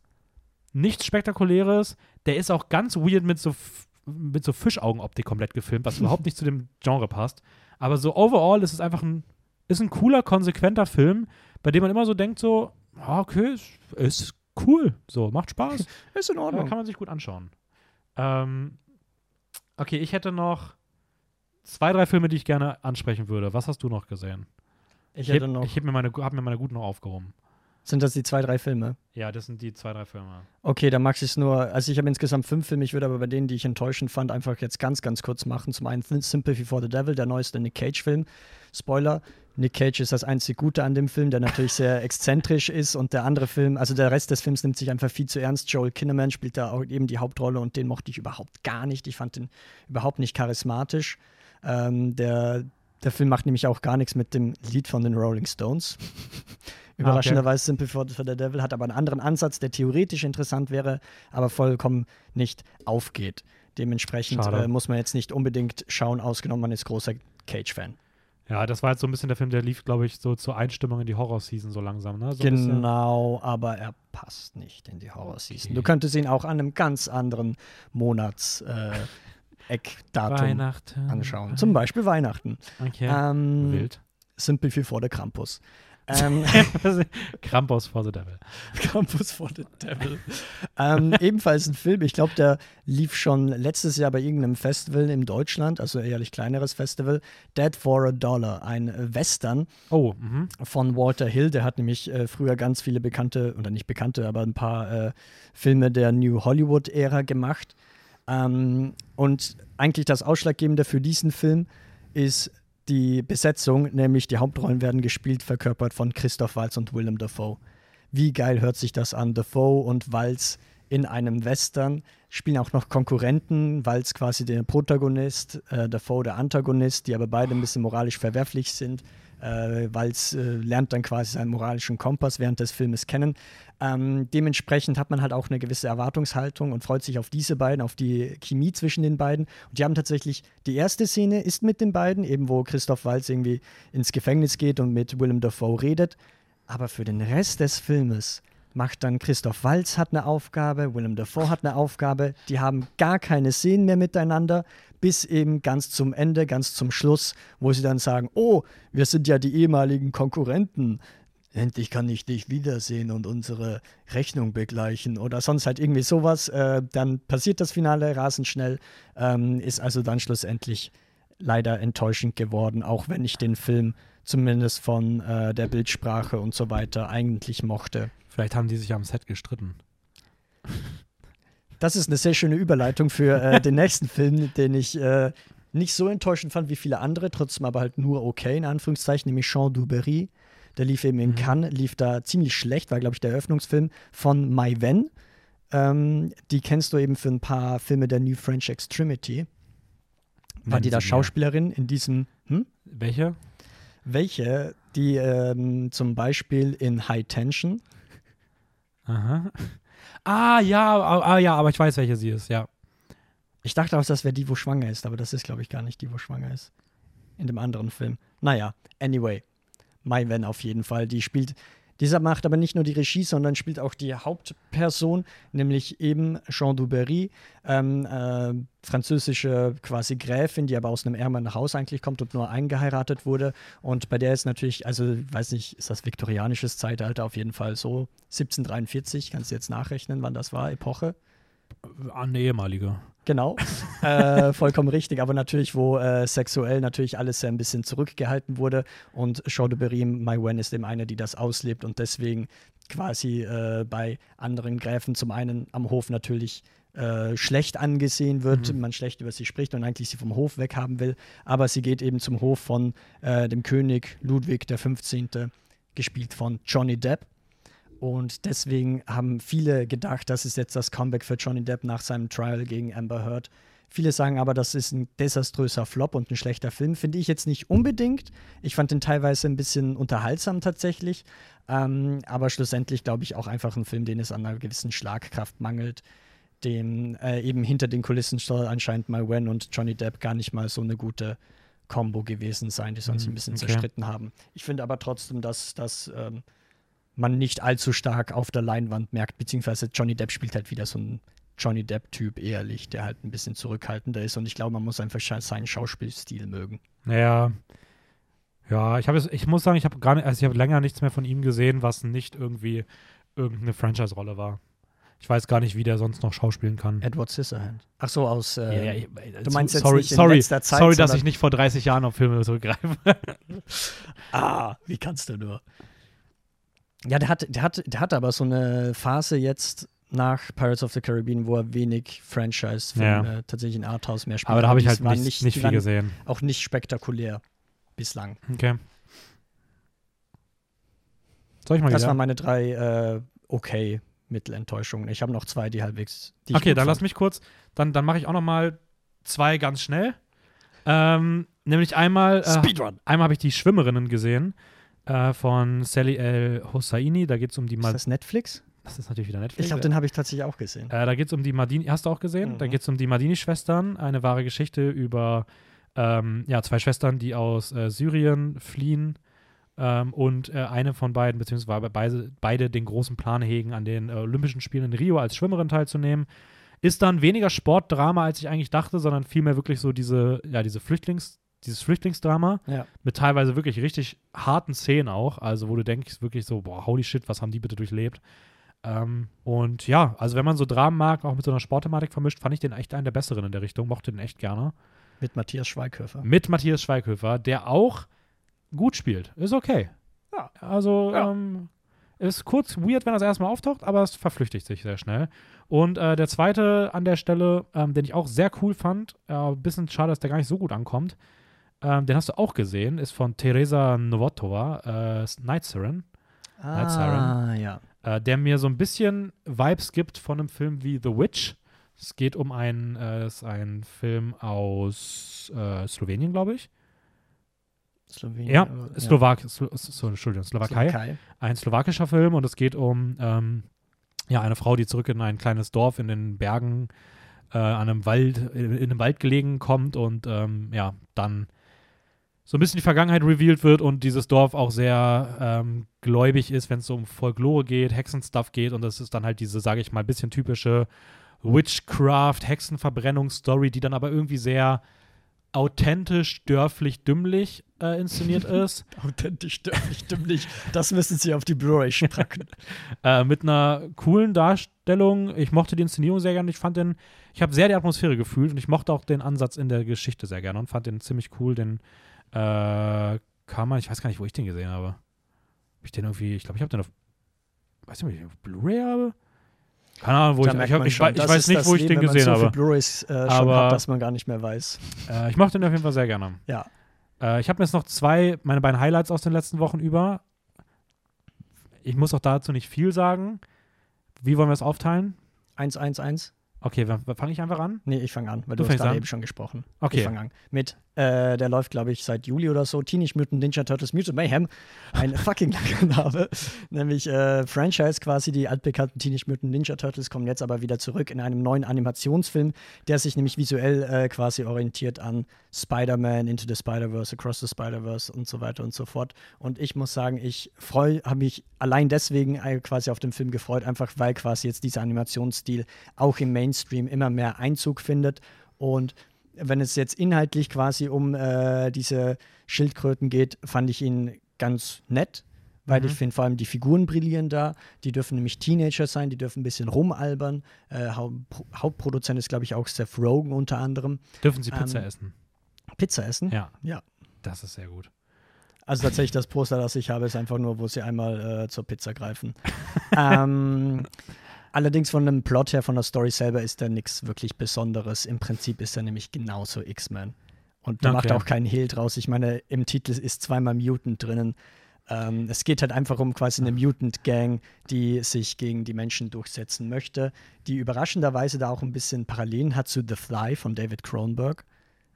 Speaker 1: nichts Spektakuläres. Der ist auch ganz weird mit so, mit so Fischaugenoptik komplett gefilmt, was überhaupt nicht zu dem Genre passt. Aber so overall ist es einfach ein, ist ein cooler, konsequenter Film, bei dem man immer so denkt, so, ah, okay, ist, ist cool. So, macht Spaß.
Speaker 2: ist in
Speaker 1: Ja,
Speaker 2: Ordnung.
Speaker 1: kann man sich gut anschauen. Ähm, okay, ich hätte noch zwei, drei Filme, die ich gerne ansprechen würde. Was hast du noch gesehen?
Speaker 2: ich hätte noch.
Speaker 1: ich heb mir meine, hab mir meine guten noch aufgehoben.
Speaker 2: Sind das die zwei, drei Filme?
Speaker 1: Ja, das sind die zwei, drei Filme.
Speaker 2: Okay, dann mag ich es nur. Also, ich habe insgesamt fünf Filme. Ich würde aber bei denen, die ich enttäuschend fand, einfach jetzt ganz, ganz kurz machen. Zum einen Sympathy for the Devil, der neueste Nick Cage-Film. Spoiler: Nick Cage ist das einzig Gute an dem Film, der natürlich sehr exzentrisch ist. Und der andere Film, also der Rest des Films nimmt sich einfach viel zu ernst. Joel Kinnaman spielt da auch eben die Hauptrolle und den mochte ich überhaupt gar nicht. Ich fand den überhaupt nicht charismatisch. Ähm, der, der Film macht nämlich auch gar nichts mit dem Lied von den Rolling Stones. Überraschenderweise Simple for for the Devil hat aber einen anderen Ansatz, der theoretisch interessant wäre, aber vollkommen nicht aufgeht. Dementsprechend äh, muss man jetzt nicht unbedingt schauen, ausgenommen man ist großer Cage-Fan.
Speaker 1: Ja, das war jetzt so ein bisschen der Film, der lief, glaube ich, so zur Einstimmung in die Horror-Season so langsam, ne? So.
Speaker 2: Genau, aber er passt nicht in die Horror-Season.
Speaker 1: Okay.
Speaker 2: Du könntest ihn auch an einem ganz anderen Monats äh, Eckdatum anschauen. Zum Beispiel Weihnachten.
Speaker 1: Okay.
Speaker 2: Ähm,
Speaker 1: Wild.
Speaker 2: Simple vor der Krampus. Ähm,
Speaker 1: Krampus for the Devil.
Speaker 2: Campus for the Devil. ähm, ebenfalls ein Film, ich glaube, der lief schon letztes Jahr bei irgendeinem Festival in Deutschland, also ehrlich kleineres Festival. Dead for a Dollar, ein Western
Speaker 1: Oh, mhm.
Speaker 2: von Walter Hill. Der hat nämlich äh, früher ganz viele bekannte, oder nicht bekannte, aber ein paar äh, Filme der New Hollywood-Ära gemacht. Ähm, und eigentlich das Ausschlaggebende für diesen Film ist die Besetzung, nämlich die Hauptrollen werden gespielt, verkörpert von Christoph Waltz und Willem Dafoe. Wie geil hört sich das an? Dafoe und Waltz in einem Western spielen auch noch Konkurrenten, Waltz quasi der Protagonist, äh, Dafoe der Antagonist, die aber beide ein bisschen moralisch verwerflich sind. Äh, Waltz äh, lernt dann quasi seinen moralischen Kompass während des Filmes kennen. Ähm, dementsprechend hat man halt auch eine gewisse Erwartungshaltung und freut sich auf diese beiden, auf die Chemie zwischen den beiden. Und die haben tatsächlich, die erste Szene ist mit den beiden, eben wo Christoph Waltz irgendwie ins Gefängnis geht und mit Willem Dafoe redet. Aber für den Rest des Filmes macht dann Christoph Waltz hat eine Aufgabe, Willem Dafoe hat eine Aufgabe, die haben gar keine Szenen mehr miteinander, bis eben ganz zum Ende, ganz zum Schluss, wo sie dann sagen, oh, wir sind ja die ehemaligen Konkurrenten, endlich kann ich dich wiedersehen und unsere Rechnung begleichen oder sonst halt irgendwie sowas, äh, dann passiert das Finale rasend schnell, ähm, ist also dann schlussendlich leider enttäuschend geworden, auch wenn ich den Film zumindest von äh, der Bildsprache und so weiter eigentlich mochte.
Speaker 1: Vielleicht haben die sich am Set gestritten.
Speaker 2: Das ist eine sehr schöne Überleitung für äh, den nächsten Film, den ich äh, nicht so enttäuschend fand wie viele andere, trotzdem aber halt nur okay, in Anführungszeichen, nämlich Jean Duberry. Der lief eben in mhm. Cannes, lief da ziemlich schlecht, war, glaube ich, der Eröffnungsfilm von Mai Wen. Ähm, die kennst du eben für ein paar Filme der New French Extremity. War die da Schauspielerin in diesem. Hm?
Speaker 1: Welche?
Speaker 2: Welche? Die ähm, zum Beispiel in High Tension.
Speaker 1: Aha. Ah, ja, ah, ja, aber ich weiß, welche sie ist, ja.
Speaker 2: Ich dachte auch, das wäre die, wo schwanger ist, aber das ist, glaube ich, gar nicht die, wo schwanger ist. In dem anderen Film. Naja, anyway. Mai Wen auf jeden Fall. Die spielt, dieser macht aber nicht nur die Regie, sondern spielt auch die Hauptperson, nämlich eben Jean Duberry, ähm, äh, französische quasi Gräfin, die aber aus einem ärmeren Haus eigentlich kommt und nur eingeheiratet wurde. Und bei der ist natürlich, also weiß nicht, ist das viktorianisches Zeitalter auf jeden Fall so 1743, kannst du jetzt nachrechnen, wann das war, Epoche?
Speaker 1: Eine ehemalige.
Speaker 2: Genau, äh, vollkommen richtig. Aber natürlich, wo äh, sexuell natürlich alles ein bisschen zurückgehalten wurde. Und Jean de Berim, My Wen, ist eben eine, die das auslebt und deswegen quasi äh, bei anderen Gräfen zum einen am Hof natürlich äh, schlecht angesehen wird, mhm. man schlecht über sie spricht und eigentlich sie vom Hof weghaben will. Aber sie geht eben zum Hof von äh, dem König Ludwig XV., gespielt von Johnny Depp. Und deswegen haben viele gedacht, das ist jetzt das Comeback für Johnny Depp nach seinem Trial gegen Amber Heard. Viele sagen aber, das ist ein desaströser Flop und ein schlechter Film. Finde ich jetzt nicht unbedingt. Ich fand den teilweise ein bisschen unterhaltsam tatsächlich. Ähm, aber schlussendlich glaube ich auch einfach ein Film, den es an einer gewissen Schlagkraft mangelt. Dem äh, eben hinter den Kulissen soll anscheinend mal Wen und Johnny Depp gar nicht mal so eine gute Combo gewesen sein, die sonst mhm, ein bisschen okay. zerstritten haben. Ich finde aber trotzdem, dass das. Ähm, man nicht allzu stark auf der Leinwand merkt, beziehungsweise Johnny Depp spielt halt wieder so ein Johnny Depp-Typ ehrlich, der halt ein bisschen zurückhaltender ist und ich glaube, man muss einfach seinen Schauspielstil mögen.
Speaker 1: Naja. Ja, ich habe ich muss sagen, ich habe gar nicht, also ich habe länger nichts mehr von ihm gesehen, was nicht irgendwie irgendeine Franchise-Rolle war. Ich weiß gar nicht, wie der sonst noch schauspielen kann.
Speaker 2: Edward Scissorhand. Ach so, aus. Äh, ja, ja,
Speaker 1: du meinst jetzt sorry, nicht in sorry, letzter Zeit. Sorry, dass ich nicht vor 30 Jahren auf Filme zurückgreife.
Speaker 2: ah, wie kannst du nur? Ja, der hat, der hat, der hat aber so eine Phase jetzt nach Pirates of the Caribbean, wo er wenig Franchise-Filme ja. tatsächlich in Arthouse mehr spielt.
Speaker 1: Aber da habe ich halt nicht, nicht, nicht viel gesehen.
Speaker 2: Auch nicht spektakulär bislang.
Speaker 1: Okay. Soll ich mal
Speaker 2: Das
Speaker 1: wieder?
Speaker 2: waren meine drei äh, okay Mittelenttäuschungen. Ich habe noch zwei, die halbwegs. Die
Speaker 1: okay, dann fand. lass mich kurz. Dann, dann mache ich auch noch mal zwei ganz schnell. Ähm, nämlich einmal. Äh,
Speaker 2: Speedrun.
Speaker 1: Einmal habe ich die Schwimmerinnen gesehen äh, von Sally El Hosseini. Da geht es um die.
Speaker 2: Ma ist das Netflix?
Speaker 1: Das ist natürlich wieder Netflix.
Speaker 2: Ich glaube, den habe ich tatsächlich auch gesehen.
Speaker 1: Äh, da geht es um die Madini. Hast du auch gesehen? Mhm. Da geht es um die Madini-Schwestern. Eine wahre Geschichte über ähm, ja, zwei Schwestern, die aus äh, Syrien fliehen. Ähm, und äh, eine von beiden, beziehungsweise beide, beide den großen Plan hegen, an den äh, Olympischen Spielen in Rio als Schwimmerin teilzunehmen. Ist dann weniger Sportdrama, als ich eigentlich dachte, sondern vielmehr wirklich so diese, ja, diese Flüchtlings- dieses Flüchtlingsdrama
Speaker 2: ja.
Speaker 1: mit teilweise wirklich richtig harten Szenen auch, also wo du denkst wirklich so, boah, holy shit, was haben die bitte durchlebt. Ähm, und ja, also wenn man so Dramen mag, auch mit so einer Sportthematik vermischt, fand ich den echt einen der besseren in der Richtung, mochte den echt gerne.
Speaker 2: Mit Matthias Schweighöfer.
Speaker 1: Mit Matthias Schweighöfer, der auch gut spielt. Ist okay.
Speaker 2: Ja.
Speaker 1: Also, ja. Ähm, Ist kurz weird, wenn das erstmal auftaucht, aber es verflüchtigt sich sehr schnell. Und äh, der zweite an der Stelle, ähm, den ich auch sehr cool fand, ein äh, bisschen schade, dass der gar nicht so gut ankommt, ähm, den hast du auch gesehen, ist von Teresa Novotova, äh, Night Siren. Night Siren.
Speaker 2: Ah, ja.
Speaker 1: Äh, der mir so ein bisschen Vibes gibt von einem Film wie The Witch. Es geht um einen, äh, ist ein Film aus äh, Slowenien, glaube ich.
Speaker 2: Slowenien.
Speaker 1: Ja,
Speaker 2: aber-
Speaker 1: Slowak, Slo so, Entschuldigung, Slowakei.
Speaker 2: Slowakei.
Speaker 1: Ein slowakischer Film und es geht um ähm, ja, eine Frau, die zurück in ein kleines Dorf in den Bergen äh, an einem Wald, in, in einem Wald gelegen kommt und ähm, ja, dann so ein bisschen die Vergangenheit revealed wird und dieses Dorf auch sehr ähm, gläubig ist, wenn es so um Folklore geht, Hexenstuff geht und das ist dann halt diese, sage ich mal, bisschen typische Witchcraft, Hexenverbrennungsstory, die dann aber irgendwie sehr authentisch, dörflich, dümmlich äh, inszeniert ist.
Speaker 2: Authentisch, dörflich, dümmlich. Das müssen sie auf die Blu-ray packen.
Speaker 1: äh, mit einer coolen Darstellung. Ich mochte die Inszenierung sehr gerne. Ich fand den, ich habe sehr die Atmosphäre gefühlt und ich mochte auch den Ansatz in der Geschichte sehr gerne und fand den ziemlich cool. Den äh, kam man, ich weiß gar nicht, wo ich den gesehen habe. Hab ich den irgendwie, ich glaube, ich habe den auf, weiß nicht, ob ich den auf Blu-ray habe? Keine Ahnung, wo
Speaker 2: Da
Speaker 1: ich, ich, hab, ich,
Speaker 2: schon,
Speaker 1: ich weiß nicht, wo ich
Speaker 2: Leben,
Speaker 1: den gesehen
Speaker 2: so
Speaker 1: habe.
Speaker 2: Blu-rays äh,
Speaker 1: Aber-
Speaker 2: hat, dass man gar nicht mehr weiß.
Speaker 1: Äh, ich mochte den auf jeden Fall sehr gerne.
Speaker 2: Ja.
Speaker 1: Äh, ich habe mir jetzt noch zwei, meine beiden Highlights aus den letzten Wochen über. Ich muss auch dazu nicht viel sagen. Wie wollen wir es aufteilen?
Speaker 2: 111?
Speaker 1: Okay, fange ich einfach an?
Speaker 2: Nee, ich fange an, weil
Speaker 1: Du
Speaker 2: du, hast
Speaker 1: an?
Speaker 2: eben schon gesprochen.
Speaker 1: Okay.
Speaker 2: Ich fange an. Mit, äh, der läuft, glaube ich, seit Juli oder so. Teenage Mutant Ninja Turtles Mutant Mayhem. Ein fucking langer Name. Nämlich äh, Franchise quasi. Die altbekannten Teenage Mutant Ninja Turtles kommen jetzt aber wieder zurück in einem neuen Animationsfilm, der sich nämlich visuell äh, quasi orientiert an Spider-Man, Into the Spider-Verse, Across the Spider-Verse und so weiter und so fort. Und ich muss sagen, ich freue, habe mich allein deswegen äh, quasi auf den Film gefreut, einfach weil quasi jetzt dieser Animationsstil auch im Mainstream immer mehr Einzug findet. Und wenn es jetzt inhaltlich quasi um äh, diese Schildkröten geht, fand ich ihn ganz nett, weil
Speaker 1: Mhm.
Speaker 2: ich finde vor allem die Figuren brillieren da. Die dürfen nämlich Teenager sein, die dürfen ein bisschen rumalbern. Äh, Hau Hauptproduzent ist, glaube ich, auch Seth Rogen unter anderem.
Speaker 1: Dürfen Sie Pizza
Speaker 2: Ähm,
Speaker 1: essen?
Speaker 2: Pizza essen?
Speaker 1: Ja.
Speaker 2: Ja.
Speaker 1: Das ist sehr gut.
Speaker 2: Also tatsächlich das Poster, das ich habe, ist einfach nur, wo sie einmal äh, zur Pizza greifen. ähm, allerdings von dem Plot her, von der Story selber, ist da nichts wirklich Besonderes. Im Prinzip ist er nämlich genauso X-Men. Und da macht
Speaker 1: Okay.
Speaker 2: auch keinen Hehl draus. Ich meine, im Titel ist zweimal Mutant drinnen. Ähm, es geht halt einfach um quasi eine Mutant-Gang, die sich gegen die Menschen durchsetzen möchte, die überraschenderweise da auch ein bisschen Parallelen hat zu The Fly von David Cronenberg.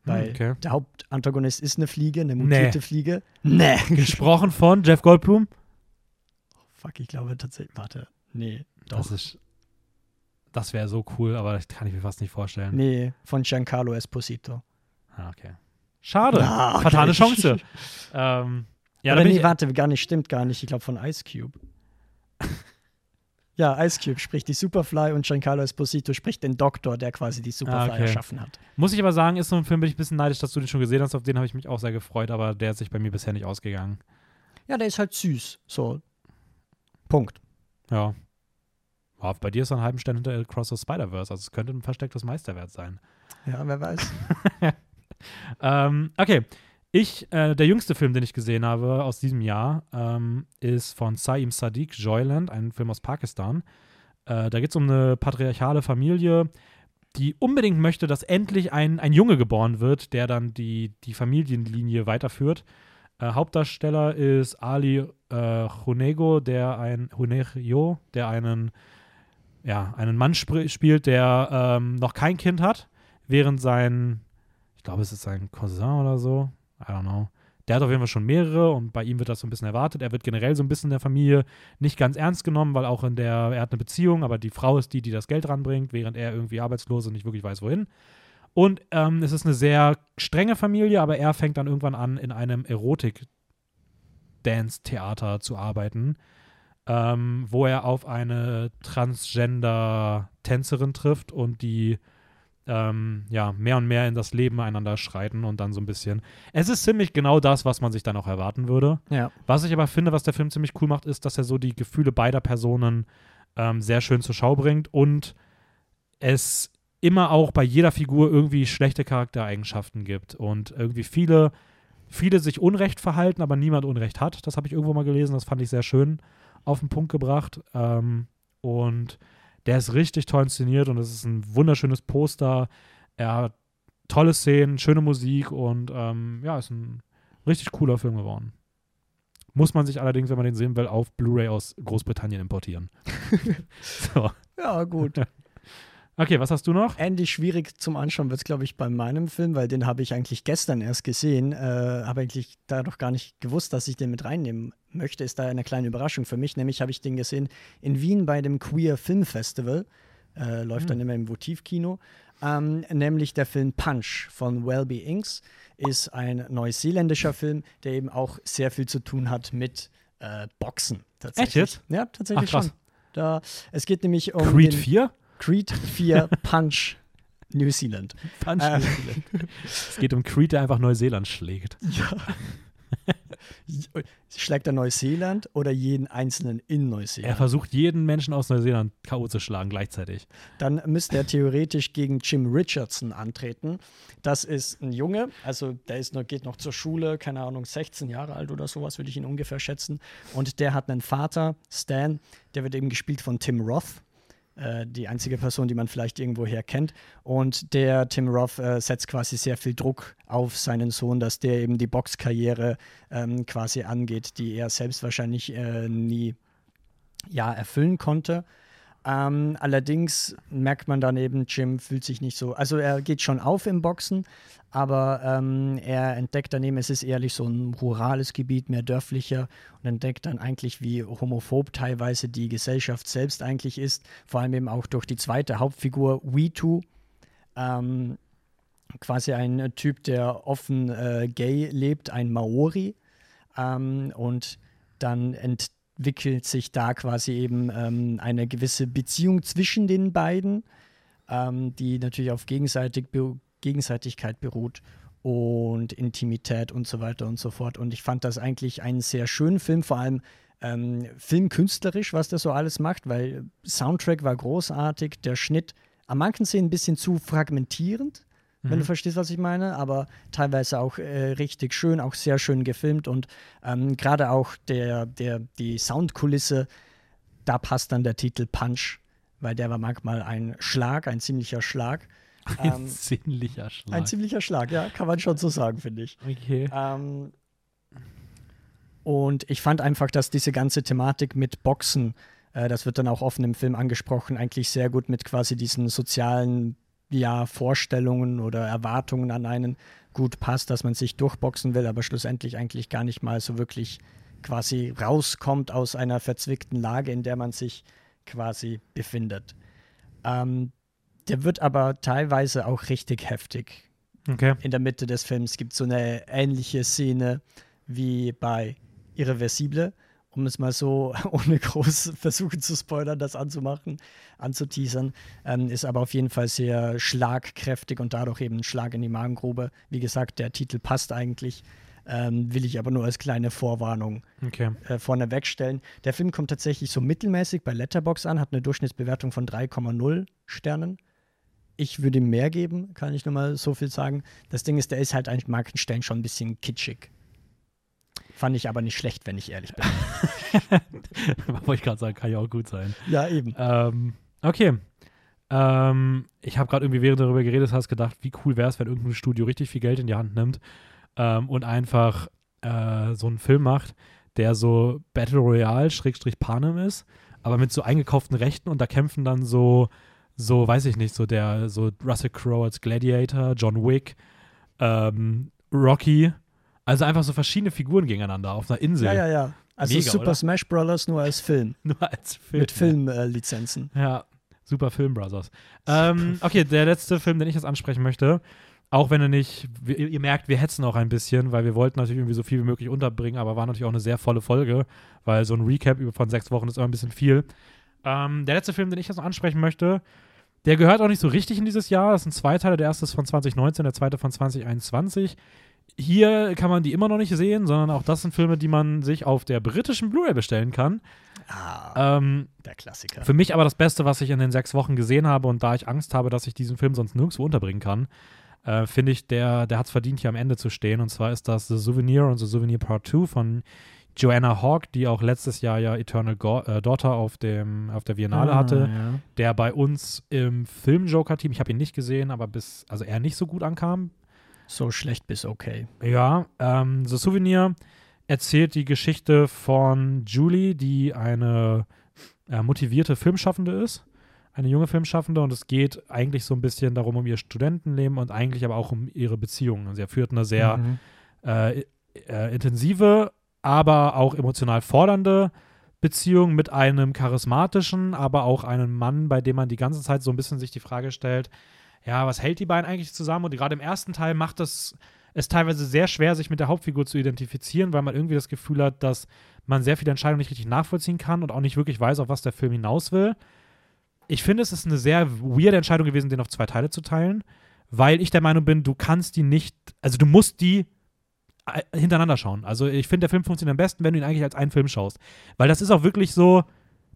Speaker 2: Weil
Speaker 1: Hm, okay.
Speaker 2: der Hauptantagonist ist eine Fliege, eine
Speaker 1: Nee.
Speaker 2: mutierte Fliege. Nee.
Speaker 1: Gesprochen von Jeff Goldblum?
Speaker 2: Fuck, ich glaube tatsächlich. Warte. Nee, doch.
Speaker 1: Das ist. Das wäre so cool, aber das kann ich mir fast nicht vorstellen.
Speaker 2: Nee, von Giancarlo Esposito.
Speaker 1: Ah, okay. Schade.
Speaker 2: Ah, okay.
Speaker 1: Fatale Chance. ähm, ja, bin
Speaker 2: nee,
Speaker 1: ich,
Speaker 2: warte, gar nicht, stimmt gar nicht. Ich glaube von Ice Cube. ja, Ice Cube spricht die Superfly und Giancarlo Esposito spricht den Doktor, der quasi die Superfly
Speaker 1: Ah, okay.
Speaker 2: erschaffen hat.
Speaker 1: muss ich aber sagen, ist so ein Film, bin ich ein bisschen neidisch, dass du den schon gesehen hast. Auf den habe ich mich auch sehr gefreut, aber der ist sich bei mir bisher nicht ausgegangen.
Speaker 2: Ja, der ist halt süß. So. Punkt.
Speaker 1: Ja. Ja, bei dir ist er einen halben Stern hinter Across the Spider-Verse, also es könnte ein verstecktes Meisterwert sein.
Speaker 2: Ja, wer weiß.
Speaker 1: Ähm, okay. Ich, äh, der jüngste Film, den ich gesehen habe aus diesem Jahr, ähm, ist von Saim Sadiq, Joyland, ein Film aus Pakistan. Äh, da geht es um eine patriarchale Familie, die unbedingt möchte, dass endlich ein, ein Junge geboren wird, der dann die, die Familienlinie weiterführt. Äh, Hauptdarsteller ist Ali äh, Hunego, der ein Hunejo, der einen, ja, einen Mann spr- spielt, der ähm, noch kein Kind hat, während sein ich glaube, es ist sein Cousin oder so. I don't know. Der hat auf jeden Fall schon mehrere und bei ihm wird das so ein bisschen erwartet. Er wird generell so ein bisschen in der Familie nicht ganz ernst genommen, weil auch in der, er hat eine Beziehung, aber die Frau ist die, die das Geld ranbringt, während er irgendwie arbeitslos und nicht wirklich weiß, wohin. Und ähm, es ist eine sehr strenge Familie, aber er fängt dann irgendwann an, in einem Erotik-Dance-Theater zu arbeiten, ähm, wo er auf eine Transgender-Tänzerin trifft und die ähm, ja, mehr und mehr in das Leben einander schreiten und dann so ein bisschen. Es ist ziemlich genau das, was man sich dann auch erwarten würde.
Speaker 2: Ja.
Speaker 1: Was ich aber finde, was der Film ziemlich cool macht, ist, dass er so die Gefühle beider Personen ähm, sehr schön zur Schau bringt und es immer auch bei jeder Figur irgendwie schlechte Charaktereigenschaften gibt und irgendwie viele, viele sich Unrecht verhalten, aber niemand Unrecht hat. Das habe ich irgendwo mal gelesen, das fand ich sehr schön. Auf den Punkt gebracht. Ähm, und der ist richtig toll inszeniert und es ist ein wunderschönes Poster. Er hat tolle Szenen, schöne Musik und ähm, ja, ist ein richtig cooler Film geworden. Muss man sich allerdings, wenn man den sehen will, auf Blu-ray aus Großbritannien importieren.
Speaker 2: so. Ja, gut.
Speaker 1: Okay, was hast du noch?
Speaker 2: Ähnlich schwierig zum Anschauen wird es, glaube ich, bei meinem Film, weil den habe ich eigentlich gestern erst gesehen. Äh, habe eigentlich da noch gar nicht gewusst, dass ich den mit reinnehmen möchte. Ist da eine kleine Überraschung für mich. Nämlich habe ich den gesehen in Wien bei dem Queer Film Festival. Äh, läuft mhm. dann immer im Votivkino. Ähm, nämlich der Film Punch von Welby Inks. Ist ein neuseeländischer Film, der eben auch sehr viel zu tun hat mit äh, Boxen.
Speaker 1: Tatsächlich. Echt jetzt?
Speaker 2: Ja, tatsächlich Ach, schon. Da, es geht nämlich um.
Speaker 1: Creed 4?
Speaker 2: Creed 4 Punch New Zealand.
Speaker 1: Punch äh, New Zealand. es geht um Creed, der einfach Neuseeland schlägt. Ja.
Speaker 2: Schlägt er Neuseeland oder jeden Einzelnen in Neuseeland?
Speaker 1: Er versucht, jeden Menschen aus Neuseeland K.O. zu schlagen gleichzeitig.
Speaker 2: Dann müsste er theoretisch gegen Jim Richardson antreten. Das ist ein Junge, also der ist noch, geht noch zur Schule, keine Ahnung, 16 Jahre alt oder sowas, würde ich ihn ungefähr schätzen. Und der hat einen Vater, Stan, der wird eben gespielt von Tim Roth äh, die einzige Person, die man vielleicht irgendwoher kennt. Und der Tim Roth äh, setzt quasi sehr viel Druck auf seinen Sohn, dass der eben die Boxkarriere ähm, quasi angeht, die er selbst wahrscheinlich äh, nie ja, erfüllen konnte. Ähm, allerdings merkt man dann eben, Jim fühlt sich nicht so, also er geht schon auf im Boxen, aber ähm, er entdeckt daneben, es ist ehrlich so ein rurales Gebiet, mehr dörflicher und entdeckt dann eigentlich, wie homophob teilweise die Gesellschaft selbst eigentlich ist, vor allem eben auch durch die zweite Hauptfigur, Witu, ähm, quasi ein Typ, der offen äh, gay lebt, ein Maori ähm, und dann entdeckt entwickelt sich da quasi eben ähm, eine gewisse Beziehung zwischen den beiden, ähm, die natürlich auf Gegenseitig Be Gegenseitigkeit beruht und Intimität und so weiter und so fort. Und ich fand das eigentlich einen sehr schönen Film, vor allem ähm, filmkünstlerisch, was der so alles macht, weil Soundtrack war großartig, der Schnitt an manchen Szenen ein bisschen zu fragmentierend wenn mhm. du verstehst, was ich meine, aber teilweise auch äh, richtig schön, auch sehr schön gefilmt und ähm, gerade auch der, der, die Soundkulisse, da passt dann der Titel Punch, weil der war manchmal ein Schlag, ein ziemlicher Schlag.
Speaker 1: Ein ähm, ziemlicher Schlag.
Speaker 2: Ein ziemlicher Schlag, ja, kann man schon so sagen, finde ich.
Speaker 1: Okay.
Speaker 2: Ähm, und ich fand einfach, dass diese ganze Thematik mit Boxen, äh, das wird dann auch offen im Film angesprochen, eigentlich sehr gut mit quasi diesen sozialen ja, Vorstellungen oder Erwartungen an einen gut passt, dass man sich durchboxen will, aber schlussendlich eigentlich gar nicht mal so wirklich quasi rauskommt aus einer verzwickten Lage, in der man sich quasi befindet. Ähm, der wird aber teilweise auch richtig heftig.
Speaker 1: Okay.
Speaker 2: In der Mitte des Films gibt es so eine ähnliche Szene wie bei Irreversible, um es mal so ohne groß versuchen zu spoilern, das anzumachen, anzuteasern, ähm, ist aber auf jeden Fall sehr schlagkräftig und dadurch eben ein Schlag in die Magengrube. Wie gesagt, der Titel passt eigentlich, ähm, will ich aber nur als kleine Vorwarnung
Speaker 1: okay.
Speaker 2: äh, vorne wegstellen. Der Film kommt tatsächlich so mittelmäßig bei Letterbox an, hat eine Durchschnittsbewertung von 3,0 Sternen. Ich würde ihm mehr geben, kann ich nur mal so viel sagen. Das Ding ist, der ist halt an manchen Stellen schon ein bisschen kitschig. Fand ich aber nicht schlecht, wenn ich ehrlich bin.
Speaker 1: Wollte ich gerade sagen, kann ja auch gut sein.
Speaker 2: Ja, eben.
Speaker 1: Ähm, okay. Ähm, ich habe gerade irgendwie, während du darüber geredet hast, gedacht, wie cool wäre es, wenn irgendein Studio richtig viel Geld in die Hand nimmt ähm, und einfach äh, so einen Film macht, der so Battle Royale Schrägstrich Panem ist, aber mit so eingekauften Rechten und da kämpfen dann so, so, weiß ich nicht, so der, so Russell Crowe als Gladiator, John Wick, ähm, Rocky also einfach so verschiedene Figuren gegeneinander auf einer Insel.
Speaker 2: Ja, ja, ja. Also Mega, Super oder? Smash Bros. nur als Film.
Speaker 1: nur als Film.
Speaker 2: Mit Filmlizenzen.
Speaker 1: Äh, ja, Super Film Brothers. Ähm, okay, der letzte Film, den ich jetzt ansprechen möchte, auch wenn er nicht, ihr merkt, wir hetzen auch ein bisschen, weil wir wollten natürlich irgendwie so viel wie möglich unterbringen, aber war natürlich auch eine sehr volle Folge, weil so ein Recap von sechs Wochen ist immer ein bisschen viel. Ähm, der letzte Film, den ich jetzt noch ansprechen möchte, der gehört auch nicht so richtig in dieses Jahr. Das sind zwei Teile. Der erste ist von 2019, der zweite von 2021. Hier kann man die immer noch nicht sehen, sondern auch das sind Filme, die man sich auf der britischen Blu-ray bestellen kann.
Speaker 2: Ah, ähm, der Klassiker.
Speaker 1: Für mich aber das Beste, was ich in den sechs Wochen gesehen habe und da ich Angst habe, dass ich diesen Film sonst nirgendwo unterbringen kann, äh, finde ich, der, der hat es verdient, hier am Ende zu stehen. Und zwar ist das The Souvenir und The Souvenir Part 2 von Joanna Hawk, die auch letztes Jahr ja Eternal Go äh, Daughter auf, dem, auf der Biennale hatte,
Speaker 2: Ah, ja.
Speaker 1: der bei uns im Film-Joker-Team, ich habe ihn nicht gesehen, aber bis, also er nicht so gut ankam.
Speaker 2: So schlecht bis okay.
Speaker 1: Ja, ähm, The Souvenir erzählt die Geschichte von Julie, die eine äh, motivierte Filmschaffende ist. Eine junge Filmschaffende und es geht eigentlich so ein bisschen darum, um ihr Studentenleben und eigentlich aber auch um ihre Beziehungen. Sie führt eine sehr
Speaker 2: Mhm.
Speaker 1: äh, äh, intensive, aber auch emotional fordernde Beziehung mit einem charismatischen, aber auch einem Mann, bei dem man die ganze Zeit so ein bisschen sich die Frage stellt, ja, was hält die beiden eigentlich zusammen? Und gerade im ersten Teil macht es es teilweise sehr schwer, sich mit der Hauptfigur zu identifizieren, weil man irgendwie das Gefühl hat, dass man sehr viele Entscheidungen nicht richtig nachvollziehen kann und auch nicht wirklich weiß, auf was der Film hinaus will. Ich finde, es ist eine sehr weirde Entscheidung gewesen, den auf zwei Teile zu teilen, weil ich der Meinung bin, du kannst die nicht, also du musst die äh, hintereinander schauen. Also ich finde, der Film funktioniert am besten, wenn du ihn eigentlich als einen Film schaust. Weil das ist auch wirklich so,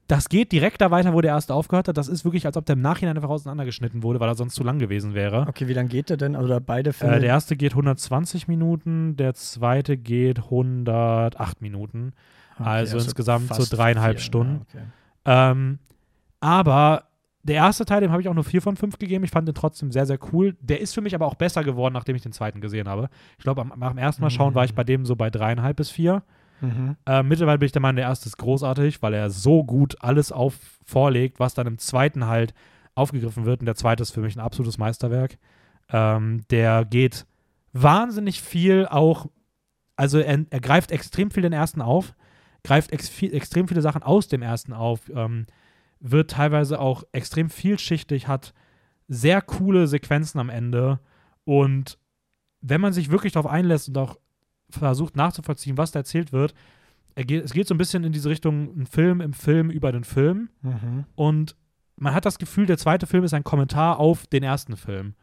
Speaker 1: das geht direkt da weiter, wo der erste aufgehört hat. Das ist wirklich, als ob der im Nachhinein einfach auseinandergeschnitten wurde, weil er sonst zu lang gewesen wäre.
Speaker 2: Okay, wie lange geht der denn? Oder beide Filme?
Speaker 1: Äh, der erste geht 120 Minuten, der zweite geht 108 Minuten.
Speaker 2: Okay,
Speaker 1: also insgesamt so dreieinhalb
Speaker 2: vier,
Speaker 1: Stunden.
Speaker 2: Ja, okay.
Speaker 1: Ähm, aber der erste Teil, dem habe ich auch nur 4 von 5 gegeben. Ich fand den trotzdem sehr, sehr cool. Der ist für mich aber auch besser geworden, nachdem ich den zweiten gesehen habe. Ich glaube, am, nach dem ersten Mal schauen war ich bei dem so bei dreieinhalb bis vier.
Speaker 2: Mhm.
Speaker 1: Äh, mittlerweile bin ich der Meinung, der erste ist großartig, weil er so gut alles auf vorlegt, was dann im zweiten halt aufgegriffen wird. Und der zweite ist für mich ein absolutes Meisterwerk. Ähm, der geht wahnsinnig viel auch, also er, er greift extrem viel den ersten auf, greift ex viel, extrem viele Sachen aus dem ersten auf, ähm, wird teilweise auch extrem vielschichtig, hat sehr coole Sequenzen am Ende und wenn man sich wirklich darauf einlässt und auch versucht nachzuvollziehen, was da erzählt wird, er geht, es geht so ein bisschen in diese Richtung, ein Film im Film über den Film.
Speaker 2: Mhm.
Speaker 1: Und man hat das Gefühl, der zweite Film ist ein Kommentar auf den ersten Film.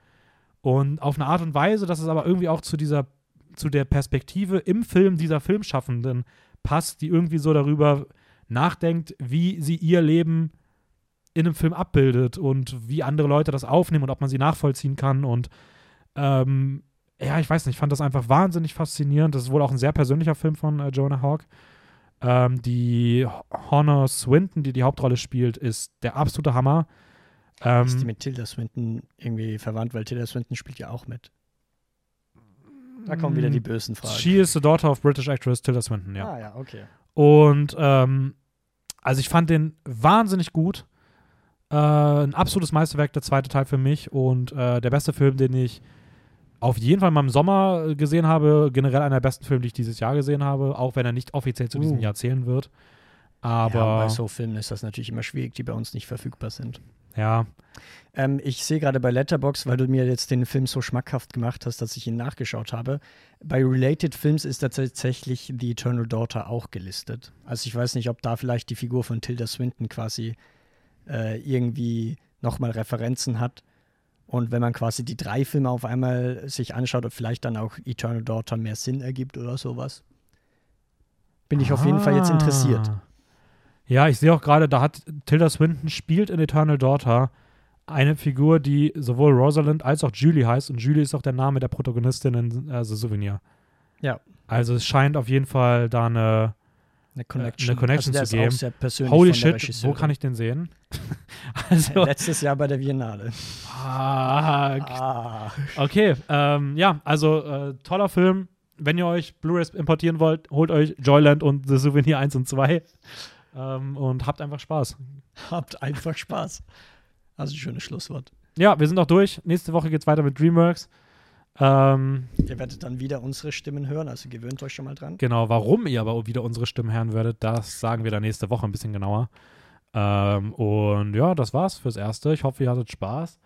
Speaker 1: Und auf eine Art und Weise, dass es aber irgendwie auch zu dieser, zu der Perspektive im Film dieser Filmschaffenden passt, die irgendwie so darüber nachdenkt, wie sie ihr Leben in einem Film abbildet und wie andere Leute das aufnehmen und ob man sie nachvollziehen kann. Und ähm, ja, ich weiß nicht, ich fand das einfach wahnsinnig faszinierend. Das ist wohl auch ein sehr persönlicher Film von äh, Jonah Hawk. Ähm, die Honor Swinton, die die Hauptrolle spielt, ist der absolute Hammer. Ähm,
Speaker 2: ist die mit Tilda Swinton irgendwie verwandt, weil Tilda Swinton spielt ja auch mit. Da kommen wieder die bösen Fragen.
Speaker 1: She is the daughter of British actress Tilda Swinton, ja.
Speaker 2: Ah ja, okay.
Speaker 1: Und ähm, also ich fand den wahnsinnig gut. Äh, ein absolutes Meisterwerk, der zweite Teil für mich. Und äh, der beste Film, den ich auf jeden Fall mal im Sommer gesehen habe. Generell einer der besten Filme, die ich dieses Jahr gesehen habe. Auch wenn er nicht offiziell zu diesem
Speaker 2: Uh.
Speaker 1: Jahr zählen wird. Aber
Speaker 2: ja, bei so Filmen ist das natürlich immer schwierig, die bei uns nicht verfügbar sind.
Speaker 1: ja,
Speaker 2: Ähm, ich sehe gerade bei Letterbox, weil du mir jetzt den Film so schmackhaft gemacht hast, dass ich ihn nachgeschaut habe. Bei Related Films ist da tatsächlich The Eternal Daughter auch gelistet. Also ich weiß nicht, ob da vielleicht die Figur von Tilda Swinton quasi äh, irgendwie nochmal Referenzen hat. Und wenn man quasi die drei Filme auf einmal sich anschaut, ob vielleicht dann auch Eternal Daughter mehr Sinn ergibt oder sowas. Bin ich auf jeden Fall jetzt interessiert.
Speaker 1: Ah. Ja, ich sehe auch gerade, da hat Tilda Swinton spielt in Eternal Daughter eine Figur, die sowohl Rosalind als auch Julie heißt. Und Julie ist auch der Name der Protagonistin in The Souvenir.
Speaker 2: Ja.
Speaker 1: Also es scheint auf jeden Fall da eine.
Speaker 2: Eine Connection,
Speaker 1: eine Connection
Speaker 2: also
Speaker 1: zu geben. Holy shit, wo kann ich den sehen? also,
Speaker 2: Letztes Jahr bei der Biennale.
Speaker 1: ah,
Speaker 2: Ah.
Speaker 1: okay, ähm, ja, also äh, toller Film. Wenn ihr euch Blu-rays importieren wollt, holt euch Joyland und The Souvenir 1 und 2 ähm, und habt einfach Spaß.
Speaker 2: Habt einfach Spaß. Also ein schönes Schlusswort.
Speaker 1: Ja, wir sind auch durch. Nächste Woche geht's weiter mit DreamWorks. Ähm,
Speaker 2: Ihr werdet dann wieder unsere Stimmen hören, also gewöhnt euch schon mal dran.
Speaker 1: genau, warum ihr aber wieder unsere Stimmen hören werdet, das sagen wir dann nächste Woche ein bisschen genauer. Ähm, und ja, das war's fürs Erste. Ich hoffe, ihr hattet Spaß.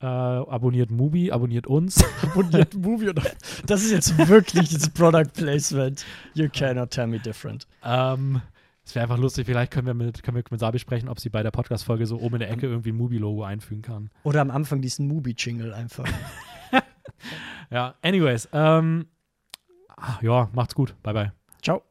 Speaker 1: Äh, abonniert Mubi, abonniert uns.
Speaker 2: Abonniert Movie oder. Das ist jetzt wirklich das Product Placement. You cannot tell me different.
Speaker 1: ähm, es wäre einfach lustig, vielleicht können wir mit, können wir mit Sabi sprechen, ob sie bei der Podcast-Folge so oben in der Ecke irgendwie ein Mubi-Logo einfügen kann.
Speaker 2: Oder am Anfang diesen Movie-Jingle einfach.
Speaker 1: Ja, anyways, ähm, ah, ja, macht's gut. Bye, bye.
Speaker 2: Ciao.